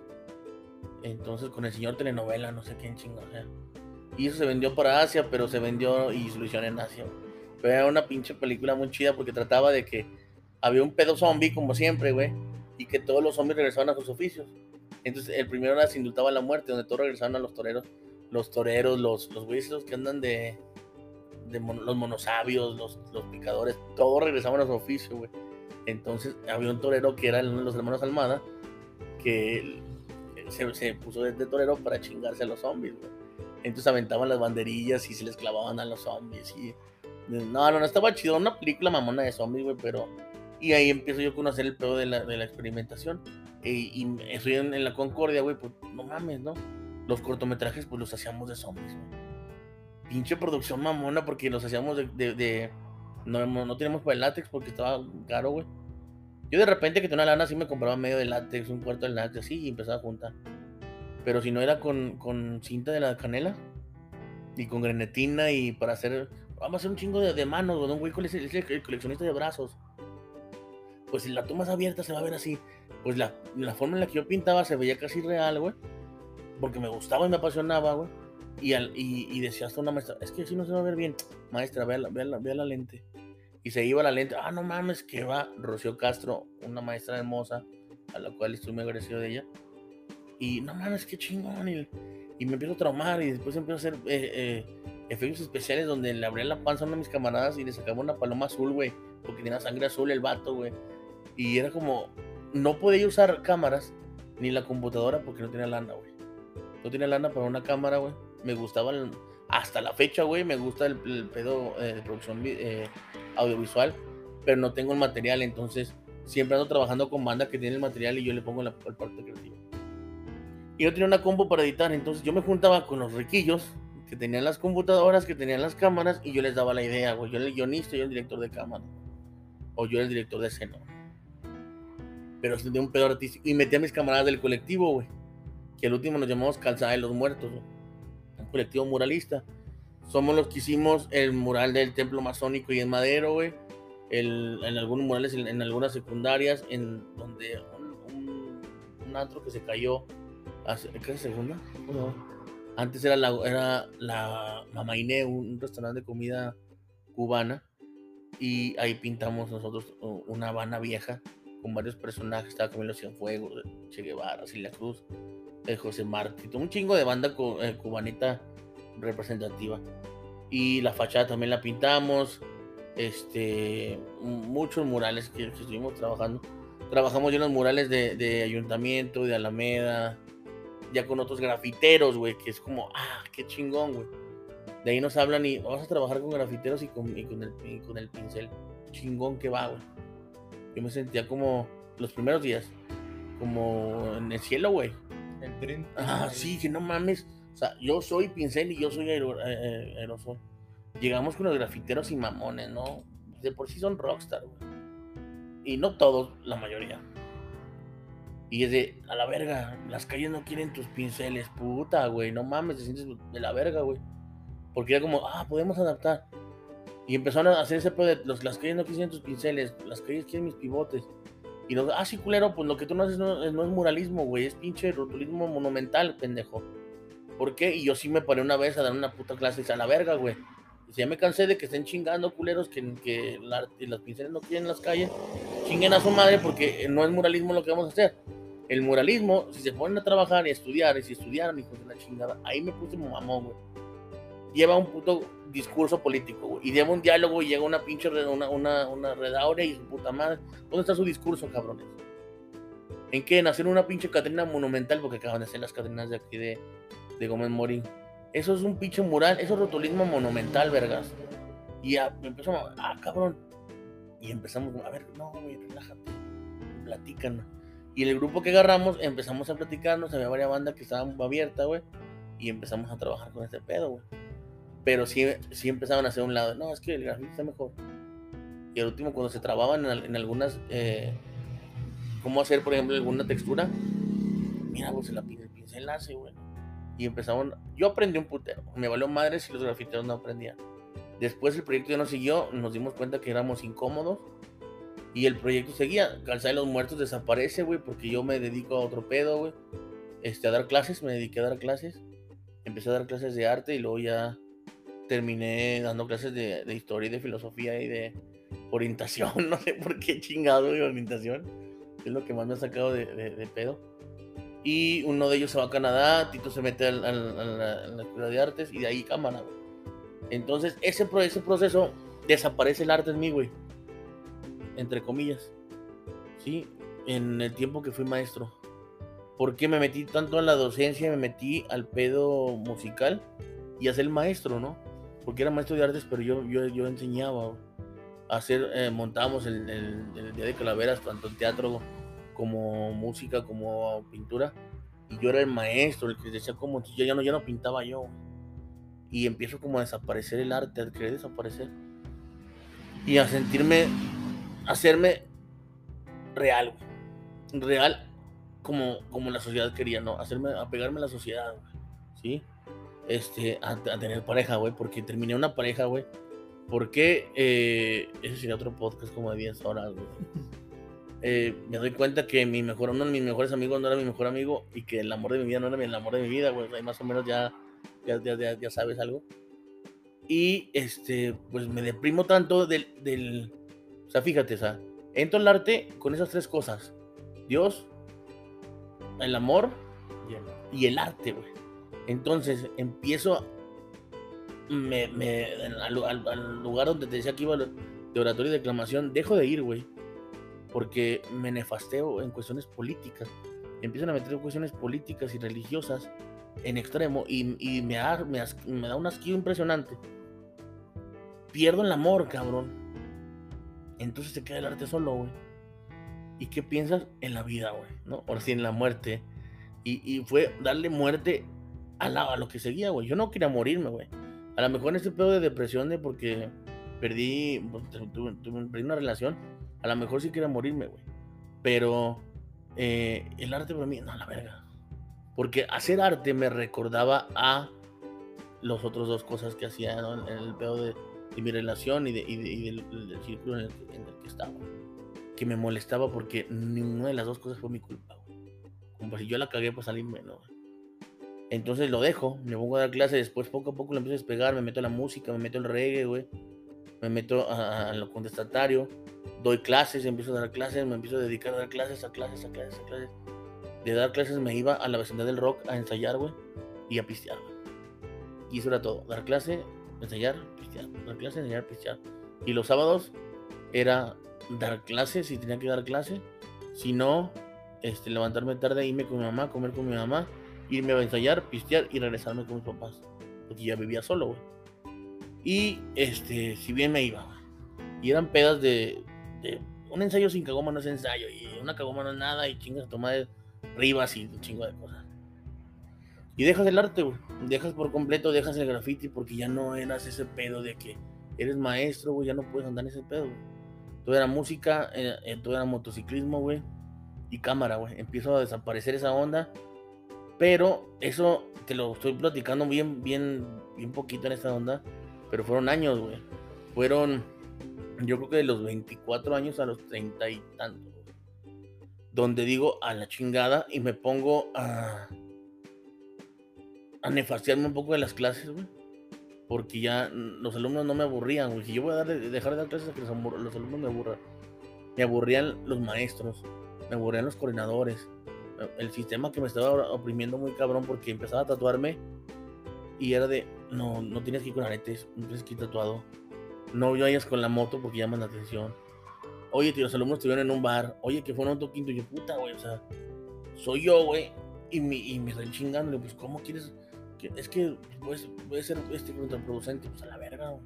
Entonces, con el señor telenovela, no sé quién chingón. O sea. Y eso se vendió para Asia, pero se vendió y se en Asia. Pero era una pinche película muy chida porque trataba de que había un pedo zombie, como siempre, güey, y que todos los zombies regresaban a sus oficios. Entonces, el primero era se indultaba la muerte, donde todos regresaban a los toreros. Los toreros, los, los güeyes que andan de, de los monosabios, los, los picadores, todos regresaban a su oficio, güey. Entonces, había un torero que era uno de los hermanos Almada, que se, puso de, torero para chingarse a los zombies. Entonces aventaban las banderillas y se les clavaban a los zombies. Y... No, no, no estaba chido. Una película mamona de zombies, güey, pero y ahí empiezo yo a conocer el pedo de la, de la experimentación. E, y estoy en, la Concordia, güey, pues no mames, ¿no? Los cortometrajes, pues los hacíamos de zombies, güey. Pinche producción mamona, porque los hacíamos de, no, no teníamos para el látex porque estaba caro, güey. Yo de repente que tenía lana, sí me compraba medio de látex, un cuarto de látex, así, y empezaba a juntar. Pero si no era con, con cinta de la canela y con grenetina y para hacer. Vamos a hacer un chingo de, de manos, güey. Un güey es el coleccionista de brazos pues si la tomas abierta se va a ver así. Pues la, la forma en la que yo pintaba se veía casi real, güey. Porque me gustaba y me apasionaba, güey. Y, al, y, y, decía hasta una maestra, es que así no se va a ver bien. Maestra, vea la, vea la, vea la lente. Y se iba la lente. Ah, no mames, que va Rocío Castro, una maestra hermosa, a la cual estoy muy agradecido de ella. Y no mames, qué chingón. Y, y me empiezo a traumar y después empiezo a hacer eh, eh, efectos especiales donde le abría la panza a uno de mis camaradas y le sacaba una paloma azul, güey. Porque tenía sangre azul el vato, güey. Y era como, no podía usar cámaras ni la computadora porque no tenía lana, güey. No tenía lana para una cámara, güey. Me gustaba, hasta la fecha, güey, me gusta el, pedo eh, de producción eh, audiovisual, pero no tengo el material, entonces siempre ando trabajando con banda que tiene el material y yo le pongo la, parte creativa. Y yo tenía una combo para editar, entonces yo me juntaba con los riquillos que tenían las computadoras, que tenían las cámaras, y yo les daba la idea, güey. Yo era el guionista, yo el director de cámara. O yo era el director de escena pero de un pedo artístico. Y metí a mis camaradas del colectivo, güey. Que el último nos llamamos Calzada de los Muertos, Un colectivo muralista. Somos los que hicimos el mural del templo masónico y en madero, güey. en algunos murales, en, algunas secundarias, en donde un, un, antro que se cayó. Hace, ¿Qué es segunda? Antes era la, era la Mamainé, un restaurante de comida cubana. Y ahí pintamos nosotros una Habana vieja con varios personajes. Estaba Camilo Cienfuegos, Che Guevara, Silvia Cruz, eh, José Martí, un chingo de banda eh, cubanita representativa. Y la fachada también la pintamos. Este, muchos murales que, estuvimos trabajando. Trabajamos ya en los murales de, de ayuntamiento, de Alameda, ya con otros grafiteros, güey, que es como, ah, qué chingón, güey. De ahí nos hablan y vamos a trabajar con grafiteros y con, y con, el, y con el pincel. Chingón que va, güey yo me sentía como los primeros días, como en el cielo, güey. El tren. Ah, sí, que no mames. O sea, yo soy pincel y yo soy eh, eh, aerosol. Llegamos con los grafiteros y mamones, ¿no? De por sí son rockstar, güey. Y no todos, la mayoría. Y es de, a la verga, las calles no quieren tus pinceles, puta, güey, no mames, te sientes de la verga, güey. Porque era como, ah, podemos adaptar. Y empezaron a hacer ese pedo de los, las calles no quisieron tus pinceles, las calles quieren mis pivotes. Y los, ah, sí, culero, pues lo que tú no haces no, es muralismo, güey, es pinche rotulismo monumental, pendejo. ¿Por qué? Y yo sí me paré una vez a dar una puta clase a la verga, güey. Y ya me cansé de que estén chingando, culeros, que, que las pinceles no quieren las calles, chinguen a su madre porque no es muralismo lo que vamos a hacer. El muralismo, si se ponen a trabajar y a estudiar, y si estudiaran, hijos de la chingada, ahí me puse mamón, güey. Lleva un puto discurso político, Y lleva un diálogo y llega una pinche una, una, una redaurea y su puta madre. ¿Dónde está su discurso, cabrones? ¿En qué? En hacer una pinche cadena monumental, porque acaban de hacer las cadenas de aquí de, de Gómez Morín. Eso es un pinche mural, eso es rotulismo monumental, vergas. Y ya empezamos, ah, cabrón. Y empezamos, a ver, no, güey, relájate, platican. Y el grupo que agarramos empezamos a platicarnos, había varias bandas que estaban abiertas, güey. Y empezamos a trabajar con este pedo, güey. Pero sí, sí empezaban a hacer un lado, no, es que el grafito está mejor. Y al último, cuando se trababan en, algunas, eh, cómo hacer, por ejemplo, alguna textura, mira, pues el pincel hace, güey. Y empezaron, yo aprendí un putero, me valió madre si los grafiteros no aprendían. Después el proyecto ya no siguió, nos dimos cuenta que éramos incómodos y el proyecto seguía. Calzada de los Muertos desaparece, güey, porque yo me dedico a otro pedo, güey. Este, a dar clases, me dediqué a dar clases. Empecé a dar clases de arte y luego ya terminé dando clases de, historia y de filosofía y de orientación. No sé por qué chingado de orientación. Es lo que más me ha sacado de, pedo. Y uno de ellos se va a Canadá, Tito se mete a la, escuela de artes y de ahí cámara. Entonces, ese, ese proceso desaparece el arte en mí, güey entre comillas, ¿sí? En el tiempo que fui maestro. ¿Por qué me metí tanto a la docencia? Me metí al pedo musical y a ser maestro, ¿no? Porque era maestro de artes, pero yo, yo, yo enseñaba a hacer, eh, montábamos el, Día de Calaveras, tanto en teatro como música, como pintura. Y yo era el maestro, el que decía como, yo ya no, ya no pintaba yo. Y empiezo como a desaparecer el arte, a querer desaparecer. Y a sentirme hacerme real, real como, como la sociedad quería, ¿no? Hacerme, apegarme a la sociedad, ¿sí? Este, a, tener pareja, güey, porque terminé una pareja, güey. Porque, eh, ese sería otro podcast como de 10 horas, güey. Eh, me doy cuenta que mi mejor, uno de mis mejores amigos no era mi mejor amigo y que el amor de mi vida no era el amor de mi vida, güey. Ahí más o menos ya, ya, ya, ya sabes algo. Y este, pues me deprimo tanto del, del, o sea, fíjate, o sea, entro al arte con esas tres cosas. Dios, el amor y el arte, güey. Entonces empiezo me, al, lugar donde te decía que iba de oratoria y declamación, dejo de ir, güey. Porque me nefasteo en cuestiones políticas. Empiezan a meter cuestiones políticas y religiosas en extremo y, me, me, me da un asquillo impresionante. Pierdo el amor, cabrón entonces se queda el arte solo, güey. ¿Y qué piensas en la vida, güey? ¿No? Ahora sí, en la muerte. Y, fue darle muerte a, a lo que seguía, güey. Yo no quería morirme, güey. A lo mejor en este pedo de depresión de porque perdí, pues, perdí una relación, a lo mejor sí quería morirme, güey. Pero eh, el arte para mí, no, la verga. Porque hacer arte me recordaba a los otros dos cosas que hacía ¿no? en el pedo de de mi relación y, de, y, del, círculo en el, que estaba. Que me molestaba porque ninguna de las dos cosas fue mi culpa. Como si yo la cagué para salirme, ¿no? Entonces lo dejo, me pongo a dar clases, después poco a poco lo empiezo a despegar, me meto a la música, me meto al reggae, güey. Me meto a, lo contestatario, doy clases, empiezo a dar clases, me empiezo a dedicar a dar clases, a clases, a clases, a clases. De dar clases me iba a la vecindad del rock a ensayar, güey, y a pistear, Y eso era todo, dar clase, ensayar, pistear, dar clase, enseñar, pistear. Y los sábados era dar clases, si tenía que dar clase. Si no, este, levantarme tarde, irme con mi mamá, comer con mi mamá, irme a ensayar, pistear y regresarme con mis papás. Porque ya vivía solo, güey. Y este, si bien me iba, Y eran pedas de, de, un ensayo sin cagoma no es ensayo, y una cagoma no es nada, y chingas a tomar ribas y un chingo de cosas. Y dejas el arte, güey. Dejas por completo, dejas el graffiti porque ya no eras ese pedo de que eres maestro, güey, ya no puedes andar en ese pedo, güey. Todo era música, eh, eh, todo era motociclismo, güey. Y cámara, güey. Empiezo a desaparecer esa onda. Pero eso te lo estoy platicando bien, bien, bien poquito en esta onda. Pero fueron años, güey. Fueron, yo creo que de los 24 años a los 30 y tantos. Donde digo a la chingada y me pongo a a nefastiarme un poco de las clases, güey. Porque ya los alumnos no me aburrían, güey. Si yo voy a dejar de dar clases a que los, alumnos me aburran. Me aburrían los maestros, me aburrían los coordinadores. El sistema que me estaba oprimiendo muy cabrón porque empezaba a tatuarme y era de, no, no tienes que ir con aretes, no tienes que ir tatuado. No vayas con la moto porque llaman la atención. Oye, tío, los alumnos estuvieron en un bar. Oye, que fue un auto quinto. Y yo, puta, güey, o sea, soy yo, güey. Y me, y me están chingando. Pues, ¿cómo quieres que, es que pues, puede ser este contraproducente, pues a la verga, güey.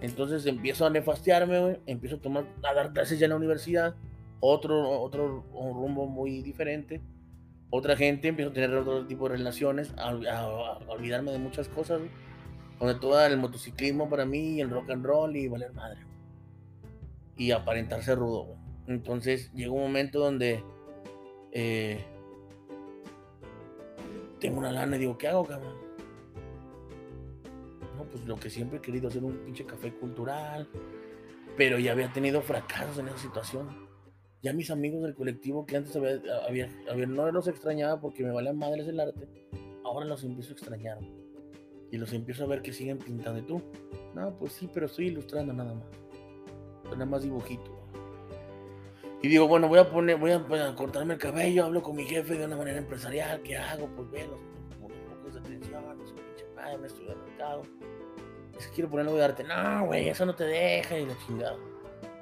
Entonces empiezo a nefastearme, güey. Empiezo a tomar, a dar clases ya en la universidad. Otro, otro rumbo muy diferente. Otra gente, empiezo a tener otro tipo de relaciones, a, olvidarme de muchas cosas, güey. Donde todo el motociclismo para mí, el rock and roll y valer madre. Y aparentarse rudo. Entonces llegó un momento donde eh, tengo una lana y digo, ¿qué hago, cabrón? No, pues lo que siempre he querido hacer un pinche café cultural, pero ya había tenido fracasos en esa situación. Ya mis amigos del colectivo que antes había, no los extrañaba porque me valían madres el arte, ahora los empiezo a extrañar. Y los empiezo a ver que siguen pintando. ¿Y tú? No, pues sí, pero estoy ilustrando nada más. Nada más dibujito. Y digo, bueno, voy a poner, voy a, cortarme el cabello, hablo con mi jefe de una manera empresarial, ¿qué hago? Pues ve los, pocos de atención, su pinche madre, me estudio de mercado. Es que quiero ponerlo de arte. No, güey, eso no te deja y la chingada.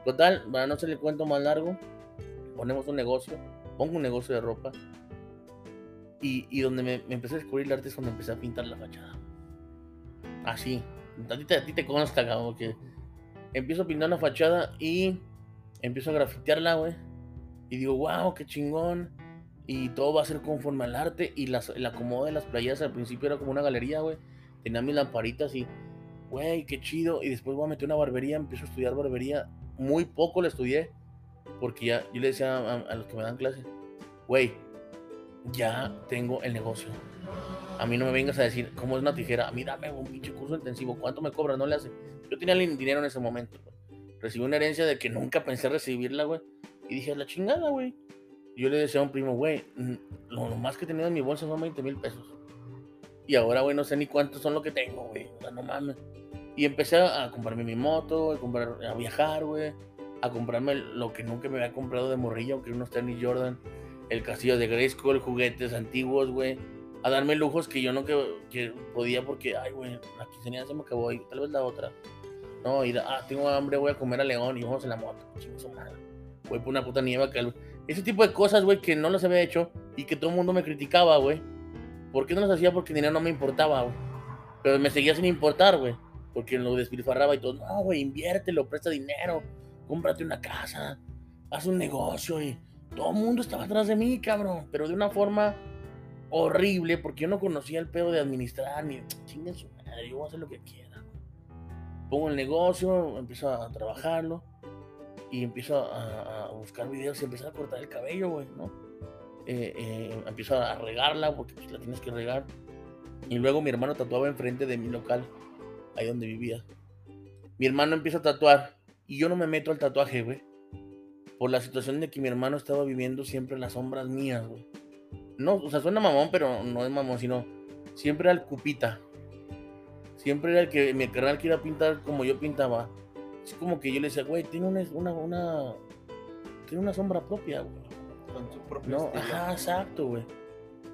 Total, para no ser el cuento más largo, ponemos un negocio, pongo un negocio de ropa. Y, y donde me, empecé a descubrir el arte es cuando empecé a pintar la fachada. Así. A ti te, consta, cabrón, que empiezo a pintar la fachada y empiezo a grafitearla, güey. Y digo, wow, qué chingón. Y todo va a ser conforme al arte. Y las, el acomodo de las playas al principio era como una galería, güey. Tenía mis lamparitas y, güey, qué chido. Y después voy a meter una barbería, empiezo a estudiar barbería. Muy poco la estudié. Porque ya, yo le decía a, los que me dan clases, güey, ya tengo el negocio. A mí no me vengas a decir cómo es una tijera. A mí dame un pinche curso intensivo. ¿Cuánto me cobra? No le hace. Yo tenía el dinero en ese momento recibí una herencia de que nunca pensé recibirla, güey. Y dije, la chingada, güey. Yo le decía a un primo, güey, lo más que he tenido en mi bolsa son 20 mil pesos. Y ahora, güey, no sé ni cuántos son lo que tengo, güey. O sea, no mames. Y empecé a comprarme mi moto, a, comprar, a viajar, güey. A comprarme lo que nunca me había comprado de morrillo, que unos tenis Jordan, el castillo de Grayskull, juguetes antiguos, güey. A darme lujos que yo no que, podía porque, ay, güey, la quinceañera se me acabó y tal vez la otra. No, ir, ah, tengo hambre, voy a comer a León y vamos en la moto. Voy por una puta nieve acá. Ese tipo de cosas, güey, que no las había hecho y que todo el mundo me criticaba, güey. ¿Por qué no las hacía? Porque el dinero no me importaba, güey. Pero me seguía sin importar, güey. Porque lo despilfarraba y todo. No, güey, inviértelo, presta dinero, cómprate una casa, haz un negocio y todo el mundo estaba atrás de mí, cabrón. Pero de una forma horrible porque yo no conocía el pedo de administrar ni chinguen su madre, yo voy a hacer lo que quiera pongo el negocio, empiezo a trabajarlo y empiezo a, buscar videos y empiezo a cortar el cabello, güey, ¿no? Eh, eh, empiezo a regarla porque pues, la tienes que regar. Y luego mi hermano tatuaba enfrente de mi local, ahí donde vivía. Mi hermano empieza a tatuar y yo no me meto al tatuaje, güey. Por la situación de que mi hermano estaba viviendo siempre en las sombras mías, güey. No, o sea, suena mamón, pero no es mamón, sino siempre al cupita siempre era el que mi carnal que iba a pintar como yo pintaba. Es como que yo le decía, güey, tiene una, una, una, tiene una sombra propia, güey. Con su propio No, ajá, exacto, güey.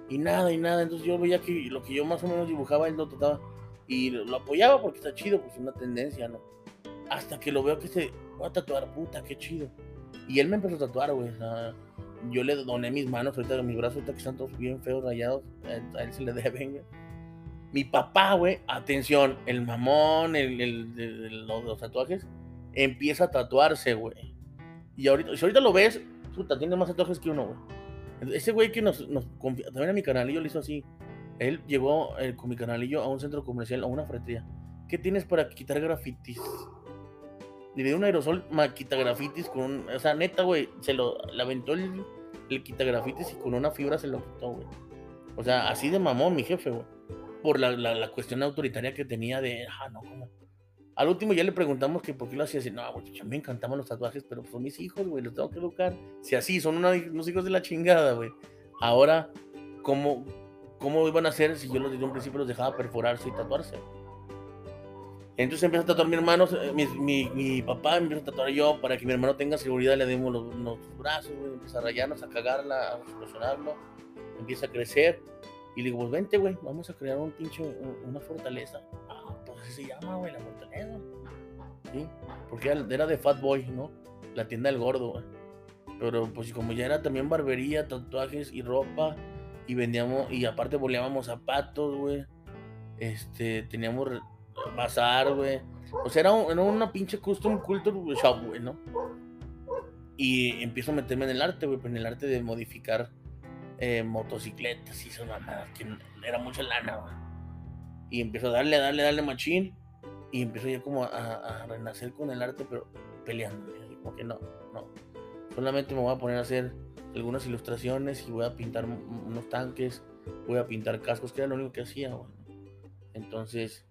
Y nada, y nada. Entonces yo veía que lo que yo más o menos dibujaba, él lo trataba. Y lo, apoyaba porque está chido, pues una tendencia, ¿no? Hasta que lo veo que se va a tatuar, puta, qué chido. Y él me empezó a tatuar, güey. yo le doné mis manos, ahorita mis brazos, ahorita que están todos bien feos, rayados. A él se le deben, güey mi papá, güey, atención, el mamón, el, los, tatuajes, empieza a tatuarse, güey. Y ahorita, si ahorita lo ves, puta, tiene más tatuajes que uno, güey. Ese güey que nos, nos también a mi canalillo le hizo así. Él llevó eh, con mi canalillo a un centro comercial, a una fretería. ¿Qué tienes para quitar grafitis? Le dio un aerosol quita grafitis con un. O sea, neta, güey, se lo. Le aventó el, el quita grafitis y con una fibra se lo quitó, güey. O sea, así de mamón mi jefe, güey por la, la, cuestión autoritaria que tenía de, ah, no, ¿cómo? Al último ya le preguntamos que por qué lo hacía así. No, güey, mí me encantaban los tatuajes, pero son mis hijos, güey, los tengo que educar. Si así, son unos hijos de la chingada, güey. Ahora, ¿cómo, ¿cómo iban a hacer si yo los desde un principio los dejaba perforarse y tatuarse? Entonces empieza a tatuar mi hermano, eh, mi, mi, mi, papá empieza a tatuar yo para que mi hermano tenga seguridad, le demos los, brazos, güey, empieza a rayarnos, a cagarla, a solucionarlo, empieza a crecer y le digo, pues vente, güey, vamos a crear un pinche, una fortaleza. Ah, pues así se llama, güey, la fortaleza. Sí, porque era de Fat Boy, ¿no? La tienda del gordo, güey. Pero pues como ya era también barbería, tatuajes y ropa, Y vendíamos, y aparte boleábamos zapatos, güey. Este, teníamos bazar, güey. O sea, era, era una pinche custom culture shop, güey, ¿no? Y empiezo a meterme en el arte, güey, en el arte de modificar eh, motocicletas y mamadas, que era mucha lana, güey. Y empiezo a darle, a darle, a darle machín. Y empiezo ya como a, a renacer con el arte, pero peleando. güey, Como que no, no. Solamente me voy a poner a hacer algunas ilustraciones y voy a pintar un- unos tanques, voy a pintar cascos, que era lo único que hacía, güey. Entonces,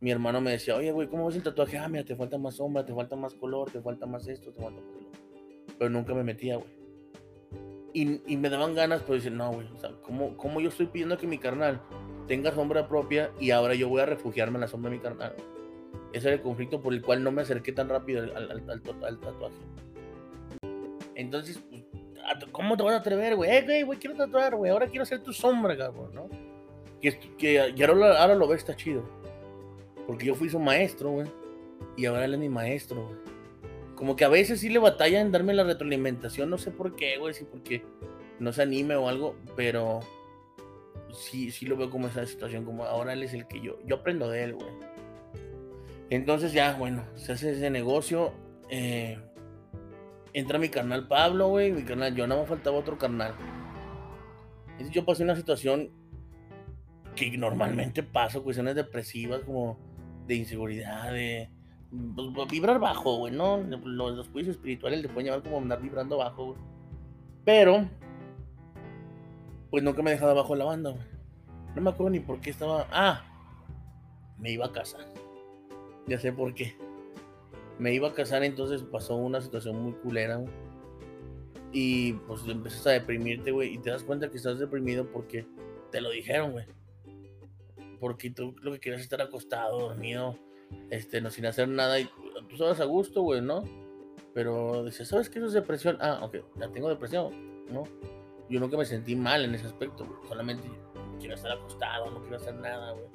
mi hermano me decía, oye, güey, ¿cómo ves el tatuaje? Ah, mira, te falta más sombra, te falta más color, te falta más esto, te falta más lo otro". Pero nunca me metía, güey. Y, y me daban ganas, pero decir, no, güey, o sea, ¿cómo, ¿cómo yo estoy pidiendo que mi carnal tenga sombra propia y ahora yo voy a refugiarme en la sombra de mi carnal? Ese era el conflicto por el cual no me acerqué tan rápido al, al- al- al tatuaje. Entonces, pues, ¿a tu- ¿cómo te vas a atrever, güey? Eh, güey, quiero tatuar, güey, ahora quiero ser tu sombra, cabrón, ¿no? Que, que ahora, ahora lo ves, está chido. Porque yo fui su maestro, güey. Y ahora él es mi maestro, güey. Como que a veces sí le batalla en darme la retroalimentación, no sé por qué, güey, si porque no se anime o algo, pero sí, sí lo veo como esa situación, como ahora él es el que yo, yo aprendo de él, güey. Entonces ya, bueno, se hace ese negocio, eh, entra mi carnal Pablo, güey, mi carnal, yo nada más faltaba otro carnal. Yo pasé una situación que normalmente paso, cuestiones depresivas, como de inseguridad, de pues, vibrar bajo, güey, ¿no? Los, los juicios espirituales le pueden llevar como andar vibrando bajo, güey. Pero, pues nunca me he dejado abajo la banda, güey. No me acuerdo ni por qué estaba. Ah, me iba a casar. Ya sé por qué. Me iba a casar, entonces pasó una situación muy culera, güey. Y pues empiezas a deprimirte, güey. Y te das cuenta que estás deprimido porque te lo dijeron, güey. Porque tú lo que quieres es estar acostado, dormido, este, no sin hacer nada. Y tú estabas a gusto, güey, ¿no? Pero dices, ¿sabes qué eso es depresión? Ah, ok, ya tengo depresión, ¿no? Yo nunca me sentí mal en ese aspecto, güey. Solamente quiero estar acostado, no quiero hacer nada, güey.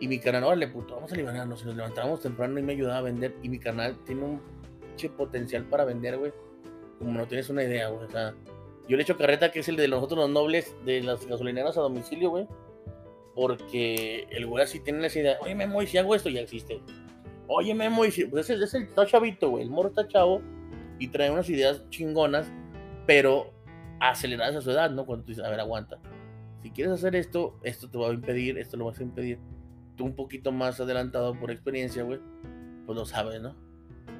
Y mi canal, órale, puto, vamos a liberarnos. Y nos levantábamos temprano y me ayudaba a vender. Y mi canal tiene un potencial para vender, güey. Como no tienes una idea, güey. O sea, yo le echo carreta, que es el de nosotros los nobles de las gasolineras a domicilio, güey. Porque el güey así tiene esa idea. Oye, Memo, y si hago esto, ya existe. Oye, Memo, y si. Pues ese, ese está chavito, güey. El morro está chavo y trae unas ideas chingonas, pero aceleradas a su edad, ¿no? Cuando tú dices, a ver, aguanta. Si quieres hacer esto, esto te va a impedir, esto lo vas a impedir. Tú un poquito más adelantado por experiencia, güey, pues lo sabes, ¿no?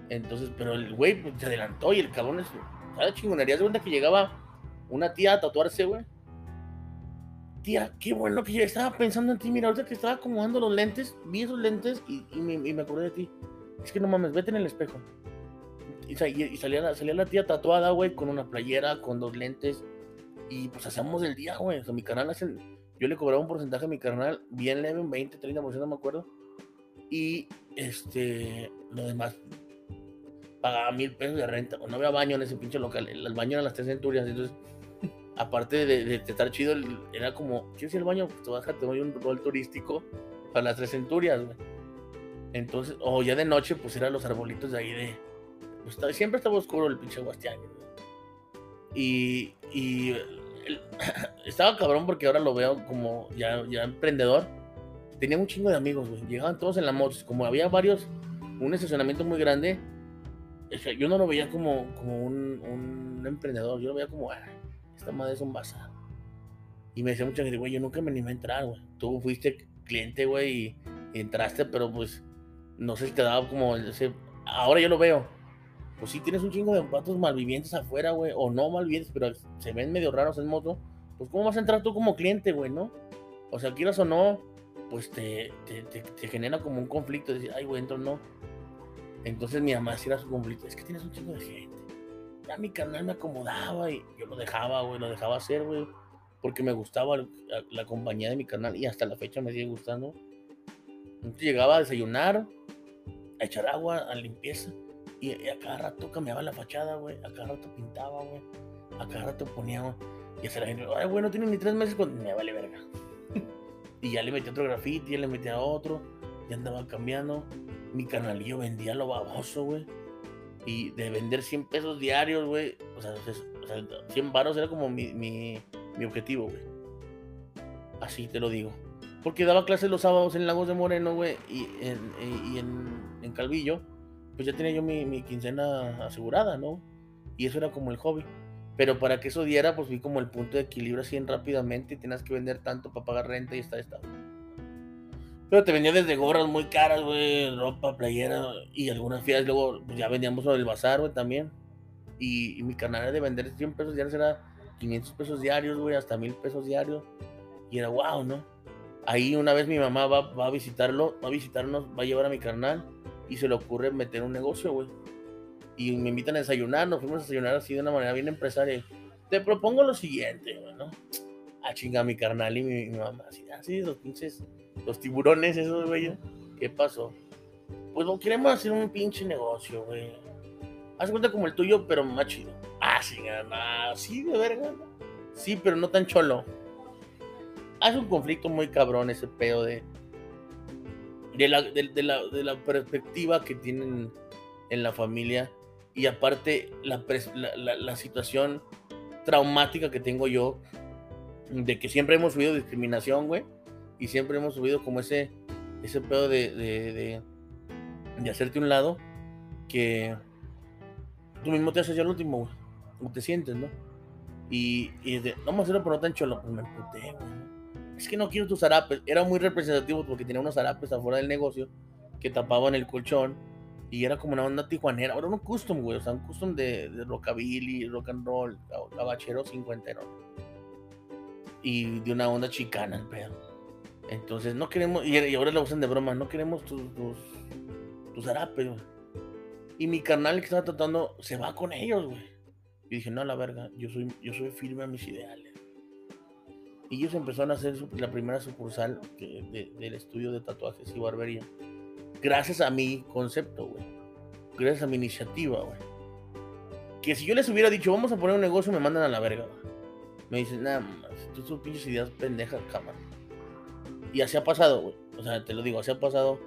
Entonces, pero el güey pues, se adelantó y el cabrón es. ¿Sabes chingonería? Se cuenta que llegaba una tía a tatuarse, güey. Tía, qué bueno que yo estaba pensando en ti. Mira, ahorita que estaba acomodando los lentes, vi esos lentes y, y me, y me acordé de ti. Es que no mames, vete en el espejo. Y, y- salía, la, salía la tía tatuada, güey, con una playera, con dos lentes. Y pues hacíamos el día, güey. O sea, mi canal hace. Yo le cobraba un porcentaje a mi canal, bien leve, un 20, 30%, no me acuerdo. Y este. Lo demás. Pagaba mil pesos de renta. O no había baño en ese pinche local. El baño eran las tres centurias. Entonces, aparte de, de- estar chido, era como: ¿Quieres ir al baño? Pues te baja, te doy un rol turístico para las tres centurias, güey. Entonces, o ya de noche, pues eran los arbolitos de ahí de. Pues, siempre estaba oscuro el pinche Guastián. güey. Y, y estaba cabrón porque ahora lo veo como ya, ya emprendedor. Tenía un chingo de amigos. Llegaban todos en la moto. Como había varios, un estacionamiento muy grande, yo no lo veía como, como un, un emprendedor. Yo lo veía como, ah, esta madre es un bazar. Y me decía mucha gente, güey, yo nunca me animé a entrar, güey. Tú fuiste cliente, güey, y, entraste, pero pues no sé si te daba como ese. Ahora yo lo veo. Pues sí, tienes un chingo de patos malvivientes afuera, güey, o no malvivientes, pero se ven medio raros en moto. Pues, ¿cómo vas a entrar tú como cliente, güey, no? O sea, quieras o no, pues te, te, te- genera como un conflicto. Decir, ay, güey, entro o no. Entonces mi mamá sí era su conflicto. Es que tienes un chingo de gente. Ya mi canal me acomodaba y yo lo dejaba, güey, lo dejaba hacer, güey. Porque me gustaba la, compañía de mi canal y hasta la fecha me sigue gustando. Llegaba a desayunar, a echar agua, a limpieza. Y, a cada rato cambiaba la fachada, güey. A cada rato pintaba, güey. A cada rato ponía, güey. Y hasta la gente, ay, güey, no tiene ni tres meses con... Me vale verga. y ya le metí otro graffiti, ya le metí a otro. Ya andaba cambiando. Mi canalillo vendía lo baboso, güey. Y de vender 100 pesos diarios, güey. O sea, o sea, 100 varos era como mi, mi, objetivo, güey. Así te lo digo. Porque daba clases los sábados en Lagos de Moreno, güey, y en, y en, Calvillo, pues ya tenía yo mi, quincena asegurada, ¿no? Y eso era como el hobby. Pero para que eso diera, pues vi como el punto de equilibrio así en rápidamente y tenías que vender tanto para pagar renta y está estado. Pero te vendía desde gorras muy caras, güey, ropa, playera y algunas fiestas. Luego pues ya vendíamos sobre el bazar, güey, también. Y, mi canal de vender 100 pesos diarios, era 500 pesos diarios, güey, hasta 1000 pesos diarios. Y era wow, ¿no? Ahí una vez mi mamá va, va, a visitarlo, va a visitarnos, va a llevar a mi carnal y se le ocurre meter un negocio, güey. Y me invitan a desayunar, nos fuimos a desayunar así de una manera bien empresaria. Te propongo lo siguiente, güey, ¿no? A chingar mi carnal y mi, mamá, así, así, los pinches, los tiburones esos, güey. ¿Qué pasó? Pues no queremos hacer un pinche negocio, güey. Haz cuenta como el tuyo, pero más chido. Ah, sí, nada, sí, de verga. Sí, pero no tan cholo hace un conflicto muy cabrón ese pedo de, de, la, de, la, de la perspectiva que tienen en la familia y aparte la, la, situación traumática que tengo yo de que siempre hemos subido discriminación, güey, y siempre hemos subido como ese, ese pedo de, de, de, hacerte un lado que tú mismo te haces ya el último, güey, como te sientes, ¿no? Y, y de, vamos a hacerlo pero no tan cholo, pues me emputé, güey es que no quiero tus zarapes. Era muy representativo porque tenía unos zarapes afuera del negocio que tapaban el colchón y era como una onda tijuanera. Ahora un custom, güey, o sea, un custom de, rockabilly, rock and roll, cabachero cincuentero. Y de una onda chicana el pedo. Entonces, no queremos, y, ahora lo usan de broma, no queremos tus, tus, tus zarapes, güey. Y mi carnal que estaba tratando se va con ellos, güey. Y dije, no, la verga, yo soy, yo soy firme a mis ideales. Y ellos empezaron a hacer la primera sucursal del estudio de tatuajes y barbería. Gracias a mi concepto, güey. Gracias a mi iniciativa, güey. Que si yo les hubiera dicho, vamos a poner un negocio, me mandan a la verga, güey. Me dicen, nada, tú tus pinches ideas pendejas, cámara. Y así ha pasado, güey. O sea, te lo digo, así ha pasado.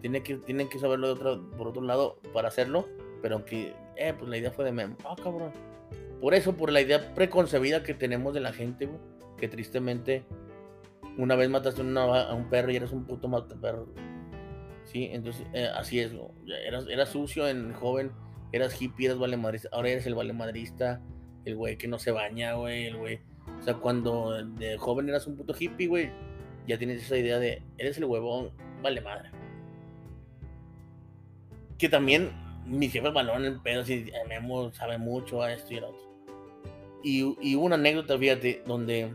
Tiene que, tienen que saberlo de otro, por otro lado para hacerlo. Pero aunque, eh, pues la idea fue de mem. Ah, cabrón. Por eso, por la idea preconcebida que tenemos de la gente, güey que tristemente una vez mataste a un perro y eres un puto perro. Sí, entonces eh, así es, eras, eras, sucio en joven, eras hippie, eras valemadrista, ahora eres el valemadrista, el güey que no se baña, güey, el güey. O sea, cuando de joven eras un puto hippie, güey, ya tienes esa idea de, eres el huevón, vale madre. Que también mi jefe balón en pedo, si Memo sabe mucho a esto y a otro. Y, y una anécdota, fíjate, donde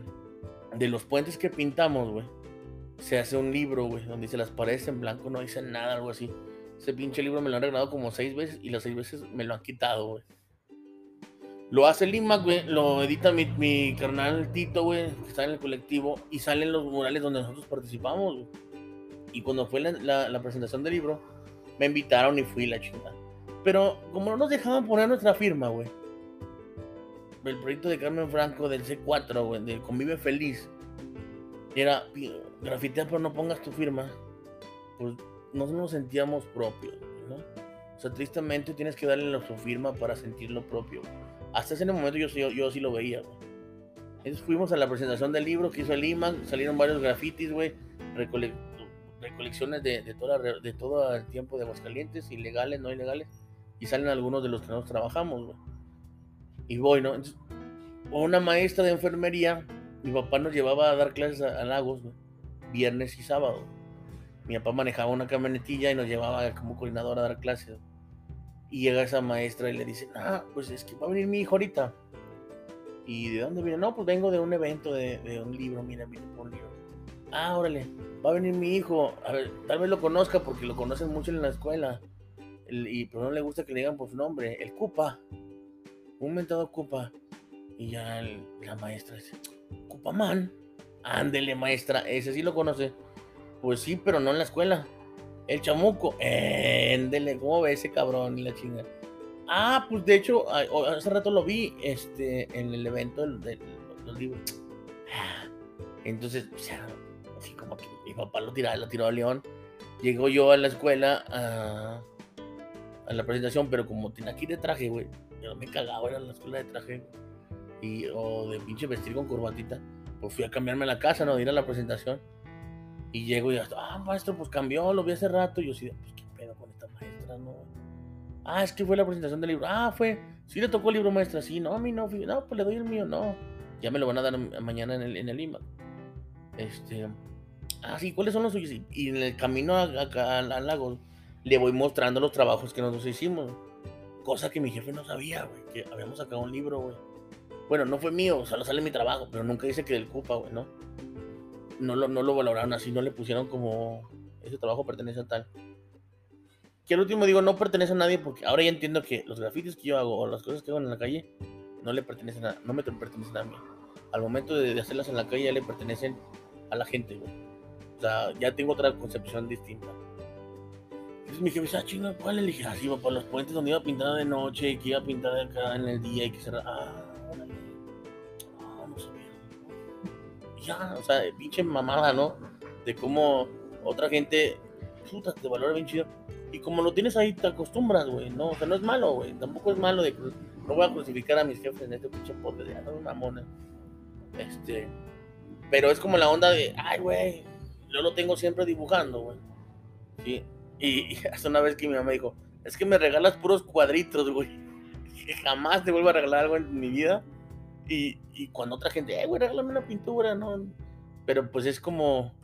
de los puentes que pintamos, güey, se hace un libro, güey, donde dice las paredes en blanco no dicen nada, algo así. Ese pinche libro me lo han regalado como seis veces y las seis veces me lo han quitado, güey. Lo hace Lima, güey, lo edita mi, mi carnal Tito, güey, que está en el colectivo, y salen los murales donde nosotros participamos, güey. Y cuando fue la, la, presentación del libro, me invitaron y fui la chingada. Pero como no nos dejaban poner nuestra firma, güey, el proyecto de Carmen Franco del C4, güey, de Convive Feliz, era grafitear pero no pongas tu firma, pues no nos sentíamos propios, ¿no? O sea, tristemente tienes que darle su firma para sentirlo propio. Hasta ese momento yo, yo, sí lo veía. Entonces fuimos a la presentación del libro que hizo el IMAN, salieron varios grafitis, güey, recolecciones de, de, toda, de todo el tiempo de Aguascalientes, ilegales, no ilegales, y salen algunos de los que nosotros trabajamos, y voy, ¿no? una maestra de enfermería, mi papá nos llevaba a dar clases a, Lagos, viernes y sábado. Mi papá manejaba una camionetilla y nos llevaba como coordinador a dar clases. Y llega esa maestra y le dice, ah, pues es que va a venir mi hijo ahorita. ¿Y de dónde viene? No, pues vengo de un evento de, un libro, mira, vine por un libro. Ah, órale, va a venir mi hijo. A ver, tal vez lo conozca porque lo conocen mucho en la escuela. y pero no le gusta que le digan por su nombre, el Cupa un mentado ocupa. Y ya la maestra dice, man. Ándele, maestra, ese sí lo conoce. Pues sí, pero no en la escuela. El chamuco, ándele, ¿cómo ve ese cabrón y la chinga? Ah, pues de hecho, hace rato lo vi este, en el evento de, los libros. Entonces, o sea, así como que mi papá lo tiró, lo tiró a León. Llegó yo a la escuela a, a la presentación, pero como tenía aquí de traje, güey, yo me cagaba, era en la escuela de traje y, o de pinche vestir con corbatita. pues fui a cambiarme la casa, ¿no? De ir a la presentación. Y llego y ah, maestro, pues cambió, lo vi hace rato. Y yo sí, pues qué pedo con esta maestra, ¿no? Ah, es que fue la presentación del libro. Ah, fue, sí le tocó el libro maestra, sí, no, a mí no, no, pues le doy el mío, no. Ya me lo van a dar mañana en el, en el IMAC. Este, ah, sí, ¿cuáles son los suyos? Y en el camino al lago le voy mostrando los trabajos que nosotros hicimos. Cosa que mi jefe no sabía, güey, que habíamos sacado un libro, güey. Bueno, no fue mío, solo sale mi trabajo, pero nunca dice que del CUPA, güey, ¿no? No lo, no lo valoraron así, no le pusieron como ese trabajo pertenece a tal. Que al último digo, no pertenece a nadie porque ahora ya entiendo que los grafitis que yo hago o las cosas que hago en la calle no le pertenecen a, no me pertenecen a mí. Al momento de, hacerlas en la calle ya le pertenecen a la gente, güey. O sea, ya tengo otra concepción distinta. Entonces mi jefe dice, ah, chinga, ¿cuál? Le dije, ah, para los puentes donde iba a pintar de noche, y que iba a pintar acá en el día y que cerrar. Ah, o sea, pinche mamada, ¿no? De cómo otra gente, puta, te valora bien chido. Y como lo tienes ahí, te acostumbras, güey, ¿no? O sea, no es malo, güey. Tampoco es malo de no voy a crucificar a mis jefes en este pinche pote de una mamona. Este. Pero es como la onda de, ay, güey, yo lo tengo siempre dibujando, güey. Sí. Y, hasta una vez que mi mamá dijo, es que me regalas puros cuadritos, güey. Que jamás te vuelvo a regalar algo en mi vida. Y, y cuando otra gente, ay, güey, regálame una pintura, ¿no? Pero pues es como,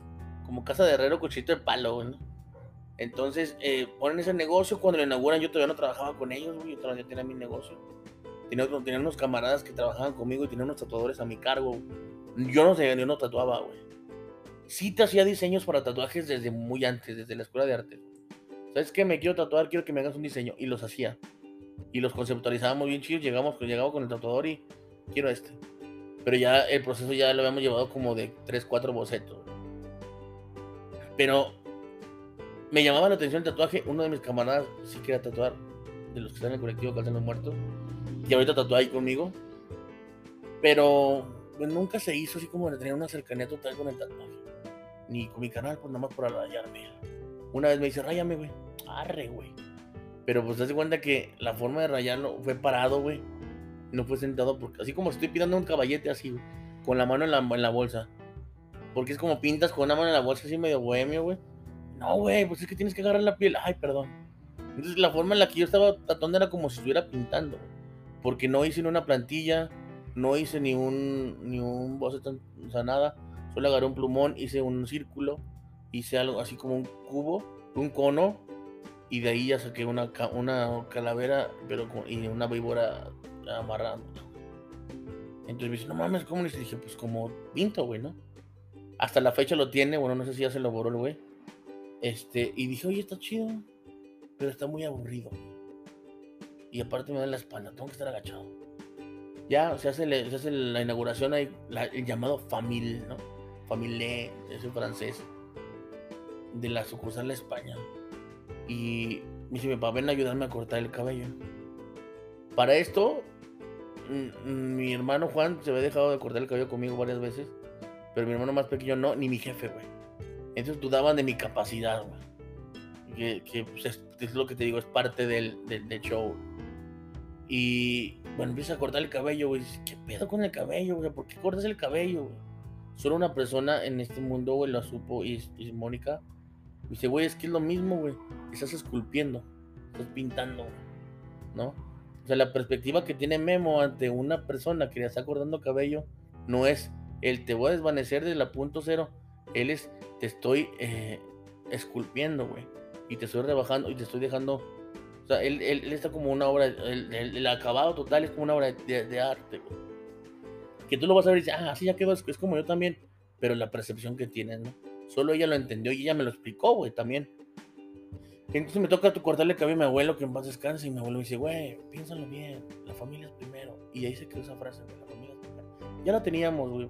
como casa de herrero, cuchito de palo, güey, ¿no? Entonces, eh, ponen ese negocio. Cuando lo inauguran, yo todavía no trabajaba con ellos, güey. Yo todavía tenía mi negocio. Tenía, tenía unos camaradas que trabajaban conmigo y tenía unos tatuadores a mi cargo. Yo no sé, yo no tatuaba, güey. Sí te hacía diseños para tatuajes desde muy antes, desde la escuela de arte. ¿Sabes qué? Me quiero tatuar, quiero que me hagas un diseño. Y los hacía. Y los conceptualizábamos bien chidos. Llegamos, llegaba con el tatuador y quiero este. Pero ya el proceso ya lo habíamos llevado como de 3, 4 bocetos. Pero me llamaba la atención el tatuaje. Uno de mis camaradas sí quería tatuar, de los que están en el colectivo los Muertos. Y ahorita tatuó ahí conmigo. Pero pues, nunca se hizo así como de tener una cercanía total con el tatuaje. Ni con mi canal, pues nada más por rayarme. Una vez me dice, rayame, güey. Arre, güey. Pero pues te das cuenta que la forma de rayarlo fue parado, güey. No fue sentado, porque así como estoy pidiendo un caballete así. Con la mano en la, en la bolsa. Porque es como pintas con una mano en la bolsa así medio bohemio, güey. No, güey, pues es que tienes que agarrar la piel. Ay, perdón. Entonces la forma en la que yo estaba tatuando era como si estuviera pintando. Porque no hice ni una plantilla, no hice ni un, ni un boceto, o sea, nada. Solo agarré un plumón, hice un círculo, hice algo así como un cubo, un cono, y de ahí ya saqué una, una calavera, pero con, y una víbora amarrándola. Entonces me dice, no mames, ¿cómo le dije, pues como pinto, güey, ¿no? Hasta la fecha lo tiene, bueno, no sé si ya se lo borró el güey. Este, y dije, oye, está chido, pero está muy aburrido. Y aparte me da la espalda, tengo que estar agachado. Ya se hace, se hace la inauguración, hay el llamado Famille, ¿no? Famille, es en francés, de la sucursal de España. Y me dice, mi papá, ven a ayudarme a cortar el cabello. Para esto, mi hermano Juan se había dejado de cortar el cabello conmigo varias veces, pero mi hermano más pequeño no, ni mi jefe, güey. Entonces dudaban de mi capacidad, güey. Que, pues, es, lo que te digo, es parte del, show. Y bueno, empieza a cortar el cabello, güey. ¿Qué pedo con el cabello, güey? ¿Por qué cortas el cabello, güey? Solo una persona en este mundo, güey, lo supo y es, Mónica. dice, güey, es que es lo mismo, güey. Estás esculpiendo, estás pintando, ¿no? O sea, la perspectiva que tiene Memo ante una persona que le está cortando cabello no es el te voy a desvanecer de la punto cero él es, te estoy eh, esculpiendo, güey. Y te estoy rebajando y te estoy dejando. O sea, él, él, está como una obra, el, acabado total es como una obra de, arte, güey. Que tú lo vas a ver y dices, ah, sí, ya quedó, es, como yo también. Pero la percepción que tienes, ¿no? Solo ella lo entendió y ella me lo explicó, güey, también. Entonces me toca cortarle cabello a mi abuelo, que en paz descanse, y mi abuelo me dice, güey, piénsalo bien, la familia es primero. Y ahí se quedó esa frase, güey, la familia es primero. Ya la teníamos, güey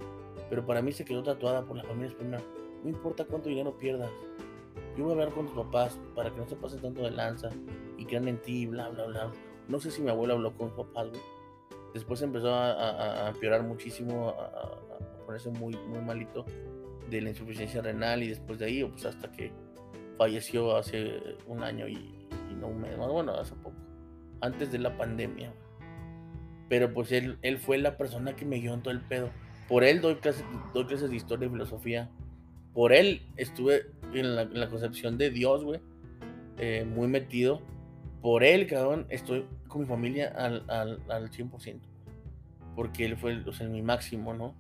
pero para mí se quedó tatuada por la familia primero. No importa cuánto dinero pierdas. Yo voy a hablar con tus papás para que no se pasen tanto de lanza y crean en ti, bla, bla, bla. No sé si mi abuelo habló con sus papás, güey. Después empezó a, empeorar muchísimo, a, ponerse muy, muy malito de la insuficiencia renal y después de ahí, pues hasta que falleció hace un año y, no un mes, bueno, hace poco, antes de la pandemia. Pero pues él, él fue la persona que me guió en todo el pedo Por él doy clases, doy clases de historia y filosofía. Por él estuve en la, concepción de Dios, güey. Eh, muy metido. Por él, cabrón, estoy con mi familia al, al, al 100%. Porque él fue o mi máximo, ¿no?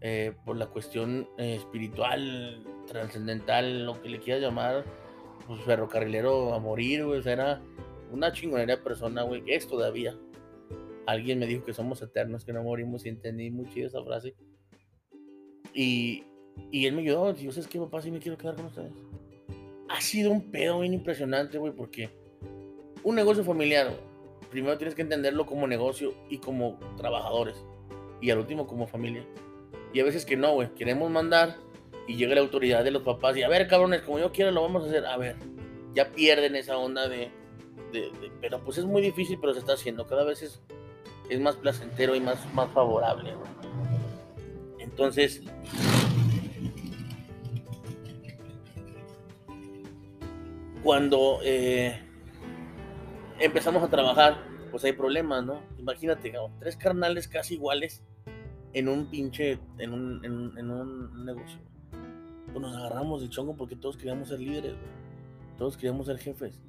Eh, por la cuestión eh, espiritual, trascendental, lo que le quieras llamar, pues ferrocarrilero a morir, güey. O sea, era una chingonería de persona, güey. Es todavía. Alguien me dijo que somos eternos, que no morimos y entendí muy chido esa frase. Y, y él me ayudó. Yo sé que papá, sí me quiero quedar con ustedes. Ha sido un pedo bien impresionante, güey, porque un negocio familiar, primero tienes que entenderlo como negocio y como trabajadores. Y al último como familia. Y a veces que no, güey. Queremos mandar y llega la autoridad de los papás y a ver, cabrones, como yo quiero lo vamos a hacer. A ver, ya pierden esa onda de, pero pues es muy difícil, pero se está haciendo. Cada vez es, es más placentero y más, más favorable. Entonces, cuando eh, empezamos a trabajar, pues hay problemas, ¿no? Imagínate, tres carnales casi iguales en un pinche, en un, en, un negocio. Pues nos agarramos de chongo porque todos queríamos ser líderes, Todos queríamos ser jefes.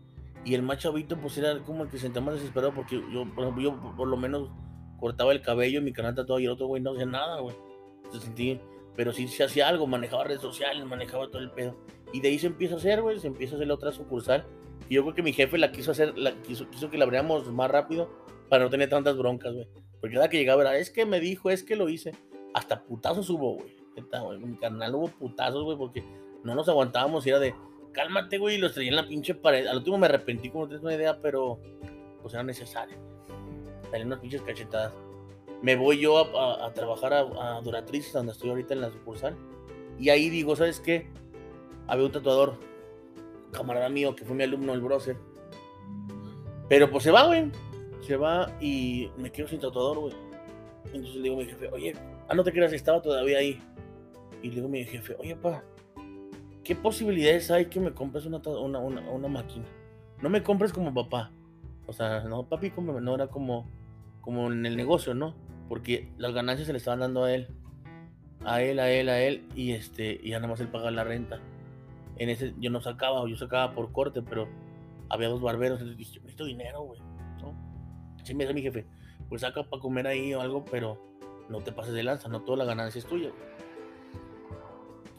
Y el más chavito, pues era como el que se sentía más desesperado porque yo, por ejemplo, yo por lo menos cortaba el cabello, mi canal todo y el otro güey no hacía nada, güey. Se sentía, pero sí se hacía algo, manejaba redes sociales, manejaba todo el pedo. Y de ahí se empieza a hacer, güey, se empieza a hacer la otra sucursal. Y yo creo que mi jefe la quiso hacer, la quiso, quiso que la abriéramos más rápido para no tener tantas broncas, güey. Porque cada que llegaba era, es que me dijo, es que lo hice. Hasta putazos hubo, güey. En mi canal hubo putazos, güey, porque no nos aguantábamos y era de, cálmate, güey, y los traía en la pinche pared. Al último me arrepentí, como no tienes una idea, pero pues era necesario. Darle unas pinches cachetadas. Me voy yo a, trabajar a, a, donde estoy ahorita en la sucursal. Y ahí digo, ¿sabes qué? Había un tatuador, camarada mío, que fue mi alumno, el browser. Pero pues se va, güey. Se va y me quedo sin tatuador, güey. Entonces le digo a mi jefe, oye, ah, no te creas, estaba todavía ahí. Y le digo a mi jefe, oye, pa, ¿qué posibilidades hay que me compres una, una, máquina? No me compres como papá. O sea, no, papi no era como, como en el negocio, ¿no? Porque las ganancias se le estaban dando a él. A él, a él, a él. Y este, y ya nada más él paga la renta. En ese, yo no sacaba, yo sacaba por corte, pero había dos barberos. Entonces dije, necesito dinero, güey. ¿no? Me dice mi jefe, pues saca para comer ahí o algo, pero no te pases de lanza, no toda la ganancia es tuya.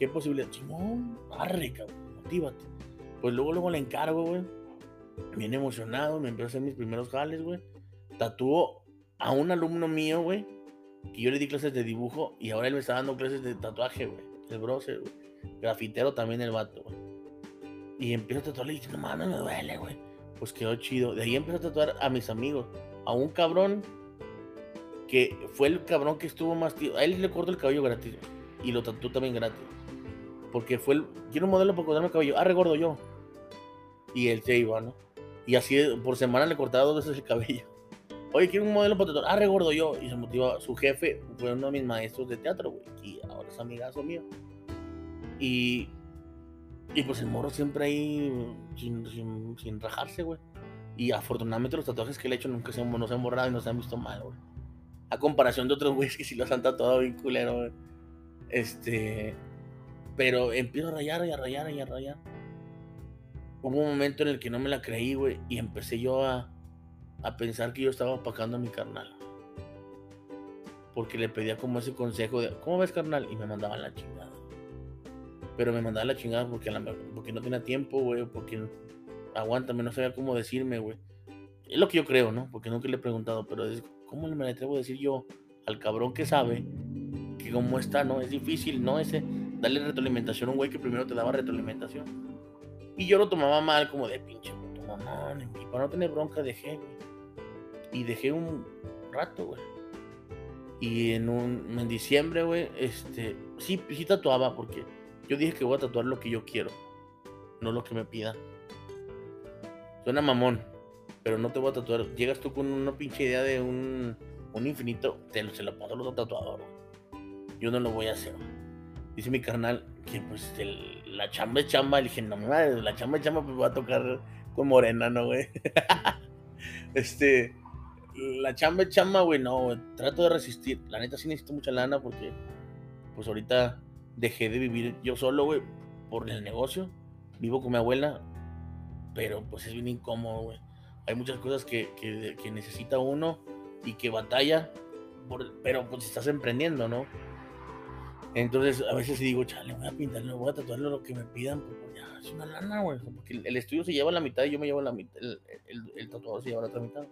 ¿Qué posibilidad? Simón, arre, cabrón, motívate. Pues luego, luego le encargo, güey. Bien emocionado, me empiezo a hacer mis primeros jales, güey. Tatuó a un alumno mío, güey, que yo le di clases de dibujo y ahora él me está dando clases de tatuaje, güey. El browser, güey. Grafitero también el vato, güey. Y empiezo a tatuarle y dice, no mames, me duele, güey. Pues quedó chido. De ahí empiezo a tatuar a mis amigos. A un cabrón que fue el cabrón que estuvo más tío. A él le corto el cabello gratis. Y lo tatuó también gratis. Porque fue el. Quiero un modelo para cortarme el cabello. Ah, regordo yo. Y él se iba, ¿no? Y así por semana le cortaba dos veces el cabello. Oye, quiero un modelo para. Ah, regordo yo. Y se motivaba. Su jefe fue uno de mis maestros de teatro, güey. Y ahora es amigazo mío. Y. Y pues el morro siempre ahí sin, sin, rajarse, güey. Y afortunadamente los tatuajes que le he hecho nunca se se han borrado y no se han visto mal, güey. A comparación de otros güeyes que sí los han tatuado bien culero, güey. Este. Pero empiezo a rayar y a rayar y a rayar. Hubo un momento en el que no me la creí, güey, y empecé yo a, a pensar que yo estaba apacando a mi carnal. Porque le pedía como ese consejo de, ¿cómo ves, carnal? Y me mandaban la chingada. Pero me mandaban la chingada porque, porque no tenía tiempo, güey, porque aguántame, no sabía cómo decirme, güey. Es lo que yo creo, ¿no? Porque nunca le he preguntado, pero es, ¿cómo me atrevo a decir yo al cabrón que sabe que cómo está, ¿no? Es difícil, ¿no? Ese darle retroalimentación a un güey que primero te daba retroalimentación. Y yo lo tomaba mal, como de pinche puto mamón. Y para no tener bronca dejé, güey. Y dejé un rato, güey. Y en un en diciembre, güey, este, sí, sí tatuaba porque yo dije que voy a tatuar lo que yo quiero, no lo que me pidan. Suena mamón, pero no te voy a tatuar. Llegas tú con una pinche idea de un, un infinito, te, se lo paso a otro tatuador. Yo no lo voy a hacer dice mi carnal que pues la chamba es chamba. Le dije, no madre, la chamba es chamba, pues va a tocar con Morena, ¿no, güey? este, la chamba es chamba, güey, no. Trato de resistir. La neta sí necesito mucha lana porque, pues ahorita dejé de vivir yo solo, güey, por el negocio. Vivo con mi abuela, pero pues es bien incómodo, güey. Hay muchas cosas que, que, necesita uno y que batalla, pero pues estás emprendiendo, ¿no? Entonces a veces digo, chale, voy a pintarlo, voy a tatuarlo lo que me pidan, pues, pues ya, es una lana, güey. Porque el estudio se lleva la mitad y yo me llevo la mitad, el, el, el tatuador se lleva la otra mitad.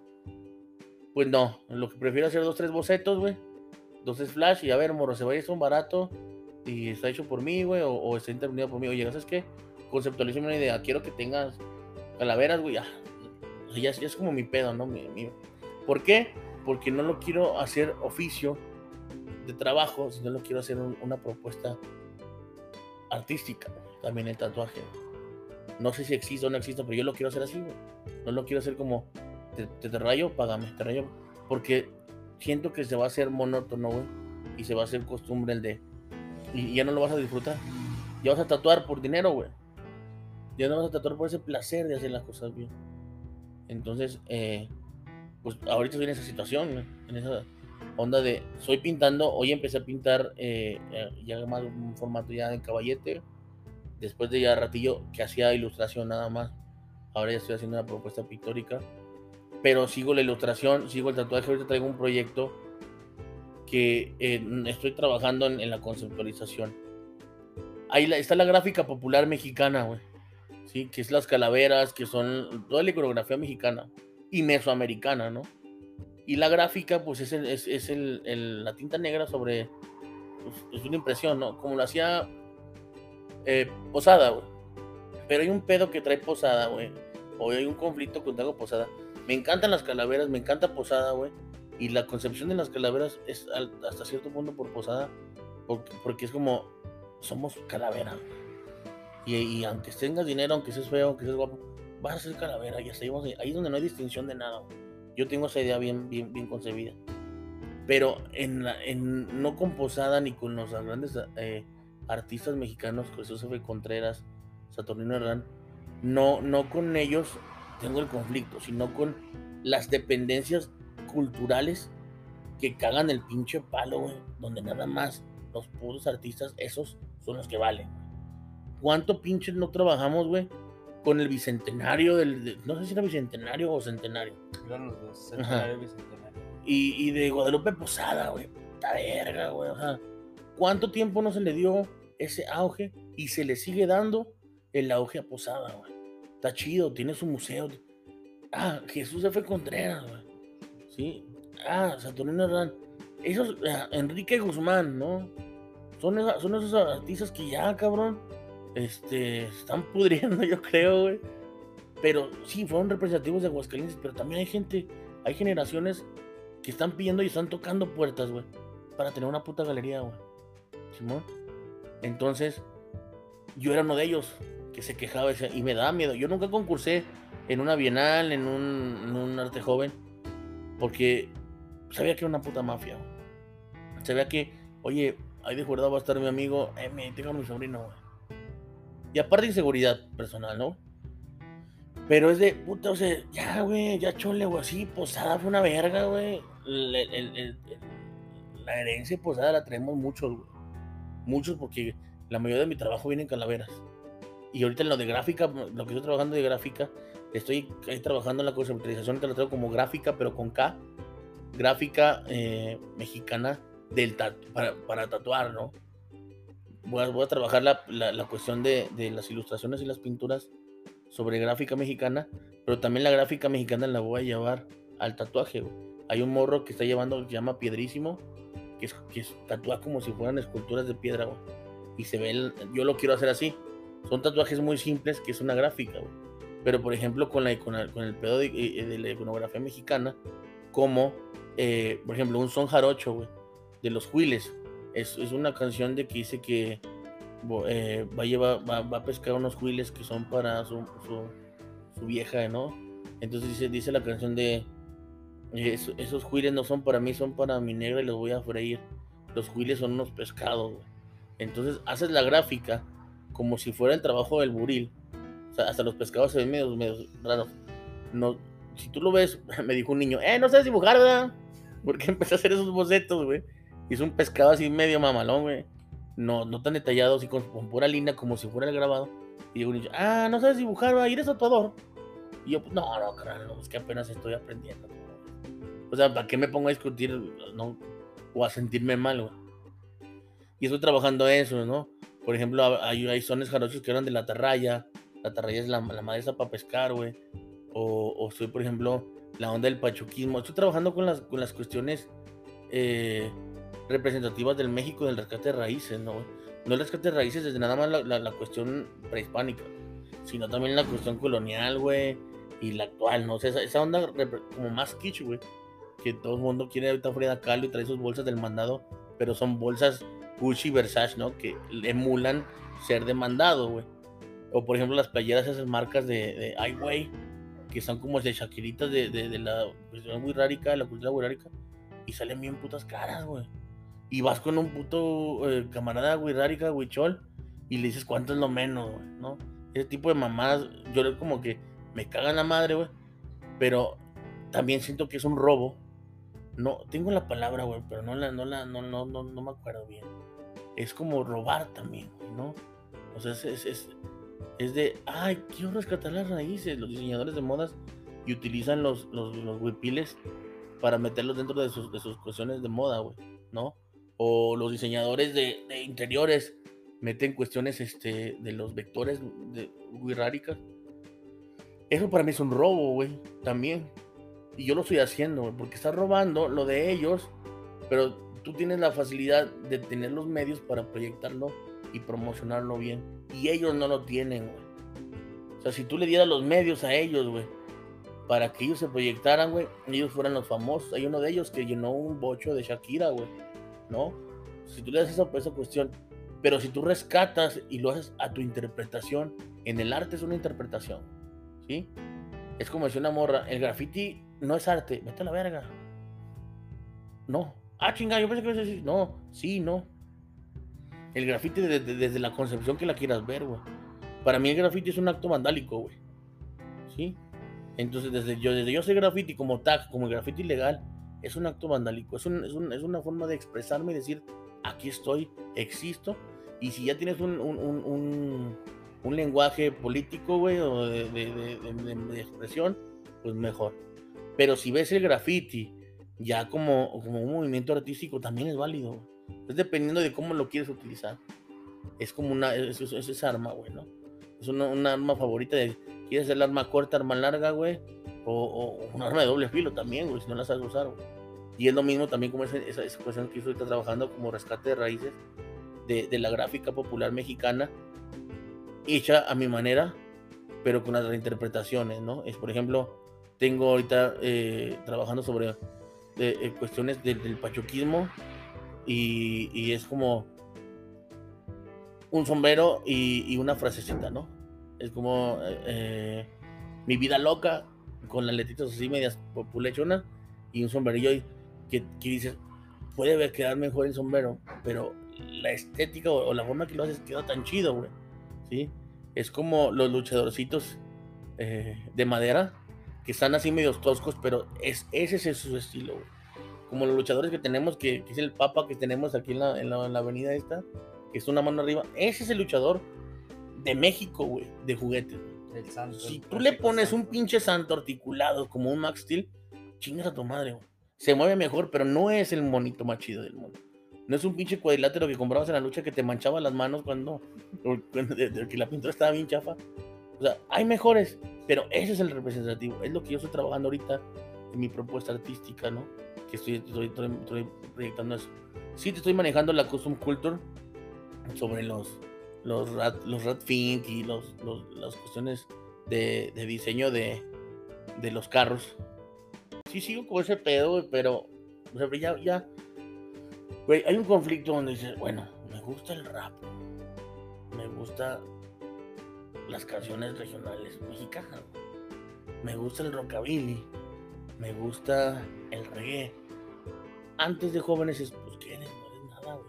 Pues no, lo que prefiero hacer dos, tres bocetos, güey. Dos, tres flash y a ver, moro, se va a son barato y está hecho por mí, güey, o, o, está intervenido por mí. Oye, ¿sabes qué? Conceptualizo una idea, quiero que tengas calaveras, güey, ya. Ya, ya, es como mi pedo, ¿no? Mi, mi... ¿Por qué? Porque no lo quiero hacer oficio de trabajo, sino lo quiero hacer un, una propuesta artística, también el tatuaje. No sé si existe o no existe, pero yo lo quiero hacer así. No lo quiero hacer como, te rayo, págame, te rayo. Porque siento que se va a hacer monótono, güey. Y se va a hacer costumbre el de, y ya no lo vas a disfrutar. Ya vas a tatuar por dinero, güey. Ya no vas a tatuar por ese placer de hacer las cosas bien. Entonces, eh, pues ahorita estoy en esa situación, en esa onda de, estoy pintando, hoy empecé a pintar eh, ya más un formato ya en caballete, después de ya ratillo que hacía ilustración nada más, ahora ya estoy haciendo una propuesta pictórica, pero sigo la ilustración, sigo el tatuaje, ahorita traigo un proyecto que eh, estoy trabajando en, la conceptualización. Ahí está la gráfica popular mexicana, güey. Sí, que es las calaveras, que son toda la iconografía mexicana y mesoamericana, ¿no? Y la gráfica, pues es, el, es, es el, el, la tinta negra sobre. Pues, es una impresión, ¿no? Como lo hacía eh, Posada, güey. Pero hay un pedo que trae Posada, güey. O hay un conflicto con algo Posada. Me encantan las calaveras, me encanta Posada, güey y la concepción de las calaveras es hasta cierto punto por posada, porque, es como, somos calavera. Y, y, aunque tengas dinero, aunque seas feo, aunque seas guapo, vas a ser calavera. Y hasta ahí, ahí donde no hay distinción de nada. Yo tengo esa idea bien, bien, bien concebida. Pero en, la, en no con Posada ni con los grandes eh, artistas mexicanos, Jesús F. Contreras, Saturnino Herrán, no, no con ellos tengo el conflicto, sino con las dependencias culturales que cagan el pinche palo, donde nada más los puros artistas, esos son los que valen. ¿Cuánto pinches no trabajamos, güey? Con el bicentenario del. De, no sé si era bicentenario o centenario. Eran los dos, centenario y bicentenario. Y, y, de Guadalupe Posada, güey. Puta verga, güey. O sea, ¿cuánto tiempo no se le dio ese auge y se le sigue dando el auge a Posada, güey? Está chido, tiene su museo. Ah, Jesús F. Contreras, güey. ¿sí? Ah, Saturnino Herrán. Esos, uh, Enrique Guzmán, ¿no? Son, son esos artistas que ya, cabrón, este, están pudriendo, yo creo, güey. Pero sí, fueron representativos de Aguascalientes, pero también hay gente, hay generaciones que están pidiendo y están tocando puertas, güey, para tener una puta galería, güey. Simón. Entonces, yo era uno de ellos que se quejaba y me daba miedo. Yo nunca concursé en una bienal, en un, en un arte joven porque sabía que era una puta mafia. Sabía que, oye, ahí de jurado va a estar mi amigo, eh, me tengo a mi sobrino, güey. Y aparte inseguridad personal, ¿no? Pero es de, puta, o sea, ya, güey, ya chole, güey, así, posada fue una verga, güey. La herencia posada la tenemos muchos, güey. Muchos porque la mayoría de mi trabajo viene en calaveras. Y ahorita en lo de gráfica, lo que estoy trabajando de gráfica, Estoy trabajando en la conceptualización, te lo traigo como gráfica, pero con K. Gráfica eh, mexicana del para, para, tatuar, ¿no? Voy a, voy a trabajar la, la, la cuestión de, de, las ilustraciones y las pinturas sobre gráfica mexicana, pero también la gráfica mexicana la voy a llevar al tatuaje. Güey. Hay un morro que está llevando, que se llama Piedrísimo, que es, que es tatúa como si fueran esculturas de piedra, güey. Y se ve, el, yo lo quiero hacer así. Son tatuajes muy simples, que es una gráfica, güey pero por ejemplo con, la, con, el, con el pedo de, de, la iconografía mexicana, como eh, por ejemplo un son jarocho, güey, de los Huiles. Es, es, una canción de que dice que eh, va, a llevar, va, a pescar unos huiles que son para su, su, vieja, ¿no? Entonces dice, dice la canción de esos, huiles no son para mí, son para mi negra y los voy a freír. Los huiles son unos pescados. Entonces haces la gráfica como si fuera el trabajo del buril hasta los pescados se ven medio, raros. No, si tú lo ves, me dijo un niño, eh, no sabes dibujar, ¿verdad? Porque empecé a hacer esos bocetos, güey. Hizo un pescado así medio mamalón, güey. No, no tan detallado, así con, pura línea, como si fuera el grabado. Y un niño, ah, no sabes dibujar. Y eres tatuador. Y yo, no, no, carnal, es que apenas estoy aprendiendo. O sea, ¿para qué me pongo a discutir, no? O a sentirme mal, güey. Y estoy trabajando eso, ¿no? Por ejemplo, hay, hay sones jarochos que eran de la tarraya. La tarraya es la, la madera para pescar, güey. O, o estoy, por ejemplo, la onda del pachuquismo. Estoy trabajando con las, con las cuestiones eh, representativas del México del rescate de raíces, ¿no? No el rescate de raíces desde nada más la, la, cuestión prehispánica, sino también la cuestión colonial, güey, y la actual, ¿no? O esa, onda como más kitsch, güey, que todo el mundo quiere ahorita Frida Kahlo y trae sus bolsas del mandado, pero son bolsas Gucci Versace, ¿no? Que emulan ser demandado, güey. O por ejemplo las playeras, esas marcas de, de Ai Weiwei, que son como de Shakiritas de, de, la cuestión muy rárica, de la cultura rárica, y salen bien putas caras, güey. Y vas con un puto eh, camarada, güey, rárica, güey, chol, y le dices cuánto es lo menos, güey, ¿no? Ese tipo de mamadas, yo como que me cagan la madre, güey, pero también siento que es un robo. No, tengo la palabra, güey, pero no la, no la, no, no, no, no me acuerdo bien. Es como robar también, güey, ¿no? O sea, es, es, es es de, ay, quiero rescatar las raíces. Los diseñadores de modas y utilizan los, los, los huipiles para meterlos dentro de sus, de sus cuestiones de moda, güey, ¿no? O los diseñadores de, interiores meten cuestiones este, de los vectores de wirráricas. Eso para mí es un robo, güey, también. Y yo lo estoy haciendo, güey, porque estás robando lo de ellos, pero tú tienes la facilidad de tener los medios para proyectarlo y promocionarlo bien. Y ellos no lo tienen, güey. O sea, si tú le dieras los medios a ellos, güey, para que ellos se proyectaran, güey, ellos fueran los famosos. Hay uno de ellos que llenó un bocho de Shakira, güey, ¿no? Si tú le das esa, esa cuestión, pero si tú rescatas y lo haces a tu interpretación, en el arte es una interpretación, ¿sí? Es como decía una morra, el graffiti no es arte, vete a la verga. No. Ah, chinga, yo pensé que decir, no, sí, no. El graffiti desde, la concepción que la quieras ver, güey. Para mí el graffiti es un acto vandálico, güey. ¿Sí? Entonces, desde yo, desde yo sé graffiti como tag, como el graffiti legal, es un acto vandálico. Es, un, es, un, es, una forma de expresarme y decir, aquí estoy, existo. Y si ya tienes un, un, lenguaje político, güey, o de, de, de, expresión, pues mejor. Pero si ves el graffiti ya como, como un movimiento artístico, también es válido. Es dependiendo de cómo lo quieres utilizar. Es como una, es, es, es esa arma, güey, ¿no? Es una, una, arma favorita de, ¿quieres el arma corta, arma larga, güey? O, o, un arma de doble filo también, güey, si no la sabes usar, güey. Y es lo mismo también como esa, esa, esa cuestión que estoy trabajando como rescate de raíces de, de, la gráfica popular mexicana, hecha a mi manera, pero con las reinterpretaciones, ¿no? Es, por ejemplo, tengo ahorita eh, trabajando sobre eh, cuestiones del, del pachuquismo y, y es como un sombrero y, y, una frasecita, ¿no? Es como eh, mi vida loca con las letritas así medias populechonas y un sombrerillo que, que dices, puede quedar mejor el sombrero, pero la estética o, o, la forma que lo haces queda tan chido, güey. ¿Sí? Es como los luchadorcitos eh, de madera que están así medios toscos, pero es, ese es su estilo, güey como los luchadores que tenemos, que, es el Papa que tenemos aquí en la, en, la, en la, avenida esta, que es una mano arriba. Ese es el luchador de México, güey, de juguete. El santo, si tú le pones un pinche santo articulado como un Max Steel, chingas a tu madre, güey. Se mueve mejor, pero no es el monito más chido del mundo. No es un pinche cuadrilátero que comprabas en la lucha que te manchaba las manos cuando, cuando de, de, que la pintura estaba bien chafa. O sea, hay mejores, pero ese es el representativo. Es lo que yo estoy trabajando ahorita en mi propuesta artística, ¿no? que estoy, estoy, estoy, estoy, proyectando eso. Sí, te estoy manejando la custom culture sobre los los rat, los rat y los, las cuestiones de, diseño de, de, los carros. Sí, sigo con ese pedo, pero ya, ya, güey, hay un conflicto donde dices, bueno, me gusta el rap, me gusta las canciones regionales mexicanas, me gusta el rockabilly, me gusta el reggae. Antes de jóvenes es, pues, ¿qué eres? No eres nada.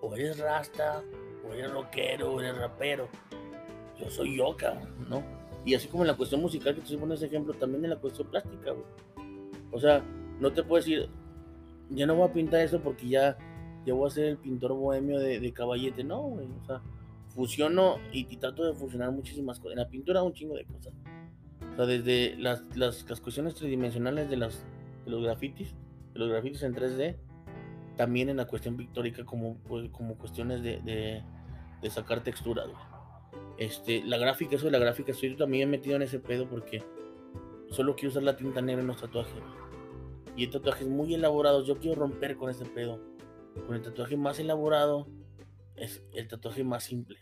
O eres rasta, o eres rockero, o eres rapero. Yo soy yo, cabrón, ¿no? Y así como en la cuestión musical que te ese ejemplo, también en la cuestión plástica, güey. O sea, no te puedes decir, ya no voy a pintar eso porque ya, ya voy a ser el pintor bohemio de, de caballete. No, güey. O sea, fusiono y, trato de fusionar muchísimas cosas. En la pintura un chingo de cosas. O sea, desde las, las, las cuestiones tridimensionales de, las, de los grafitis, de los grafitis en 3D, también en la cuestión pictórica como, pues, como cuestiones de, de sacar texturas, güey. Este, la gráfica, eso de la gráfica, estoy también metido en ese pedo porque solo quiero usar la tinta negra en los tatuajes. Y hay tatuajes muy elaborados, yo quiero romper con ese pedo. Con el tatuaje más elaborado es el tatuaje más simple.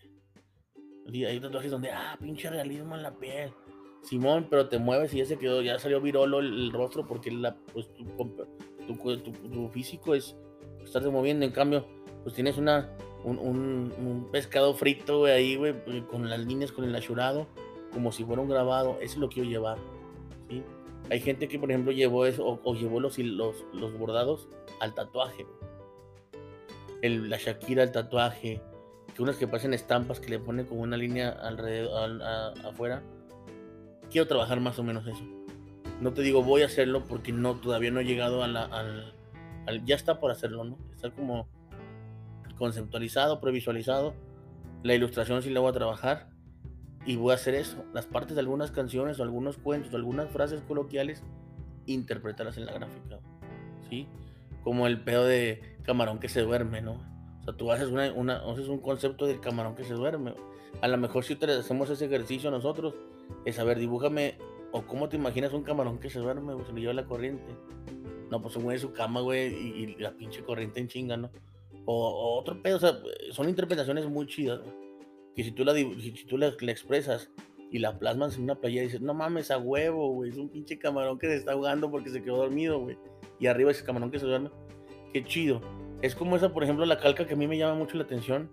Y hay tatuajes donde, ah, pinche realismo en la piel. Simón, pero te mueves y ya se quedó, ya salió virolo el, rostro porque la, pues, tu, tu, físico es estarte moviendo. En cambio, pues tienes una, un, pescado frito, ahí, güey, con las líneas, con el achurado, como si fuera un grabado. Eso lo quiero llevar. ¿sí? Hay gente que, por ejemplo, llevó eso o, llevó los, los, los, bordados al tatuaje. El, la Shakira al tatuaje. Que unas que pasen estampas que le ponen como una línea alrededor, afuera. Quiero trabajar más o menos eso. No te digo voy a hacerlo porque no todavía no he llegado a la, al, al, ya está por hacerlo, ¿no? Está como conceptualizado, previsualizado. La ilustración sí la voy a trabajar y voy a hacer eso. Las partes de algunas canciones o algunos cuentos o algunas frases coloquiales, interpretarlas en la gráfica. ¿Sí? Como el pedo de camarón que se duerme, ¿no? O sea, tú haces, una, haces un concepto del camarón que se duerme. A lo mejor si hacemos ese ejercicio nosotros, es a ver, dibújame o cómo te imaginas un camarón que se duerme, o se le lleva la corriente. No, pues güey de su cama, güey, y, la pinche corriente en chinga, ¿no? O, otro pedo, o sea, son interpretaciones muy chidas, Que si tú la, si tú la, expresas y la plasmas en una playa y dices, no mames, a huevo, güey, es un pinche camarón que se está ahogando porque se quedó dormido, güey. Y arriba ese camarón que se duerme. Qué chido. Es como esa, por ejemplo, la calca que a mí me llama mucho la atención,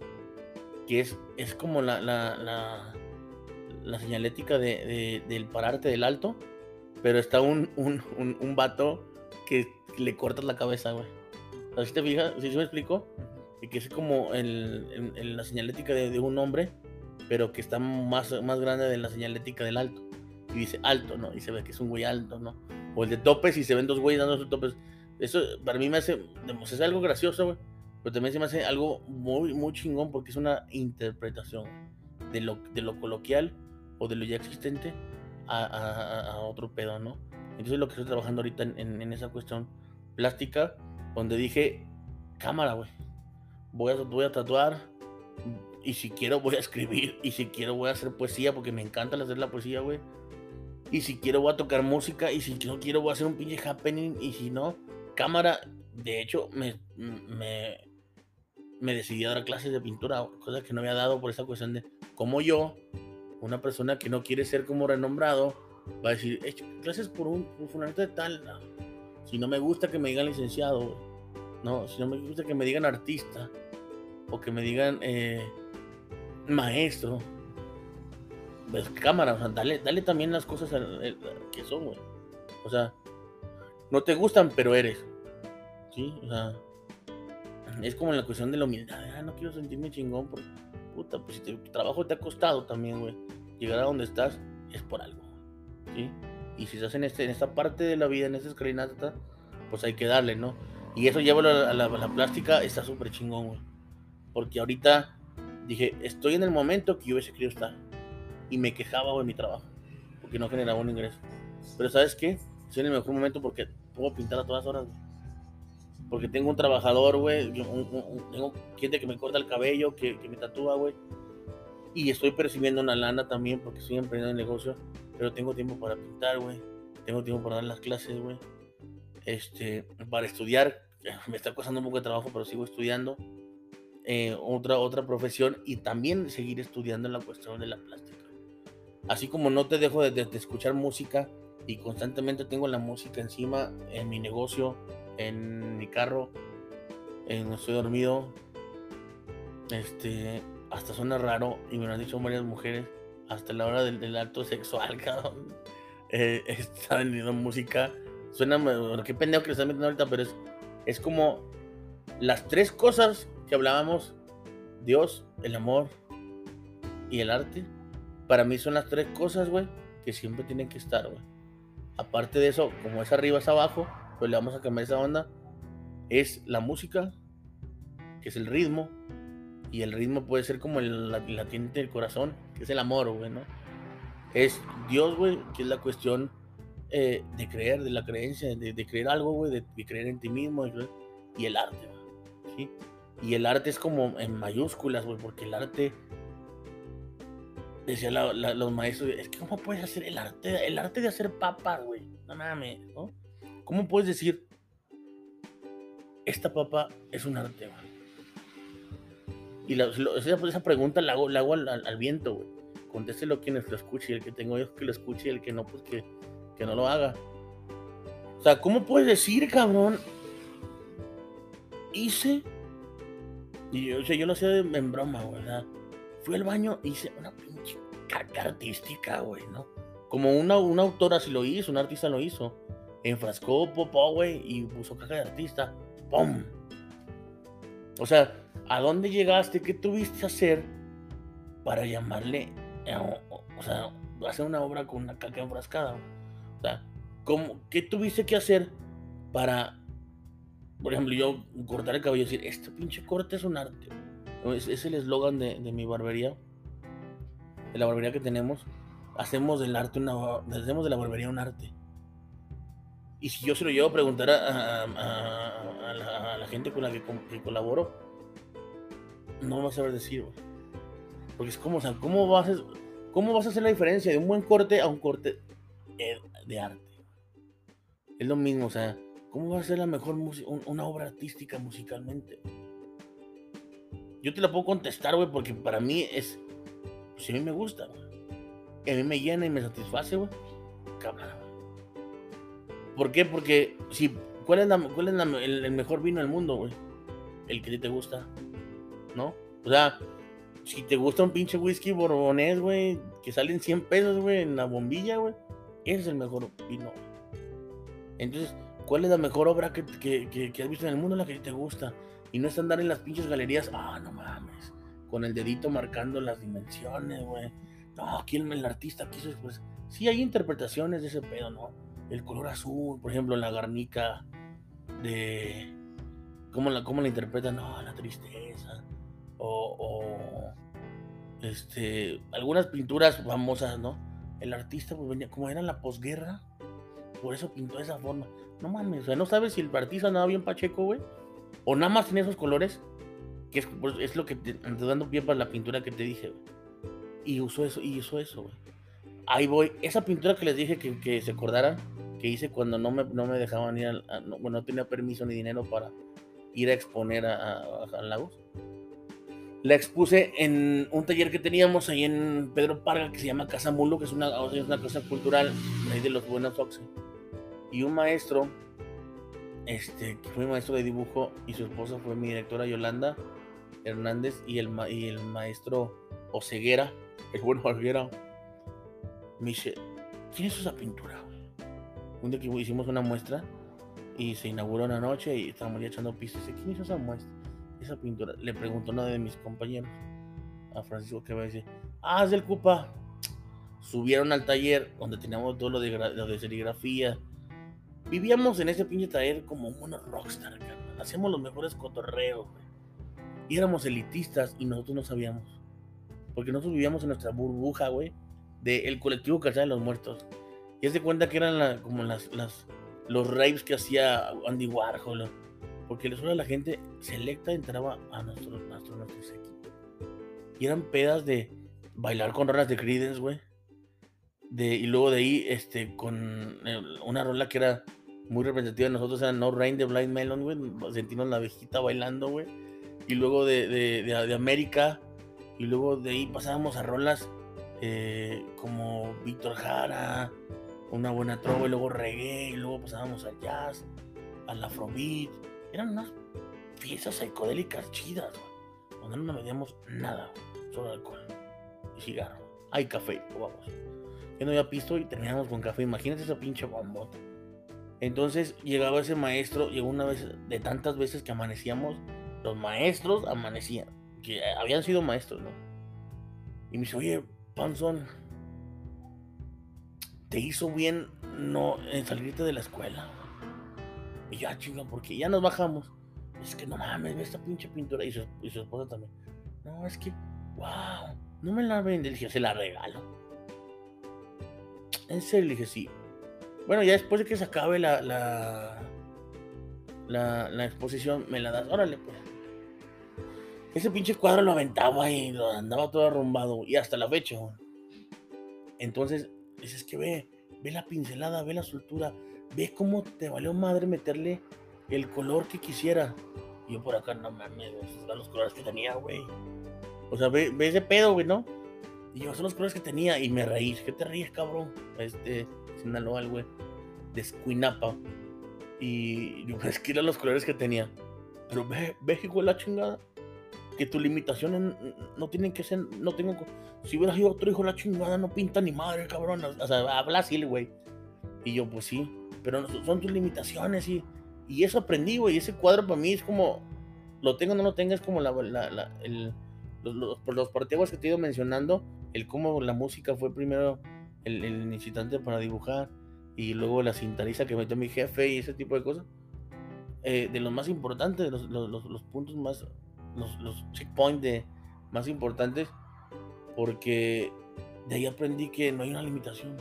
que es, es como la, la, la, la señalética de, del pararte del alto, pero está un, un, un, un vato que le cortas la cabeza, güey. Así te fijas, ¿sí se me explico? Y que es como el, la señalética de, un hombre, pero que está más, más grande de la señalética del alto. Y dice alto, ¿no? Y se ve que es un güey alto, ¿no? O el de topes y se ven dos güeyes dando sus topes. Eso para mí me hace, es algo gracioso, güey. Pero también se me hace algo muy, muy chingón porque es una interpretación de lo, de lo coloquial o de lo ya existente a, a, otro pedo, ¿no? Entonces lo que estoy trabajando ahorita en, en esa cuestión plástica donde dije, cámara, güey, voy a, voy a tatuar y si quiero voy a escribir y si quiero voy a hacer poesía porque me encanta hacer la poesía, güey. Y si quiero voy a tocar música y si no quiero voy a hacer un pinche happening y si no, cámara. De hecho, me, me, me decidí a dar clases de pintura, cosa que no había dado por esa cuestión de como yo, una persona que no quiere ser como renombrado, va a decir, he hecho clases por un, un de tal. Si no me gusta que me digan licenciado, no, si no me gusta que me digan artista o que me digan eh, maestro, pues cámara, o sea, dale, dale también las cosas que son, güey. O sea, no te gustan, pero eres. ¿Sí? O sea, es como la cuestión de la humildad. Ah, no quiero sentirme chingón porque, puta, pues si tu trabajo te ha costado también, güey. Llegar a donde estás es por algo. ¿Sí? Y si estás en, este, en esta parte de la vida, en esta escalinata, pues hay que darle, ¿no? Y eso lleva a la, plástica, está súper chingón, güey. Porque ahorita dije, estoy en el momento que yo hubiese querido estar. Y me quejaba, de mi trabajo. Porque no generaba un ingreso. Pero ¿sabes qué? Estoy en el mejor momento porque puedo pintar a todas horas, güey. Porque tengo un trabajador, güey. Tengo gente que me corta el cabello, que, que me tatúa, güey. Y estoy percibiendo una lana también porque estoy emprendiendo el negocio pero tengo tiempo para pintar, güey. Tengo tiempo para dar las clases, güey. Este, para estudiar, me está costando un poco de trabajo, pero sigo estudiando. Eh, otra, otra profesión y también seguir estudiando la cuestión de la plástica. Así como no te dejo de, escuchar música y constantemente tengo la música encima en mi negocio, en mi carro, en estoy dormido. Este, hasta suena raro y me lo han dicho varias mujeres hasta la hora del, acto sexual, cabrón. Eh, está vendiendo música. Suena, qué pendejo que le están metiendo ahorita, pero es, es como las tres cosas que hablábamos: Dios, el amor y el arte. Para mí son las tres cosas, güey, que siempre tiene que estar, güey. Aparte de eso, como es arriba es abajo, pues le vamos a cambiar esa onda. Es la música, que es el ritmo, y el ritmo puede ser como el latiente del corazón, que es el amor, güey, ¿no? Es Dios, güey, que es la cuestión eh, de creer, de la creencia, de, creer algo, güey, de, creer en ti mismo, y el arte, ¿sí? Y el arte es como en mayúsculas, güey, porque el arte, decía los maestros, es que ¿cómo puedes hacer el arte? El arte de hacer papas, güey, no mames, ¿no? ¿Cómo puedes decir, esta papa es un arte, güey? Y la, esa, pregunta la hago, la hago al, viento, güey. Contéstelo quienes lo escuche, el que tengo yo que lo escuche, el que no, pues que, que no lo haga. O sea, ¿cómo puedes decir, cabrón? Hice y yo, o sea, yo lo hacía en broma, güey. Fui al baño hice una pinche caca artística, güey, ¿no? Como una, una autora si lo hizo, un artista lo hizo. Enfrascó popó, güey, y puso caca de artista. ¡Pum! O sea, ¿a dónde llegaste? ¿Qué tuviste que hacer para llamarle, o, sea, hacer una obra con una caca enfrascada? O sea, ¿cómo, ¿qué tuviste que hacer para por ejemplo, yo cortar el cabello y decir, este pinche corte es un arte. Es, es el eslogan de, mi barbería, de la barbería que tenemos. Hacemos del arte una, hacemos de la barbería un arte. Y si yo se lo llevo a preguntar a, la, gente con la que, colaboro, no me va a saber decir, Porque es como, o sea, ¿cómo vas, a, ¿cómo vas a hacer la diferencia de un buen corte a un corte de arte? Es lo mismo, o sea, ¿Cómo va a ser la mejor una obra artística musicalmente? Yo te la puedo contestar, güey, porque para mí es. Pues a mí me gusta, güey. A mí me llena y me satisface, güey. Cámara, güey. ¿Por qué? Porque si. ¿Cuál es, cuál es el, mejor vino del mundo, güey? El que a ti te gusta. ¿No? O sea, si te gusta un pinche whisky borbonés, güey, que salen 100 pesos, güey, en la bombilla, güey, ese es el mejor vino, Entonces, ¿Cuál es la mejor obra que, has visto en el mundo? La que te gusta. Y no es andar en las pinches galerías. Ah, no mames. Con el dedito marcando las dimensiones, güey. No, aquí el, artista quiso pues Sí, hay interpretaciones de ese pedo, ¿no? El color azul, por ejemplo, la garnica de. ¿Cómo la, cómo la interpretan? No, la tristeza. O. Este. Algunas pinturas famosas, ¿no? El artista, pues venía. Como era la posguerra. Por eso pintó de esa forma. No mames, o sea, no sabes si el artista andaba bien pacheco, güey. O nada más tiene esos colores. Que es, pues, lo que te, te dando pie para la pintura que te dije, güey. Y usó eso, y usó eso, güey. Ahí voy. Esa pintura que les dije que, se acordaran, que hice cuando no me, no me dejaban ir, al, bueno, no tenía permiso ni dinero para ir a exponer a, a, Lagos. La expuse en un taller que teníamos ahí en Pedro Parga que se llama Casa Mulo, que es una, una cosa cultural ahí de los buenos Oxy y un maestro, este, que fue maestro de dibujo y su esposa fue mi directora Yolanda Hernández y el, y el maestro Oseguera, el bueno Oseguera, me dice, ¿quién es esa pintura? Un día que hicimos una muestra y se inauguró una noche y estábamos ya echando pistas. ¿quién hizo esa muestra? Esa pintura. Le preguntó uno de mis compañeros, a Francisco, que va a decir, ah, es del Cupa. Subieron al taller donde teníamos todo lo de, lo de serigrafía, Vivíamos en ese pinche taller como unos rockstar, Hacíamos los mejores cotorreos, güey. Éramos elitistas y nosotros no sabíamos. Porque nosotros vivíamos en nuestra burbuja, güey, del colectivo Calzada de los Muertos. Y es de cuenta que eran como las, los raves que hacía Andy Warhol. Porque les la gente selecta entraba a nuestros, nuestros, nuestros equipos. Y eran pedas de bailar con rolas de Creedence, güey. De, y luego de ahí, este, con una rola que era muy representativa de nosotros era No Rain de Blind Melon, güey. Sentimos la abejita bailando, güey. Y luego de, de, de, América. Y luego de ahí pasábamos a rolas eh, como Víctor Jara, una buena trova, y luego reggae, y luego pasábamos al jazz, al afrobeat. Eran unas piezas psicodélicas chidas, güey. Donde no medíamos nada, solo alcohol y cigarro. Hay café, vamos. Yo no había pisto y terminamos con café. Imagínate esa pinche bombota. Entonces llegaba ese maestro, llegó una vez, de tantas veces que amanecíamos, los maestros amanecían, que habían sido maestros, ¿no? Y me dice, oye, Panzón, te hizo bien no en salirte de la escuela. Y ya, chinga, porque ya nos bajamos. Es que no mames, ve esta pinche pintura. Y su, esposa también. No, es que, wow, no me la vende. Le dije, se la regalo. En serio, le dije, sí. Bueno, ya después de que se acabe la, la, la, la exposición, me la das. Órale, pues. Ese pinche cuadro lo aventaba y lo andaba todo arrumbado. Y hasta la fecha. Entonces, dices que ve, ve la pincelada, ve la soltura, ve cómo te valió madre meterle el color que quisiera. Y yo por acá, no mames, son los colores que tenía, güey. O sea, ve, ve ese pedo, güey, ¿no? Y yo, son los colores que tenía. Y me reí. ¿Qué te ríes, cabrón? Este, Sinaloa, güey. De. Y yo, es que eran los colores que tenía. Pero ve, ve, hijo la chingada. Que tus limitaciones no tienen que ser. No tengo. Si hubiera sido otro hijo de la chingada, no pinta ni madre, cabrón. O sea, habla así, güey. Y yo, pues sí. Pero son tus limitaciones y. Y eso aprendí, güey. Ese cuadro para mí es como. Lo tengo o no lo tengo, es como la, la, los, los, los que te he ido mencionando. El cómo la música fue primero el, el incitante para dibujar. Y luego la cintariza que metió mi jefe y ese tipo de cosas. Eh, de los más importantes, los, los, los puntos más. Los, los checkpoints más importantes. Porque de ahí aprendí que no hay una limitación.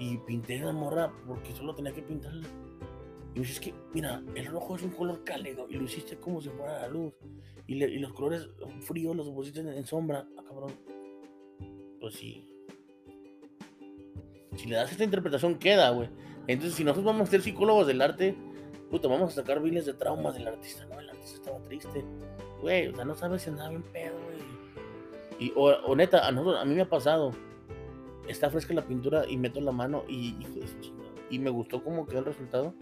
Y pinté la morra porque solo tenía que pintarla. Y me dices que, mira, el rojo es un color cálido y lo hiciste como si fuera la luz. Y, le, y los colores fríos los pusiste en, sombra. Ah, cabrón. Pues sí. Si le das esta interpretación, queda, güey. Entonces, si nosotros vamos a ser psicólogos del arte, puta, vamos a sacar miles de traumas del artista. No, el artista estaba triste. Güey, o sea, no sabes si andaba bien pedo, güey. Y, o, o, neta, a, nosotros, a mí me ha pasado. Está fresca la pintura y meto la mano y, de. Y me gustó cómo quedó el resultado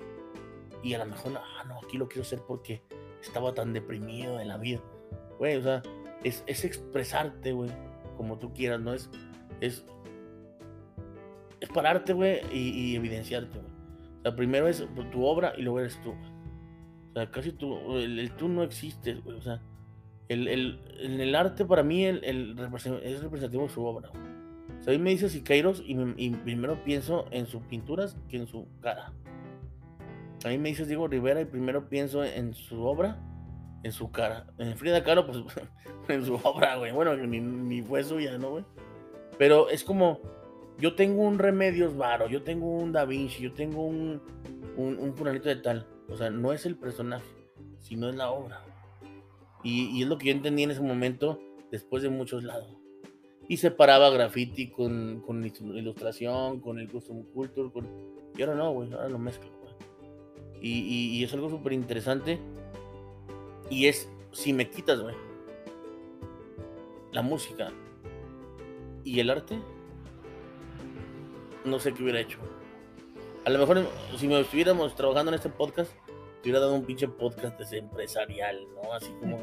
y a lo mejor, ah, no, aquí lo quiero hacer porque estaba tan deprimido en la vida. Güey, o sea, es, es expresarte, güey, como tú quieras, ¿no? Es, es, es pararte, güey, y, evidenciarte, güey. O sea, primero es tu obra y luego eres tú. O sea, casi tú, el, tú no existe, güey. O sea, el, el, el arte para mí el, es representativo de su obra. Sea, a mí me dice Siqueiros y, me, y primero pienso en sus pinturas que en su cara. A mí me dices Diego Rivera y primero pienso en su obra, en su cara. En Frida Kahlo, pues en su obra, güey. Bueno, ni, ni, fue suya, ¿no, güey? Pero es como, yo tengo un Remedios Varo, yo tengo un Da Vinci, yo tengo un, un, un de tal. O sea, no es el personaje, sino es la obra. Y, es lo que yo entendí en ese momento, después de muchos lados. Y separaba graffiti con, con ilustración, con el custom culture, con... y ahora no, güey, ahora lo mezclo. Y, y, y, es algo súper interesante. Y es, si me quitas, güey, la música y el arte, no sé qué hubiera hecho. A lo mejor, si me estuviéramos trabajando en este podcast, te hubiera dado un pinche podcast empresarial, ¿no? Así como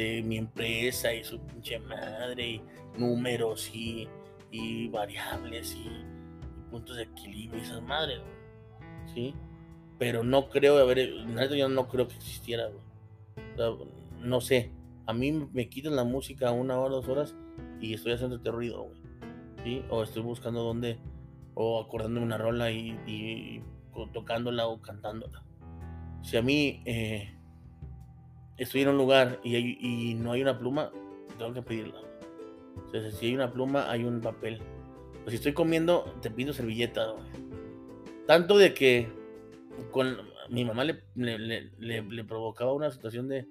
de mi empresa y su pinche madre, y números y, y variables y, y, puntos de equilibrio y esas madres, ¿sí? pero no creo haber, yo no creo que existiera, güey. O sea, no sé, a mí me quitan la música una hora, dos horas y estoy haciendo este ruido, güey. ¿Sí? O estoy buscando dónde, o acordándome una rola y, y, tocándola o cantándola. Si a mí eh, estoy en un lugar y, no hay una pluma, tengo que pedirla. O sea, si hay una pluma, hay un papel. Si estoy comiendo, te pido servilleta, güey. Tanto de que con mi mamá le, provocaba una situación de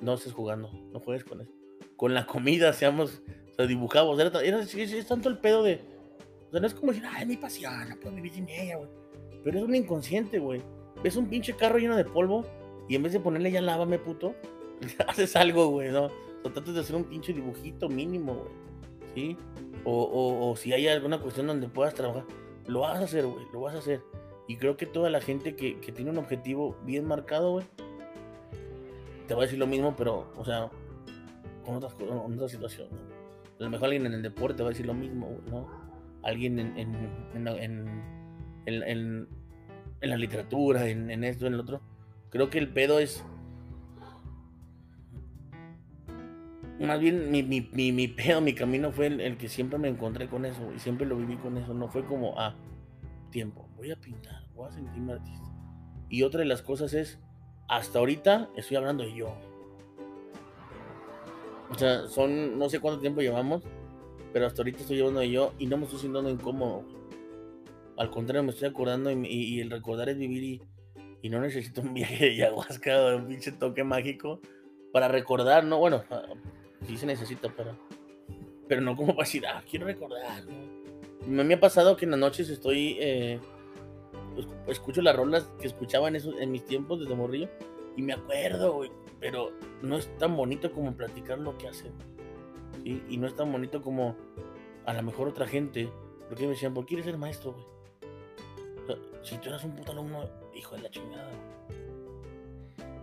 no estés jugando, no juegues con eso. Con la comida, seamos, o sea, dibujamos, era, es, tanto el pedo de, o sea, no es como decir, ay, mi pasión, no puedo vivir sin ella, güey. Pero es un inconsciente, güey. Ves un pinche carro lleno de polvo y en vez de ponerle ya lávame, puto, haces algo, güey, ¿no? O tratas de hacer un pinche dibujito mínimo, güey. ¿Sí? O, o, o si hay alguna cuestión donde puedas trabajar, lo vas a hacer, güey, lo vas a hacer. Y creo que toda la gente que, que tiene un objetivo bien marcado, güey, te va a decir lo mismo, pero, o sea, con otras con otra situación. ¿no? A lo mejor alguien en el deporte va a decir lo mismo, ¿no? Alguien en, en, en, en, en la literatura, en, esto, en el otro. Creo que el pedo es. más bien mi, mi, mi, mi pedo, mi camino fue el, el que siempre me encontré con eso y siempre lo viví con eso. No fue como, ah, tiempo, voy a pintar, voy a sentirme artista. Y otra de las cosas es, hasta ahorita estoy hablando de yo. O sea, son, no sé cuánto tiempo llevamos, pero hasta ahorita estoy hablando de yo y no me estoy sintiendo incómodo. Al contrario, me estoy acordando y, y el recordar es vivir y, y, no necesito un viaje de ayahuasca o un pinche toque mágico para recordar, ¿no? Bueno, ah, sí se necesita, pero, pero no como para decir, ah, quiero recordar, ¿no? Me ha pasado que en las noches estoy, eh, escucho las rolas que escuchaba en, en mis tiempos desde morrillo y me acuerdo, güey, pero no es tan bonito como platicar lo que hacen. Y no es tan bonito como a lo mejor otra gente, porque me decían, ¿por qué quieres ser maestro, güey? Si tú eras un puto alumno, hijo de la chingada.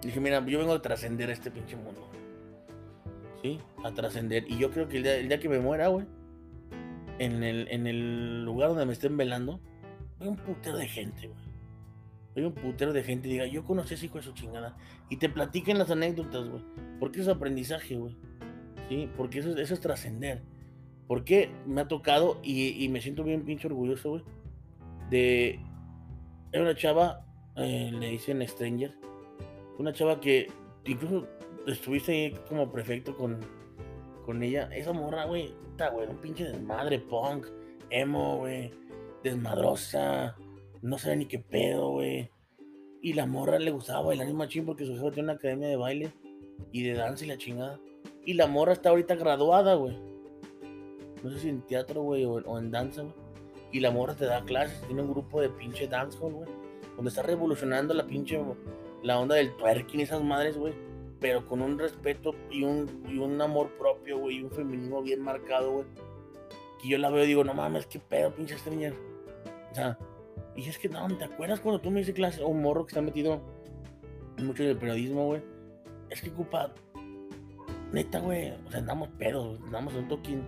Dije, mira, yo vengo a trascender este pinche mundo. ¿Sí? A trascender. Y yo creo que el día, el día que me muera, güey, en el, en el lugar donde me estén velando, hay un putero de gente, güey. Hay un putero de gente y diga, yo conocí a ese hijo de su chingada. Y te platiquen las anécdotas, güey. Porque eso es aprendizaje, güey. ¿Sí? Porque eso, eso es trascender. Porque me ha tocado y, y, me siento bien pinche orgulloso, güey. De. Era una chava, eh, le dicen Stranger. Una chava que incluso estuviste ahí como prefecto con, con ella. Esa morra, güey, está, güey, un pinche desmadre, punk, emo, güey desmadrosa, no sabe ni qué pedo, güey. Y la morra le gustaba bailar en machín porque su jefe tiene una academia de baile y de danza y la chingada. Y la morra está ahorita graduada, güey. No sé si en teatro, güey, o, en danza, güey. Y la morra te da clases, tiene un grupo de pinche dancehall, güey. Donde está revolucionando la pinche, la onda del twerking esas madres, güey. Pero con un respeto y un, y un amor propio, güey. Y un feminismo bien marcado, güey. Que yo la veo y digo, no mames, qué pedo, pinche stranger. O sea, y es que no, ¿te acuerdas cuando tú me dices clase o un morro que está metido mucho en el periodismo, güey? Es que ocupa, neta, güey, o sea, andamos pedos, andamos un toquín.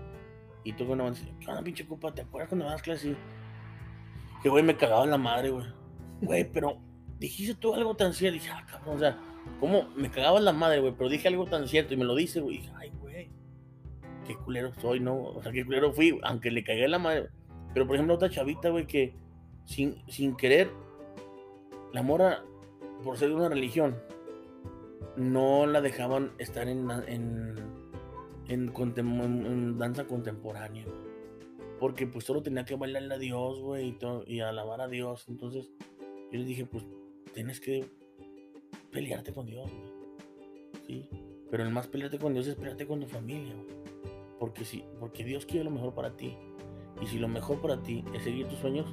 Y tú, bueno, ¿qué onda, pinche ocupa? ¿Te acuerdas cuando das clase? Que, güey, me cagaba en la madre, güey. Güey, pero dijiste tú algo tan cierto. Dije, ah, cabrón, o sea, ¿cómo me cagaba en la madre, güey? Pero dije algo tan cierto y me lo dice, güey. Dije, ay, güey, qué culero soy, ¿no? O sea, qué culero fui, aunque le cagué la madre. Pero por ejemplo, otra chavita, güey, que sin, sin querer, la mora, por ser de una religión, no la dejaban estar en, en, en, en danza contemporánea. Porque pues solo tenía que bailarle a Dios, güey, y, y alabar a Dios. Entonces yo le dije, pues tienes que pelearte con Dios, güey. Sí. Pero el más pelearte con Dios es pelearte con tu familia, güey. Porque, sí, porque Dios quiere lo mejor para ti. Y si lo mejor para ti es seguir tus sueños,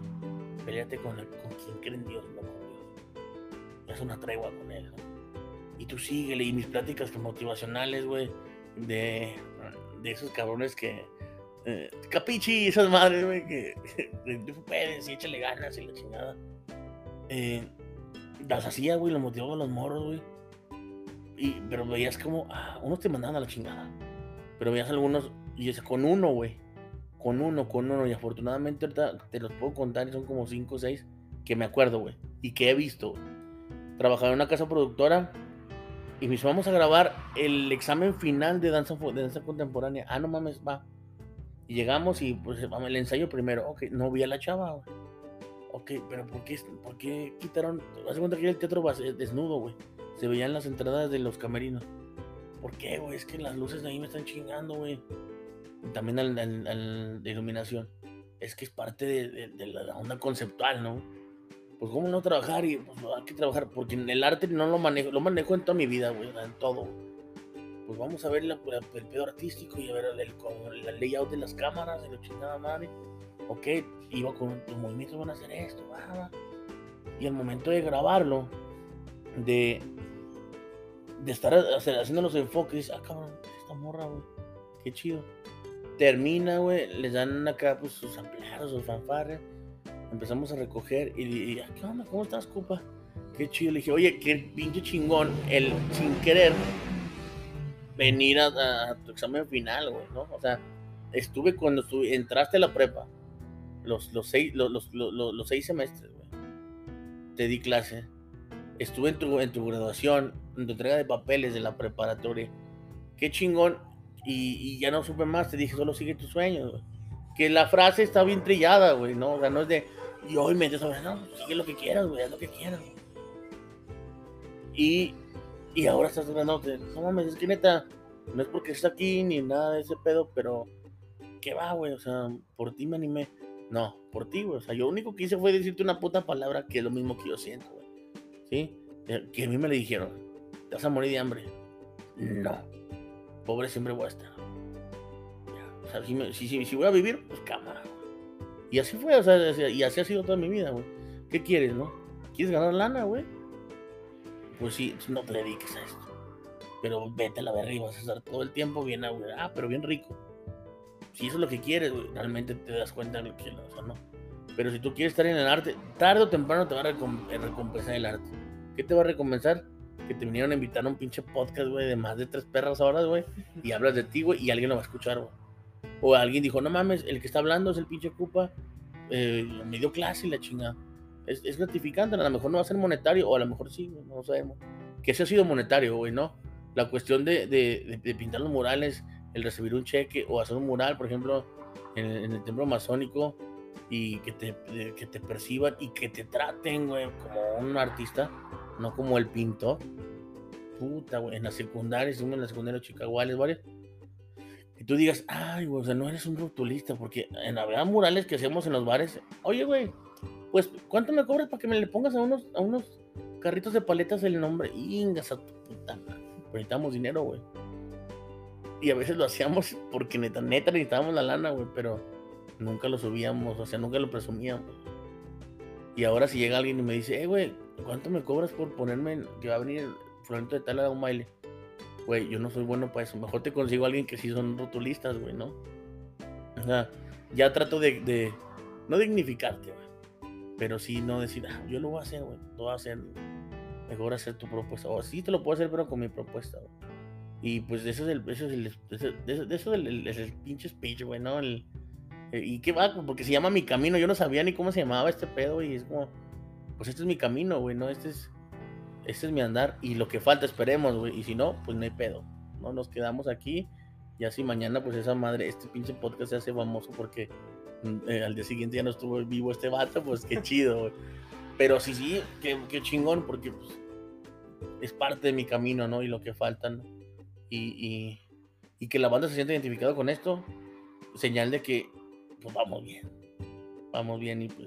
peleate con, con quien cree en Dios, no con Dios. Haz una tregua con Él. ¿no? Y tú síguele. Y mis pláticas que motivacionales, güey, de, de esos cabrones que. Eh, capichi, esas madres, güey, que tú puedes y échale ganas y la chingada. Eh, las hacía, güey, lo motivaba a los morros, güey. Y, pero veías como, ah, unos te mandaban a la chingada. Pero veías algunos, y es con uno, güey con uno, con uno, y afortunadamente ahorita te los puedo contar, y son como 5 o 6 que me acuerdo, güey, y que he visto. Trabajaba en una casa productora y me vamos a grabar el examen final de danza, de danza contemporánea. Ah, no mames, va. Y llegamos y pues el ensayo primero. Ok, no vi a la chava, güey. Ok, pero ¿por qué, por qué quitaron? Hace cuenta que el teatro desnudo, güey. Se veían las entradas de los camerinos. ¿Por qué, güey? Es que las luces de ahí me están chingando, güey también al, al, de iluminación, es que es parte de, de, de, la onda conceptual, ¿no? Pues cómo no trabajar y pues hay que trabajar, porque en el arte no lo manejo, lo manejo en toda mi vida, güey, en todo. Pues vamos a ver la, el pedo artístico y a ver el, el, el, layout de las cámaras, de la chingada madre. Ok, iba con los movimientos, van a hacer esto, va. Y al momento de grabarlo, de, de estar haciendo los enfoques, ah, cabrón, esta morra, güey, qué chido Termina, güey, les dan acá pues, sus empleados, sus fanfarres. Empezamos a recoger y, y ¿qué onda? ¿Cómo estás, compa? Qué chido. Le dije, oye, qué pinche chingón, el sin querer venir a, a tu examen final, güey, ¿no? O sea, estuve cuando estuve, entraste a la prepa, los, los, seis, los, los, los, seis semestres, güey. Te di clase. Estuve en tu, en tu graduación, en tu entrega de papeles de la preparatoria. Qué chingón y, ya no supe más, te dije, solo sigue tus sueños, güey. Que la frase está bien trillada, güey, ¿no? O sea, no es de, y hoy me dices, no, sigue lo que quieras, güey, haz lo que quieras. Y, y ahora estás hablando, no mames, es que neta, no es porque estés aquí ni nada de ese pedo, pero, ¿qué va, güey? O sea, por ti me animé. No, por ti, güey. O sea, yo lo único que hice fue decirte una puta palabra que es lo mismo que yo siento, güey. ¿Sí? Eh, que a mí me le dijeron, te vas a morir de hambre. No. Pobre siempre voy a estar. O sea, si, si, voy a vivir, pues cámara. Y así fue, o sea, y así ha sido toda mi vida, güey. ¿Qué quieres, no? ¿Quieres ganar lana, güey? Pues sí, no te dediques a esto. Pero vete a la verga y vas a estar todo el tiempo bien. Ah, pero bien rico. Si eso es lo que quieres, güey, realmente te das cuenta de lo que o sea, no. Pero si tú quieres estar en el arte, tarde o temprano te va a recompensar el arte. ¿Qué te va a recompensar? Que te vinieron a invitar a un pinche podcast, güey, de más de tres perras horas, güey, y hablas de ti, güey, y alguien lo va a escuchar, güey. O alguien dijo, no mames, el que está hablando es el pinche Cupa, eh, me dio clase y la chingada. Es, es, gratificante, a lo mejor no va a ser monetario, o a lo mejor sí, no sabemos. Que ese ha sido monetario, güey, ¿no? La cuestión de, de, de, pintar los murales, el recibir un cheque, o hacer un mural, por ejemplo, en, el templo masónico, y que te, que te perciban y que te traten, güey, como un artista, no como el pintor. Puta, güey, en la secundaria, en la secundaria de Chicago, varias. Y tú digas, ay, güey, o sea, no eres un rotulista, porque en la verdad murales que hacemos en los bares, oye, güey, pues, ¿cuánto me cobras para que me le pongas a unos, a unos carritos de paletas el nombre? Ingas a tu puta necesitamos dinero, güey. Y a veces lo hacíamos porque neta, neta necesitábamos la lana, güey, pero nunca lo subíamos, o sea, nunca lo presumíamos. Y ahora si llega alguien y me dice, eh, güey, ¿cuánto me cobras por ponerme que va a venir el de tal a un baile? Güey, yo no soy bueno para eso. Mejor te consigo a alguien que sí son rotulistas, güey, ¿no? O sea, ya trato de, no dignificarte, güey. Pero sí no decir, ah, yo lo voy a hacer, güey. Lo voy a hacer. Mejor hacer tu propuesta. O sí te lo puedo hacer, pero con mi propuesta, güey. Y pues eso es el, eso es el, eso, es el, el pinche speech, güey, ¿no? El, eh, ¿Y qué va? Porque se llama Mi Camino. Yo no sabía ni cómo se llamaba este pedo y es como, pues este es mi camino, güey, ¿no? Este es, este es mi andar y lo que falta esperemos, güey. Y si no, pues no hay pedo, ¿no? Nos quedamos aquí y así mañana, pues esa madre, este pinche podcast se hace famoso porque mm, eh, al día siguiente ya no estuvo vivo este vato, pues qué chido, güey. Pero sí, sí, qué, qué, chingón porque pues, es parte de mi camino, ¿no? Y lo que faltan. Y, que la banda se siente identificada con esto, señal de que pues vamos bien. Vamos bien y pues